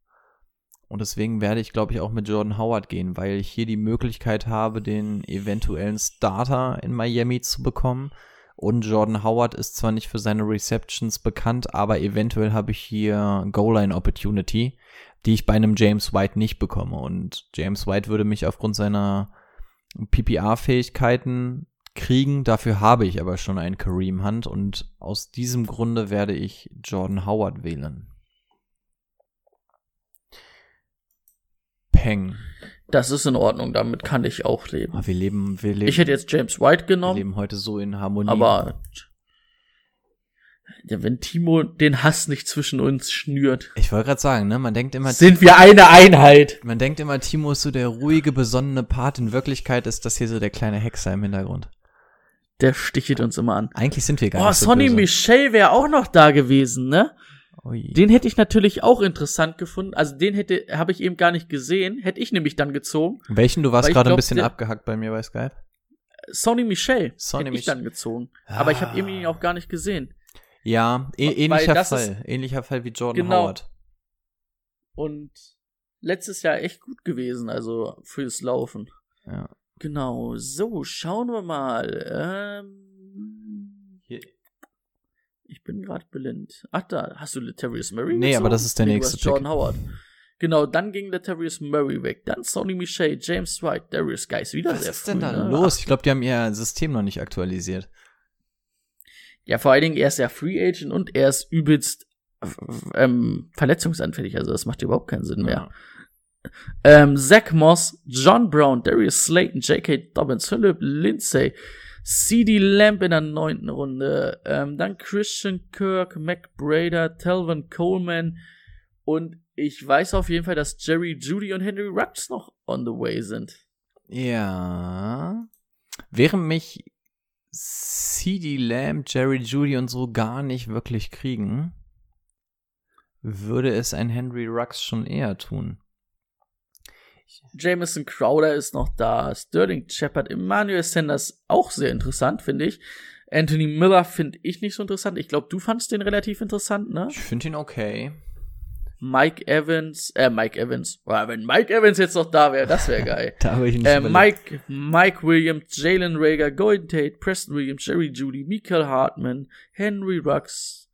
Und deswegen werde ich, glaube ich, auch mit Jordan Howard gehen, weil ich hier die Möglichkeit habe, den eventuellen Starter in Miami zu bekommen. Und Jordan Howard ist zwar nicht für seine Receptions bekannt, aber eventuell habe ich hier Goal-Line Opportunity, die ich bei einem James White nicht bekomme. Und James White würde mich aufgrund seiner PPA-Fähigkeiten kriegen. Dafür habe ich aber schon einen Kareem Hunt und aus diesem Grunde werde ich Jordan Howard wählen. Peng. Das ist in Ordnung, damit kann ich auch leben. Ah, wir leben, wir leben, Ich hätte jetzt James White wir genommen, leben heute so in Harmonie. aber ja, wenn Timo den Hass nicht zwischen uns schnürt, ich wollte gerade sagen, ne, man denkt immer, sind wir eine Einheit. man denkt immer, Timo ist so der ruhige, besonnene Part. In Wirklichkeit ist das hier so der kleine Hexer im Hintergrund. Der stichelt uns immer an. Eigentlich sind wir gar Oh, nicht so Sonny böse. Michel wäre auch noch da gewesen, ne? Ui. Den hätte ich natürlich auch interessant gefunden. Also den hätte habe ich eben gar nicht gesehen. Hätte ich nämlich dann gezogen. Welchen? Du warst ich gerade ein bisschen abgehackt bei mir bei Skype. Sonny Michel Sonny hätte ich Michel. dann gezogen. Aber ich habe Ah. irgendwie ihn auch gar nicht gesehen. Ja, ähnlicher Fall. Ähnlicher Fall wie Jordan Genau. Howard. Und letztes Jahr echt gut gewesen, also fürs Laufen. Ja. Genau, so, schauen wir mal. Ähm, Hier. ich bin gerade blind. Ach, da hast du Latavius Murray Nee, gezogen? aber das ist der Nee, du nächste hast Jordan Pick. Howard. Genau, dann ging Latavius Murray weg. Dann Sonny Michel, James White, Darius Geis wieder Was sehr ist denn früh, da ne? los? Ich glaube, die haben ihr System noch nicht aktualisiert. Ja, vor allen Dingen, er ist ja Free Agent und er ist übelst ähm, verletzungsanfällig. Also das macht überhaupt keinen Sinn mehr. Ähm, Zach Moss, John Brown, Darius Slayton, J.K. Dobbins, Philip Lindsay, C.D. Lamb in der neunten Runde, ähm, dann Christian Kirk, Mac Brader, Telvin Coleman und ich weiß auf jeden Fall, dass Jerry Judy und Henry Rux noch on the way sind. Ja. Während mich CD Lamb, Jerry Judy und so gar nicht wirklich kriegen, würde es ein Henry Rux schon eher tun. Jameson Crowder ist noch da, Sterling Shepard, Emmanuel Sanders auch sehr interessant, finde ich. Anthony Miller finde ich nicht so interessant. Ich glaube, du fandst den relativ interessant, ne? Ich finde ihn okay. Mike Evans, äh, Mike Evans. Boah, wenn Mike Evans jetzt noch da wäre, das wäre geil. Da habe ich nicht äh. Mike, Mike Williams, Jalen Rager, Golden Tate, Preston Williams, Jerry Judy, Michael Hartman, Henry Rux.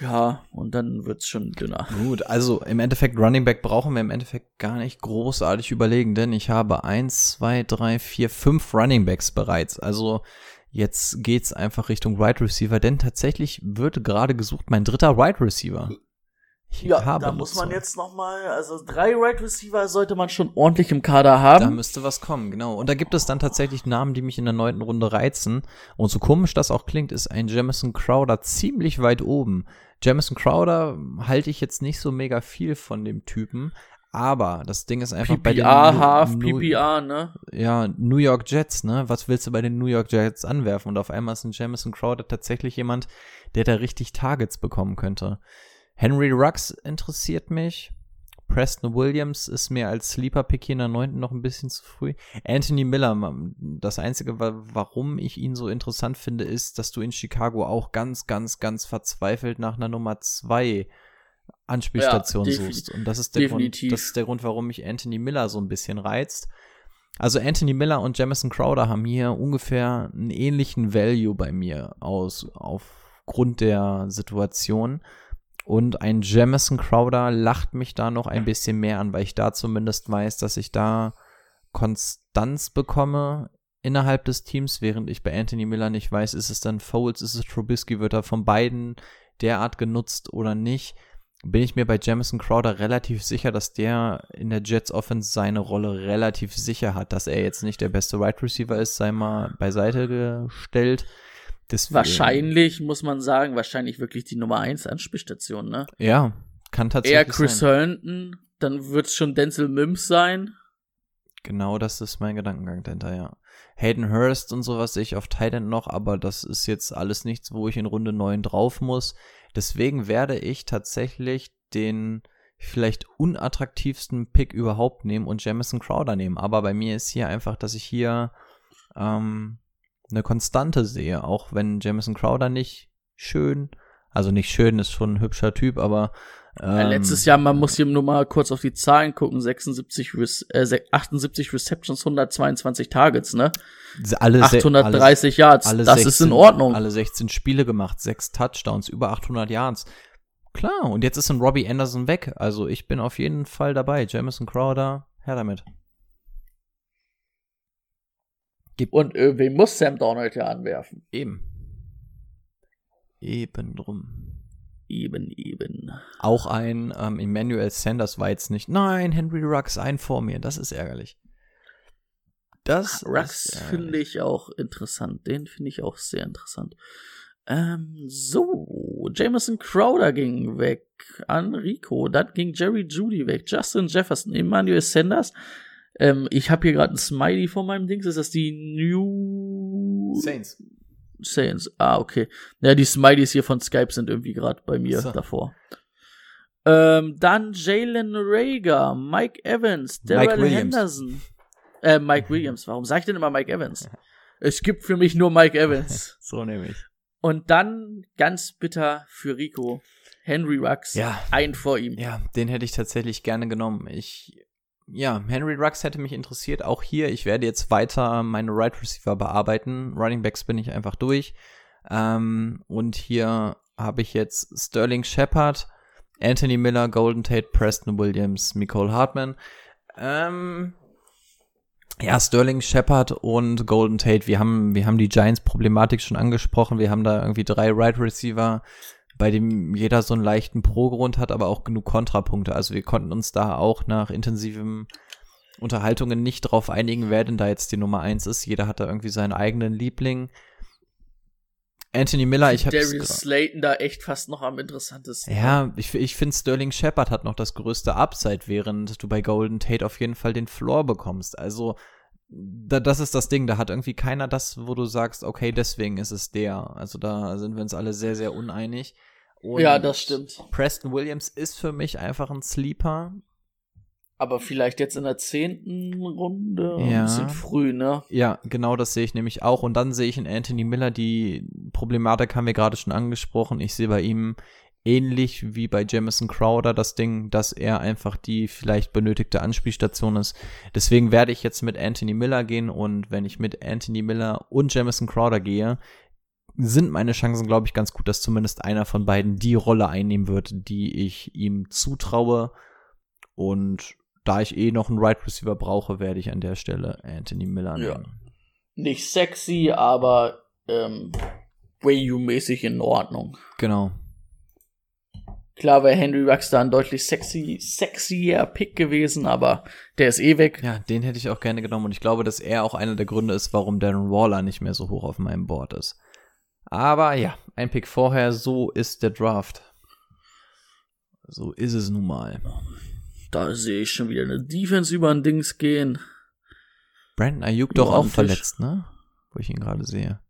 Ja, und dann wird's schon dünner. Gut, also im Endeffekt Running Back brauchen wir im Endeffekt gar nicht großartig überlegen, denn ich habe eins, zwei, drei, vier, fünf Running Backs bereits. Also jetzt geht's einfach Richtung Wide Receiver, denn tatsächlich wird gerade gesucht mein dritter Wide Receiver. Ja, da muss man so. jetzt noch mal, also drei Right Receiver sollte man schon ordentlich im Kader haben. Da müsste was kommen, genau. Und da gibt es dann tatsächlich Namen, die mich in der neunten Runde reizen. Und so komisch das auch klingt, ist ein Jamison Crowder ziemlich weit oben. Jamison Crowder halte ich jetzt nicht so mega viel von dem Typen. Aber das Ding ist einfach bei den PPR, Half, Nu- PPR, ne? ja, New York Jets, ne? Was willst du bei den New York Jets anwerfen? Und auf einmal ist ein Jamison Crowder tatsächlich jemand, der da richtig Targets bekommen könnte. Henry Rux interessiert mich. Preston Williams ist mir als Sleeper-Pick hier in der neunten noch ein bisschen zu früh. Anthony Miller, das Einzige, wa- warum ich ihn so interessant finde, ist, dass du in Chicago auch ganz, ganz, ganz verzweifelt nach einer Nummer zwei Anspielstation Ja, suchst. Und das ist, der Grund, das ist der Grund, warum mich Anthony Miller so ein bisschen reizt. Also Anthony Miller und Jamison Crowder haben hier ungefähr einen ähnlichen Value bei mir aus, aufgrund der Situation. Und ein Jamison Crowder lacht mich da noch ein bisschen mehr an, weil ich da zumindest weiß, dass ich da Konstanz bekomme innerhalb des Teams, während ich bei Anthony Miller nicht weiß, ist es dann Foles, ist es Trubisky, wird er von beiden derart genutzt oder nicht, bin ich mir bei Jamison Crowder relativ sicher, dass der in der Jets Offense seine Rolle relativ sicher hat, dass er jetzt nicht der beste Wide Receiver ist, sei mal beiseite gestellt. Deswegen- Wahrscheinlich, muss man sagen, wahrscheinlich wirklich die Nummer 1 Anspielstation, ne? Ja, kann tatsächlich Eher Chris sein. Herndon, dann wird's schon Denzel Mims sein. Genau, das ist mein Gedankengang dahinter, ja. Hayden Hurst und sowas sehe ich auf Titan noch, aber das ist jetzt alles nichts, wo ich in Runde 9 drauf muss. Deswegen werde ich tatsächlich den vielleicht unattraktivsten Pick überhaupt nehmen und Jamison Crowder nehmen. Aber bei mir ist hier einfach, dass ich hier ähm, eine Konstante sehe, auch wenn Jamison Crowder nicht schön, also nicht schön, ist schon ein hübscher Typ, aber Ja, ähm, letztes Jahr, man muss hier nur mal kurz auf die Zahlen gucken, 76, Rec- äh, se- 78 Receptions, 122 Targets, ne? alle se- 830 Yards, alle das 16, ist in Ordnung. Alle 16 Spiele gemacht, sechs Touchdowns, über 800 Yards. Klar, und jetzt ist ein Robbie Anderson weg. Also ich bin auf jeden Fall dabei. Jamison Crowder, her damit. Und äh, wen muss Sam Donald ja anwerfen? Eben. Eben drum. Eben, eben. Auch ein ähm, Emmanuel Sanders war jetzt nicht. Nein, Henry Rux, ein vor mir. Das ist ärgerlich. Das Rux ist finde ich auch interessant. Den finde ich auch sehr interessant. Ähm, so, Jameson Crowder ging weg an Rico, dann ging Jerry Judy weg, Justin Jefferson, Emmanuel Sanders. Ähm, ich habe hier gerade ein Smiley vor meinem Dings. Ist das die New Saints. Saints? Ah, okay. Ja, die Smileys hier von Skype sind irgendwie gerade bei mir So. davor. Ähm, dann Jalen Rager, Mike Evans, Williams. Henderson. Äh, Mike Williams. Warum sag ich denn immer Mike Evans? Es gibt für mich nur Mike Evans. So nämlich. Und dann ganz bitter für Rico. Henry Rux. Ja. Ein vor ihm. Ja, den hätte ich tatsächlich gerne genommen. Ich, ja, Henry Rux hätte mich interessiert. Auch hier, ich werde jetzt weiter meine Right Receiver bearbeiten. Running Backs bin ich einfach durch. Ähm, und hier habe ich jetzt Sterling Shepard, Anthony Miller, Golden Tate, Preston Williams, Nicole Hartman. Ähm, ja, Sterling Shepard und Golden Tate, wir haben, wir haben die Giants-Problematik schon angesprochen. Wir haben da irgendwie drei Right Receiver, bei dem jeder so einen leichten Pro-Grund hat, aber auch genug Kontrapunkte. Also wir konnten uns da auch nach intensiven Unterhaltungen nicht drauf einigen, wer denn da jetzt die Nummer eins ist. Jeder hat da irgendwie seinen eigenen Liebling. Anthony Miller, ich habe Darius Slayton da echt fast noch am interessantesten. ja, ich, ich finde Sterling Shepard hat noch das größte Upside, während du bei Golden Tate auf jeden Fall den Floor bekommst. Also, da, das ist das Ding, da hat irgendwie keiner das, wo du sagst, okay, deswegen ist es der. Also da sind wir uns alle sehr, sehr uneinig. Und Ja, das stimmt. Preston Williams ist für mich einfach ein Sleeper. Aber vielleicht jetzt in der zehnten Runde. Ja. Ein bisschen früh, ne? Ja, genau das sehe ich nämlich auch. Und dann sehe ich in Anthony Miller, die Problematik haben wir gerade schon angesprochen. Ich sehe bei ihm ähnlich wie bei Jamison Crowder das Ding, dass er einfach die vielleicht benötigte Anspielstation ist. Deswegen werde ich jetzt mit Anthony Miller gehen und wenn ich mit Anthony Miller und Jamison Crowder gehe, sind meine Chancen, glaube ich, ganz gut, dass zumindest einer von beiden die Rolle einnehmen wird, die ich ihm zutraue. Und da ich eh noch einen Right Receiver brauche, werde ich an der Stelle Anthony Miller Ja. nehmen. Nicht sexy, aber ähm, Way-U-mäßig in Ordnung. Genau. Klar wäre Henry Rux da ein deutlich sexy, sexier Pick gewesen, aber der ist eh weg. Ja, den hätte ich auch gerne genommen und ich glaube, dass er auch einer der Gründe ist, warum Darren Waller nicht mehr so hoch auf meinem Board ist. Aber ja, ein Pick vorher, so ist der Draft. So ist es nun mal. Da sehe ich schon wieder eine Defense über ein Dings gehen. Brandon Ayuk doch auch verletzt, ne? Wo ich ihn gerade sehe.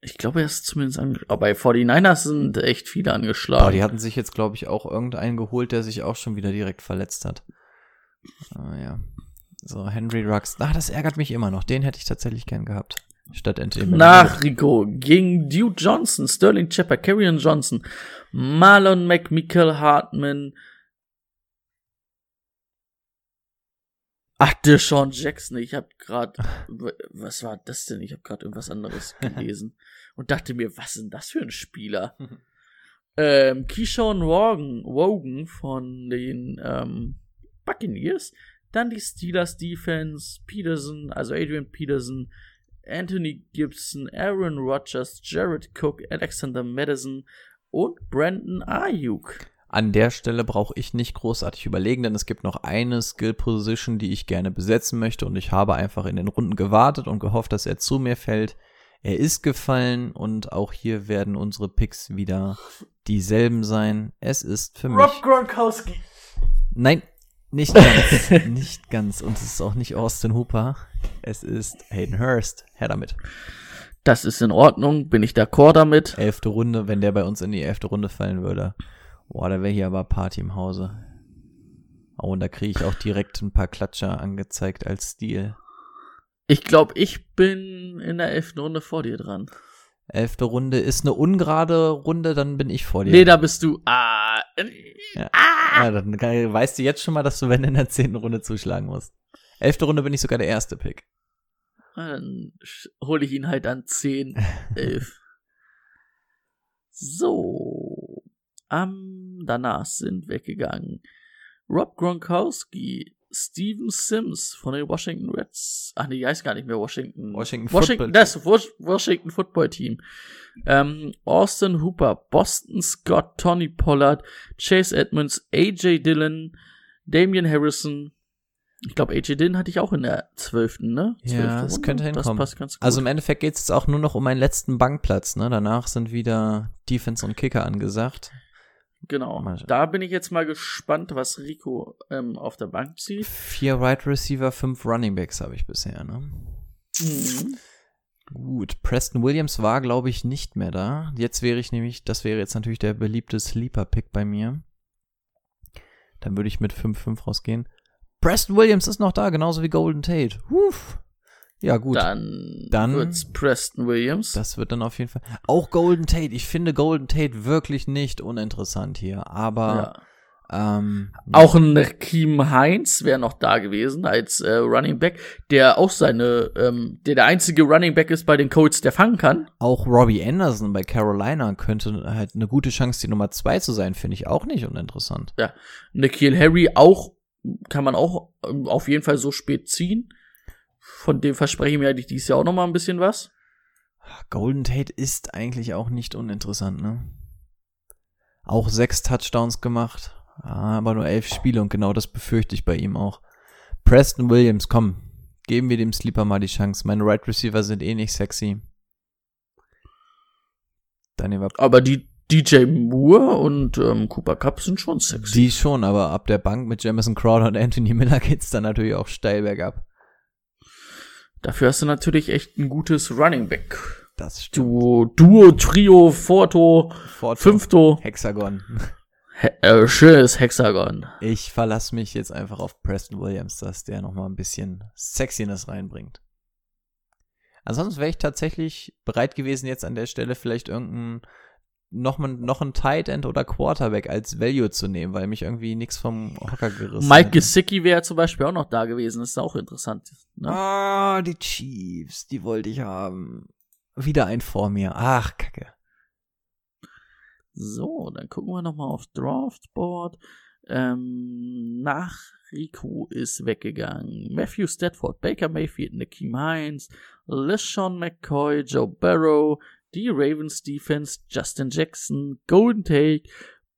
Ich glaube, er ist zumindest angeschlagen. Aber bei 49ers sind echt viele angeschlagen. Aber die hatten sich jetzt, glaube ich, auch irgendeinen geholt, der sich auch schon wieder direkt verletzt hat. Ah, ja. So, Henry Rux. Ah, das ärgert mich immer noch. Den hätte ich tatsächlich gern gehabt. Statt Miller. Nach Rico ging Duke Johnson, Sterling Shepard, Carrion Johnson, Marlon McMichael Hartman. Ach, Deshaun Jackson. Ich habe gerade, was war das denn? Ich habe gerade irgendwas anderes gelesen und dachte mir, was ist denn das für ein Spieler? ähm, Keyshawn Wogan, Wogan von den ähm, Buccaneers, dann die Steelers Defense, Peterson, also Adrian Peterson, Anthony Gibson, Aaron Rodgers, Jared Cook, Alexander Madison und Brandon Ayuk. An der Stelle brauche ich nicht großartig überlegen, denn es gibt noch eine Skill-Position, die ich gerne besetzen möchte und ich habe einfach in den Runden gewartet und gehofft, dass er zu mir fällt. Er ist gefallen und auch hier werden unsere Picks wieder dieselben sein. Es ist für mich. Gronkowski. Nein, nicht ganz. nicht ganz. Und es ist auch nicht Austin Hooper. Es ist Hayden Hurst. Her damit. Das ist in Ordnung, bin ich d'accord damit. Elfte Runde, wenn der bei uns in die elfte Runde fallen würde. Boah, da wäre hier aber Party im Hause. Oh, und da kriege ich auch direkt ein paar Klatscher angezeigt als Stil. Ich glaube, ich bin in der elften Runde vor dir dran. Elfte Runde ist eine ungerade Runde, dann bin ich vor dir. Nee, da bist du. Ah, Ja. Ja, dann weißt du jetzt schon mal, dass du, wenn in der zehnten Runde zuschlagen musst. Elfte Runde bin ich sogar der erste Pick. dann hole ich ihn halt an 10, 11. So. Am danach sind weggegangen Rob Gronkowski, Steven Sims von den Washington Reds. Ach nee, heißt gar nicht mehr Washington. Washington Washington, Football das Wash- Washington Football Team. Ähm, Austin Hooper, Boston Scott, Tony Pollard, Chase Edmonds, AJ Dillon, Damian Harrison. Ich glaube, AJ Dillon hatte ich auch in der zwölften, ne? Ja, Zwölfte das Runde. könnte hinkommen. Das passt ganz gut. Also im Endeffekt geht es jetzt auch nur noch um einen letzten Bankplatz. Ne? Danach sind wieder Defense und Kicker angesagt. genau. Mal- Da bin ich jetzt mal gespannt, was Rico ähm, auf der Bank zieht. Vier Wide Receiver, fünf Running Backs habe ich bisher. Ne? Mhm. Gut, Preston Williams war, glaube ich, nicht mehr da. Jetzt wäre ich nämlich, das wäre jetzt natürlich der beliebte Sleeper-Pick bei mir. Dann würde ich mit 5-5 rausgehen. Preston Williams ist noch da, genauso wie Golden Tate. Huf. Ja, gut. Dann, Dann- wird's Preston Williams. Das wird dann auf jeden Fall. Auch Golden Tate. Ich finde Golden Tate wirklich nicht uninteressant hier. Aber ja. ähm, Auch ein Kim Heinz wäre noch da gewesen als äh, Running Back, der auch seine, ähm, der der einzige Running Back ist bei den Colts, der fangen kann. auch Robbie Anderson bei Carolina könnte halt eine gute Chance, die Nummer zwei zu sein, finde ich auch nicht uninteressant. Nikhil Harry auch, kann man auch ähm, auf jeden Fall so spät ziehen. Von dem verspreche ich mir eigentlich dieses Jahr auch noch mal ein bisschen was. Golden Tate ist eigentlich auch nicht uninteressant, ne? Auch sechs Touchdowns gemacht, aber nur elf Spiele und genau das befürchte ich bei ihm auch. Preston Williams, komm, geben wir dem Sleeper mal die Chance. Meine Right Receiver sind eh nicht sexy. Dann nehmen wir Aber die DJ Moore und ähm, Cooper Cup sind schon sexy. die schon, aber ab der Bank mit Jamison Crowder und Anthony Miller geht's dann natürlich auch steil bergab. Dafür hast du natürlich echt ein gutes Running Back. Das stimmt. Duo, Duo, Trio, Forto, Forto. Fünfto. Hexagon. He äh, schönes Hexagon. Ich verlasse mich jetzt einfach auf Preston Williams, dass der noch mal ein bisschen Sexiness reinbringt. Ansonsten wäre ich tatsächlich bereit gewesen, jetzt an der Stelle vielleicht irgendein noch, noch ein Tight End oder Quarterback als Value zu nehmen, weil mich irgendwie nichts vom Hocker gerissen Mike. Gesicki wäre zum Beispiel auch noch da gewesen. Das ist auch interessant. Ne? Ah, die Chiefs, die wollte ich haben. Wieder ein vor mir. Ach, Kacke. So, dann gucken wir noch mal auf Draftboard. Ähm, nach Rico ist weggegangen. Matthew Stafford, Baker Mayfield, Nakeem Hines, LeSean McCoy, Joe Burrow, die Ravens Defense, Justin Jackson, Golden Take,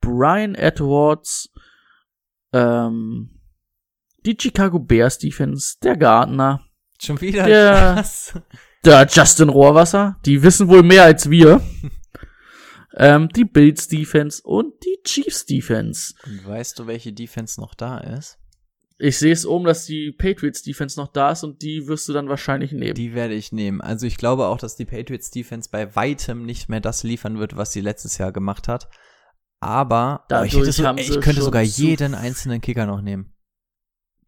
Brian Edwards, ähm, die Chicago Bears Defense, der Gardner, Schon wieder Der- der Justin Rohrwasser, die wissen wohl mehr als wir. ähm, die Bills Defense und die Chiefs Defense. Und weißt du, welche Defense noch da ist? Ich sehe es oben, dass die Patriots Defense noch da ist und die wirst du dann wahrscheinlich nehmen. Die werde ich nehmen. Also ich glaube auch, dass die Patriots Defense bei weitem nicht mehr das liefern wird, was sie letztes Jahr gemacht hat. Aber oh, ich, so, ich könnte sogar jeden einzelnen Kicker noch nehmen.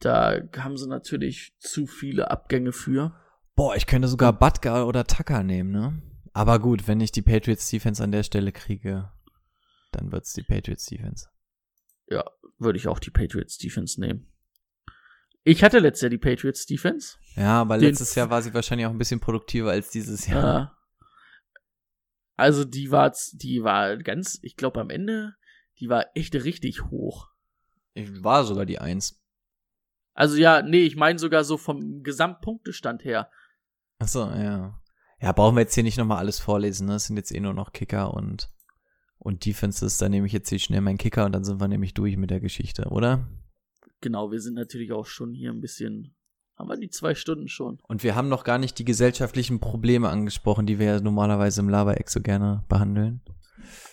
Da haben sie natürlich zu viele Abgänge für. Boah, ich könnte sogar Butker oder Tucker nehmen, ne? Aber gut, wenn ich die Patriots Defense an der Stelle kriege, dann wird's die Patriots Defense. Ja, würde ich auch die Patriots Defense nehmen. Ich hatte letztes Jahr die Patriots Defense. Ja, aber Den- letztes Jahr war sie wahrscheinlich auch ein bisschen produktiver als dieses Jahr. Äh, also die war, die war ganz, ich glaube am Ende, die war echt richtig hoch. Ich war sogar die Eins. Also ja, nee, ich meine sogar so vom Gesamtpunktestand her. Achso, ja. Ja, brauchen wir jetzt hier nicht nochmal alles vorlesen, ne? Es sind jetzt eh nur noch Kicker und, und Defenses. Da nehme ich jetzt hier schnell meinen Kicker und dann sind wir nämlich durch mit der Geschichte, oder? Genau, wir sind natürlich auch schon hier ein bisschen, haben wir die zwei Stunden schon. Und wir haben noch gar nicht die gesellschaftlichen Probleme angesprochen, die wir ja normalerweise im Labereck so gerne behandeln.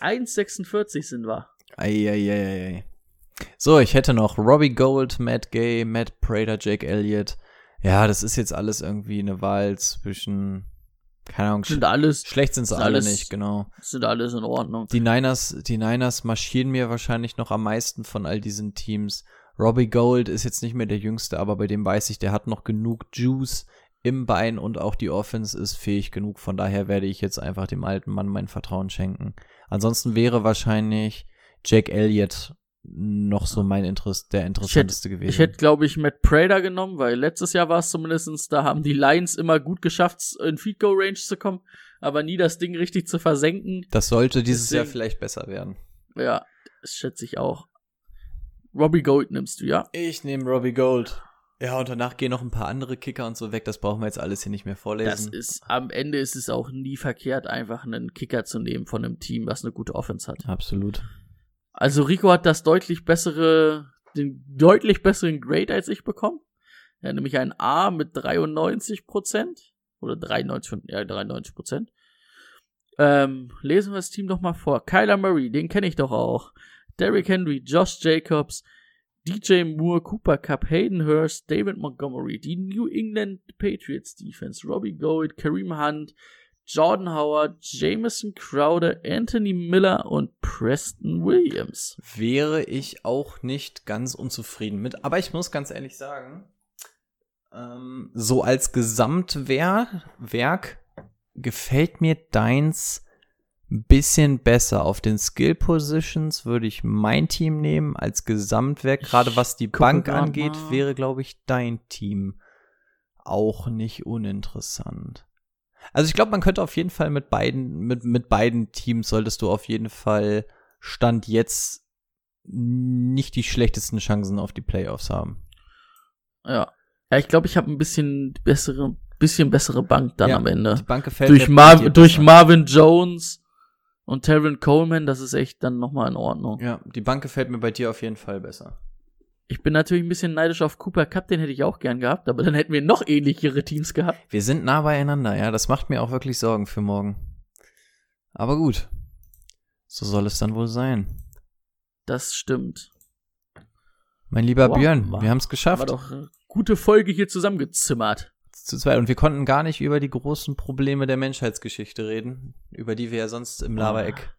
1,46 sind wir. Eieieiei. So, ich hätte noch Robbie Gold, Matt Gay, Matt Prater, Jake Elliott. Ja, das ist jetzt alles irgendwie eine Wahl zwischen, keine Ahnung, Sind alles, schlecht sind sie ist alle alles- nicht, genau. sind alles in Ordnung. Die Niners, die Niners marschieren mir wahrscheinlich noch am meisten von all diesen Teams. Robbie Gold ist jetzt nicht mehr der Jüngste, aber bei dem weiß ich, der hat noch genug Juice im Bein und auch die Offense ist fähig genug. Von daher werde ich jetzt einfach dem alten Mann mein Vertrauen schenken. Ansonsten wäre wahrscheinlich Jack Elliott noch so mein Interesse, der interessanteste gewesen. Ich hätte, glaube ich, Matt Prater genommen, weil letztes Jahr war es zumindestens, da haben die Lions immer gut geschafft, in Feed Goal Range zu kommen, aber nie das Ding richtig zu versenken. das sollte dieses Jahr Deswegen- vielleicht besser werden. Ja, das schätze ich auch. Robbie Gold nimmst du, ja? Ich nehme Robbie Gold. Ja, und danach gehen noch ein paar andere Kicker und so weg. Das brauchen wir jetzt alles hier nicht mehr Das vorlesen. ist, am Ende ist es auch nie verkehrt, einfach einen Kicker zu nehmen von einem Team, was eine gute Offense hat. Absolut. Also Rico hat das deutlich bessere, den deutlich besseren Grade als ich bekommen. Er hat nämlich ein A mit 93 Prozent. Oder 93, ja, 93 Prozent. Ähm, lesen wir das Team doch mal vor. Kyler Murray, den kenne ich doch auch. Derrick Henry, Josh Jacobs, DJ Moore, Cooper Cup, Hayden Hurst, David Montgomery, die New England Patriots Defense, Robbie Gold, Kareem Hunt, Jordan Howard, Jameson Crowder, Anthony Miller und Preston Williams. wäre ich auch nicht ganz unzufrieden mit. Aber ich muss ganz ehrlich sagen, Ähm, so als Gesamtwerk gefällt mir deins ein bisschen besser. Auf den Skill Positions würde ich mein Team nehmen. Als Gesamtwerk, gerade was die Bank angeht, mal. wäre, glaube ich, dein Team auch nicht uninteressant. Also ich glaube, man könnte auf jeden Fall mit beiden, mit, mit beiden Teams solltest du auf jeden Fall Stand jetzt nicht die schlechtesten Chancen auf die Playoffs haben. Ja. Ja, ich glaube, ich habe ein bisschen bessere, bisschen bessere Bank dann Ja, am Ende. Die Bank gefällt Durch, Mar durch. Marvin Jones und Terran Coleman, das ist echt dann nochmal in Ordnung. Ja, die Bank gefällt mir bei dir auf jeden Fall besser. Ich bin natürlich ein bisschen neidisch auf Cooper Cup, den hätte ich auch gern gehabt, aber dann hätten wir noch ähnlichere Teams gehabt. Wir sind nah beieinander, ja. Das macht mir auch wirklich Sorgen für morgen. Aber gut. So soll es dann wohl sein. Das stimmt. Mein lieber Boah, Björn, war- wir haben es War geschafft. doch eine gute Folge hier zusammengezimmert. Zu zweit. Und wir konnten gar nicht über die großen Probleme der Menschheitsgeschichte reden, über die wir ja sonst im Labereck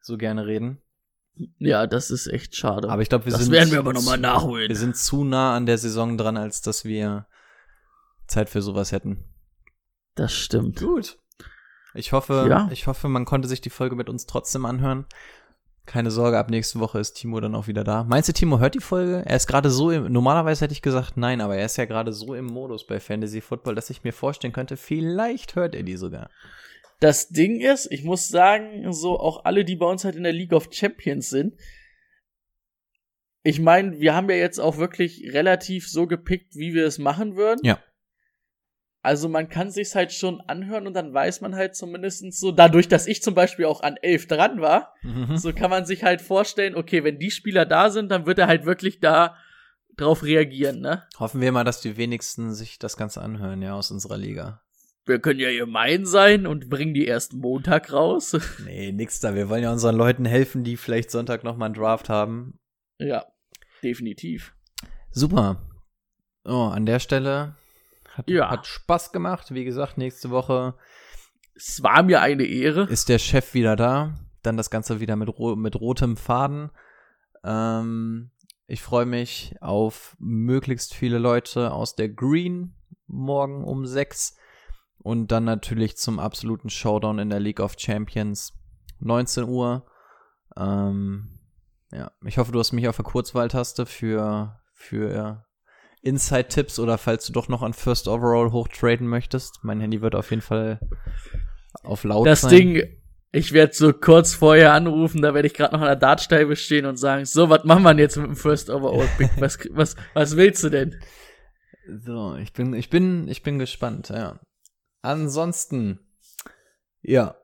so gerne reden. Ja, das ist echt schade. Aber ich glaube, wir das sind. werden wir aber nochmal nachholen. Wir sind zu nah an der Saison dran, als dass wir Zeit für sowas hätten. Das stimmt. Gut. Ich hoffe, Ja. ich hoffe, man konnte sich die Folge mit uns trotzdem anhören. Keine Sorge, ab nächste Woche ist Timo dann auch wieder da. Meinst du, Timo hört die Folge? Er ist gerade so im, normalerweise hätte ich gesagt nein, aber er ist ja gerade so im Modus bei Fantasy Football, dass ich mir vorstellen könnte, vielleicht hört er die sogar. Das Ding ist, ich muss sagen, so auch alle, die bei uns halt in der League of Champions sind, ich meine, wir haben ja jetzt auch wirklich relativ so gepickt, wie wir es machen würden. Ja. Also man kann sich's halt schon anhören und dann weiß man halt zumindestens so, dadurch, dass ich zum Beispiel auch an elf dran war, Mhm. so kann man sich halt vorstellen, okay, wenn die Spieler da sind, dann wird er halt wirklich da drauf reagieren, ne? Hoffen wir mal, dass die wenigsten sich das Ganze anhören, ja, aus unserer Liga. Wir können ja gemein sein und bringen die erst Montag raus. Nee, nix da. Wir wollen ja unseren Leuten helfen, die vielleicht Sonntag noch mal einen Draft haben. ja, definitiv. Super. Oh, an der Stelle hat, Ja. hat Spaß gemacht. Wie gesagt, nächste Woche Es war mir eine Ehre. ist der Chef wieder da. Dann das Ganze wieder mit, mit rotem Faden. Ähm, ich freue mich auf möglichst viele Leute aus der Green morgen um sechs Und dann natürlich zum absoluten Showdown in der League of Champions. 19 Uhr. Ähm, ja, ich hoffe, du hast mich auf der Kurzwahltaste für, für Inside-Tipps oder falls du doch noch an First Overall hochtraden möchtest. Mein Handy wird auf jeden Fall auf laut Das sein. Ding, ich werde so kurz vorher anrufen, da werde ich gerade noch an der Dartsteibe stehen und sagen, so, was machen wir jetzt mit dem First Overall Pick? Was, was, was willst du denn? So, ich bin, ich bin, ich bin gespannt, ja. Ansonsten, ja,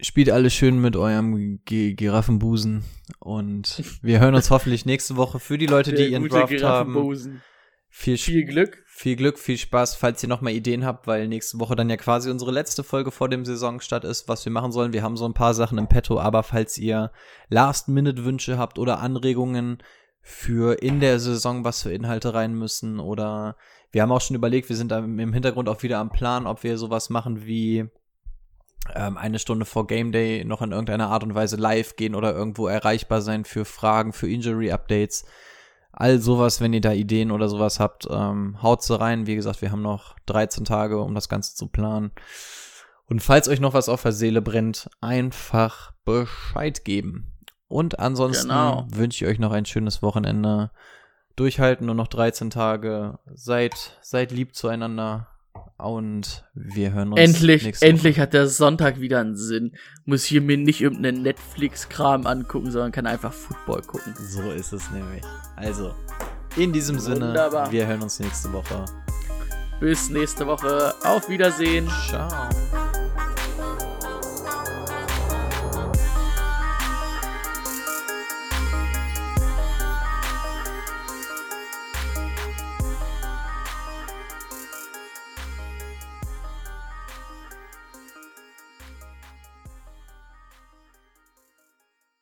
spielt alles schön mit eurem G Giraffenbusen und wir hören uns hoffentlich nächste Woche für die Leute, die ihren Draft haben. Viel, Viel Glück. viel Glück, viel Spaß, falls ihr noch mal Ideen habt, weil nächste Woche dann ja quasi unsere letzte Folge vor dem Saisonstart ist, was wir machen sollen. Wir haben so ein paar Sachen im Petto, aber falls ihr Last-Minute-Wünsche habt oder Anregungen für in der Saison, was für Inhalte rein müssen oder wir haben auch schon überlegt, wir sind im Hintergrund auch wieder am Plan, ob wir sowas machen wie ähm, eine Stunde vor Game Day noch in irgendeiner Art und Weise live gehen oder irgendwo erreichbar sein für Fragen, für Injury-Updates. All sowas, wenn ihr da Ideen oder sowas habt, ähm, haut sie rein. Wie gesagt, wir haben noch 13 Tage, um das Ganze zu planen. Und falls euch noch was auf der Seele brennt, einfach Bescheid geben. Und ansonsten Genau. wünsche ich euch noch ein schönes Wochenende. Durchhalten, nur noch 13 Tage. Seid, seid lieb zueinander. Und wir hören uns Endlich, nächste Woche. endlich hat der Sonntag wieder einen Sinn. Muss hier mir nicht irgendeinen Netflix-Kram angucken, sondern kann einfach Football gucken. So ist es nämlich. Also, in diesem Sinne, Wunderbar. wir hören uns nächste Woche. Bis nächste Woche. Auf Wiedersehen. Ciao.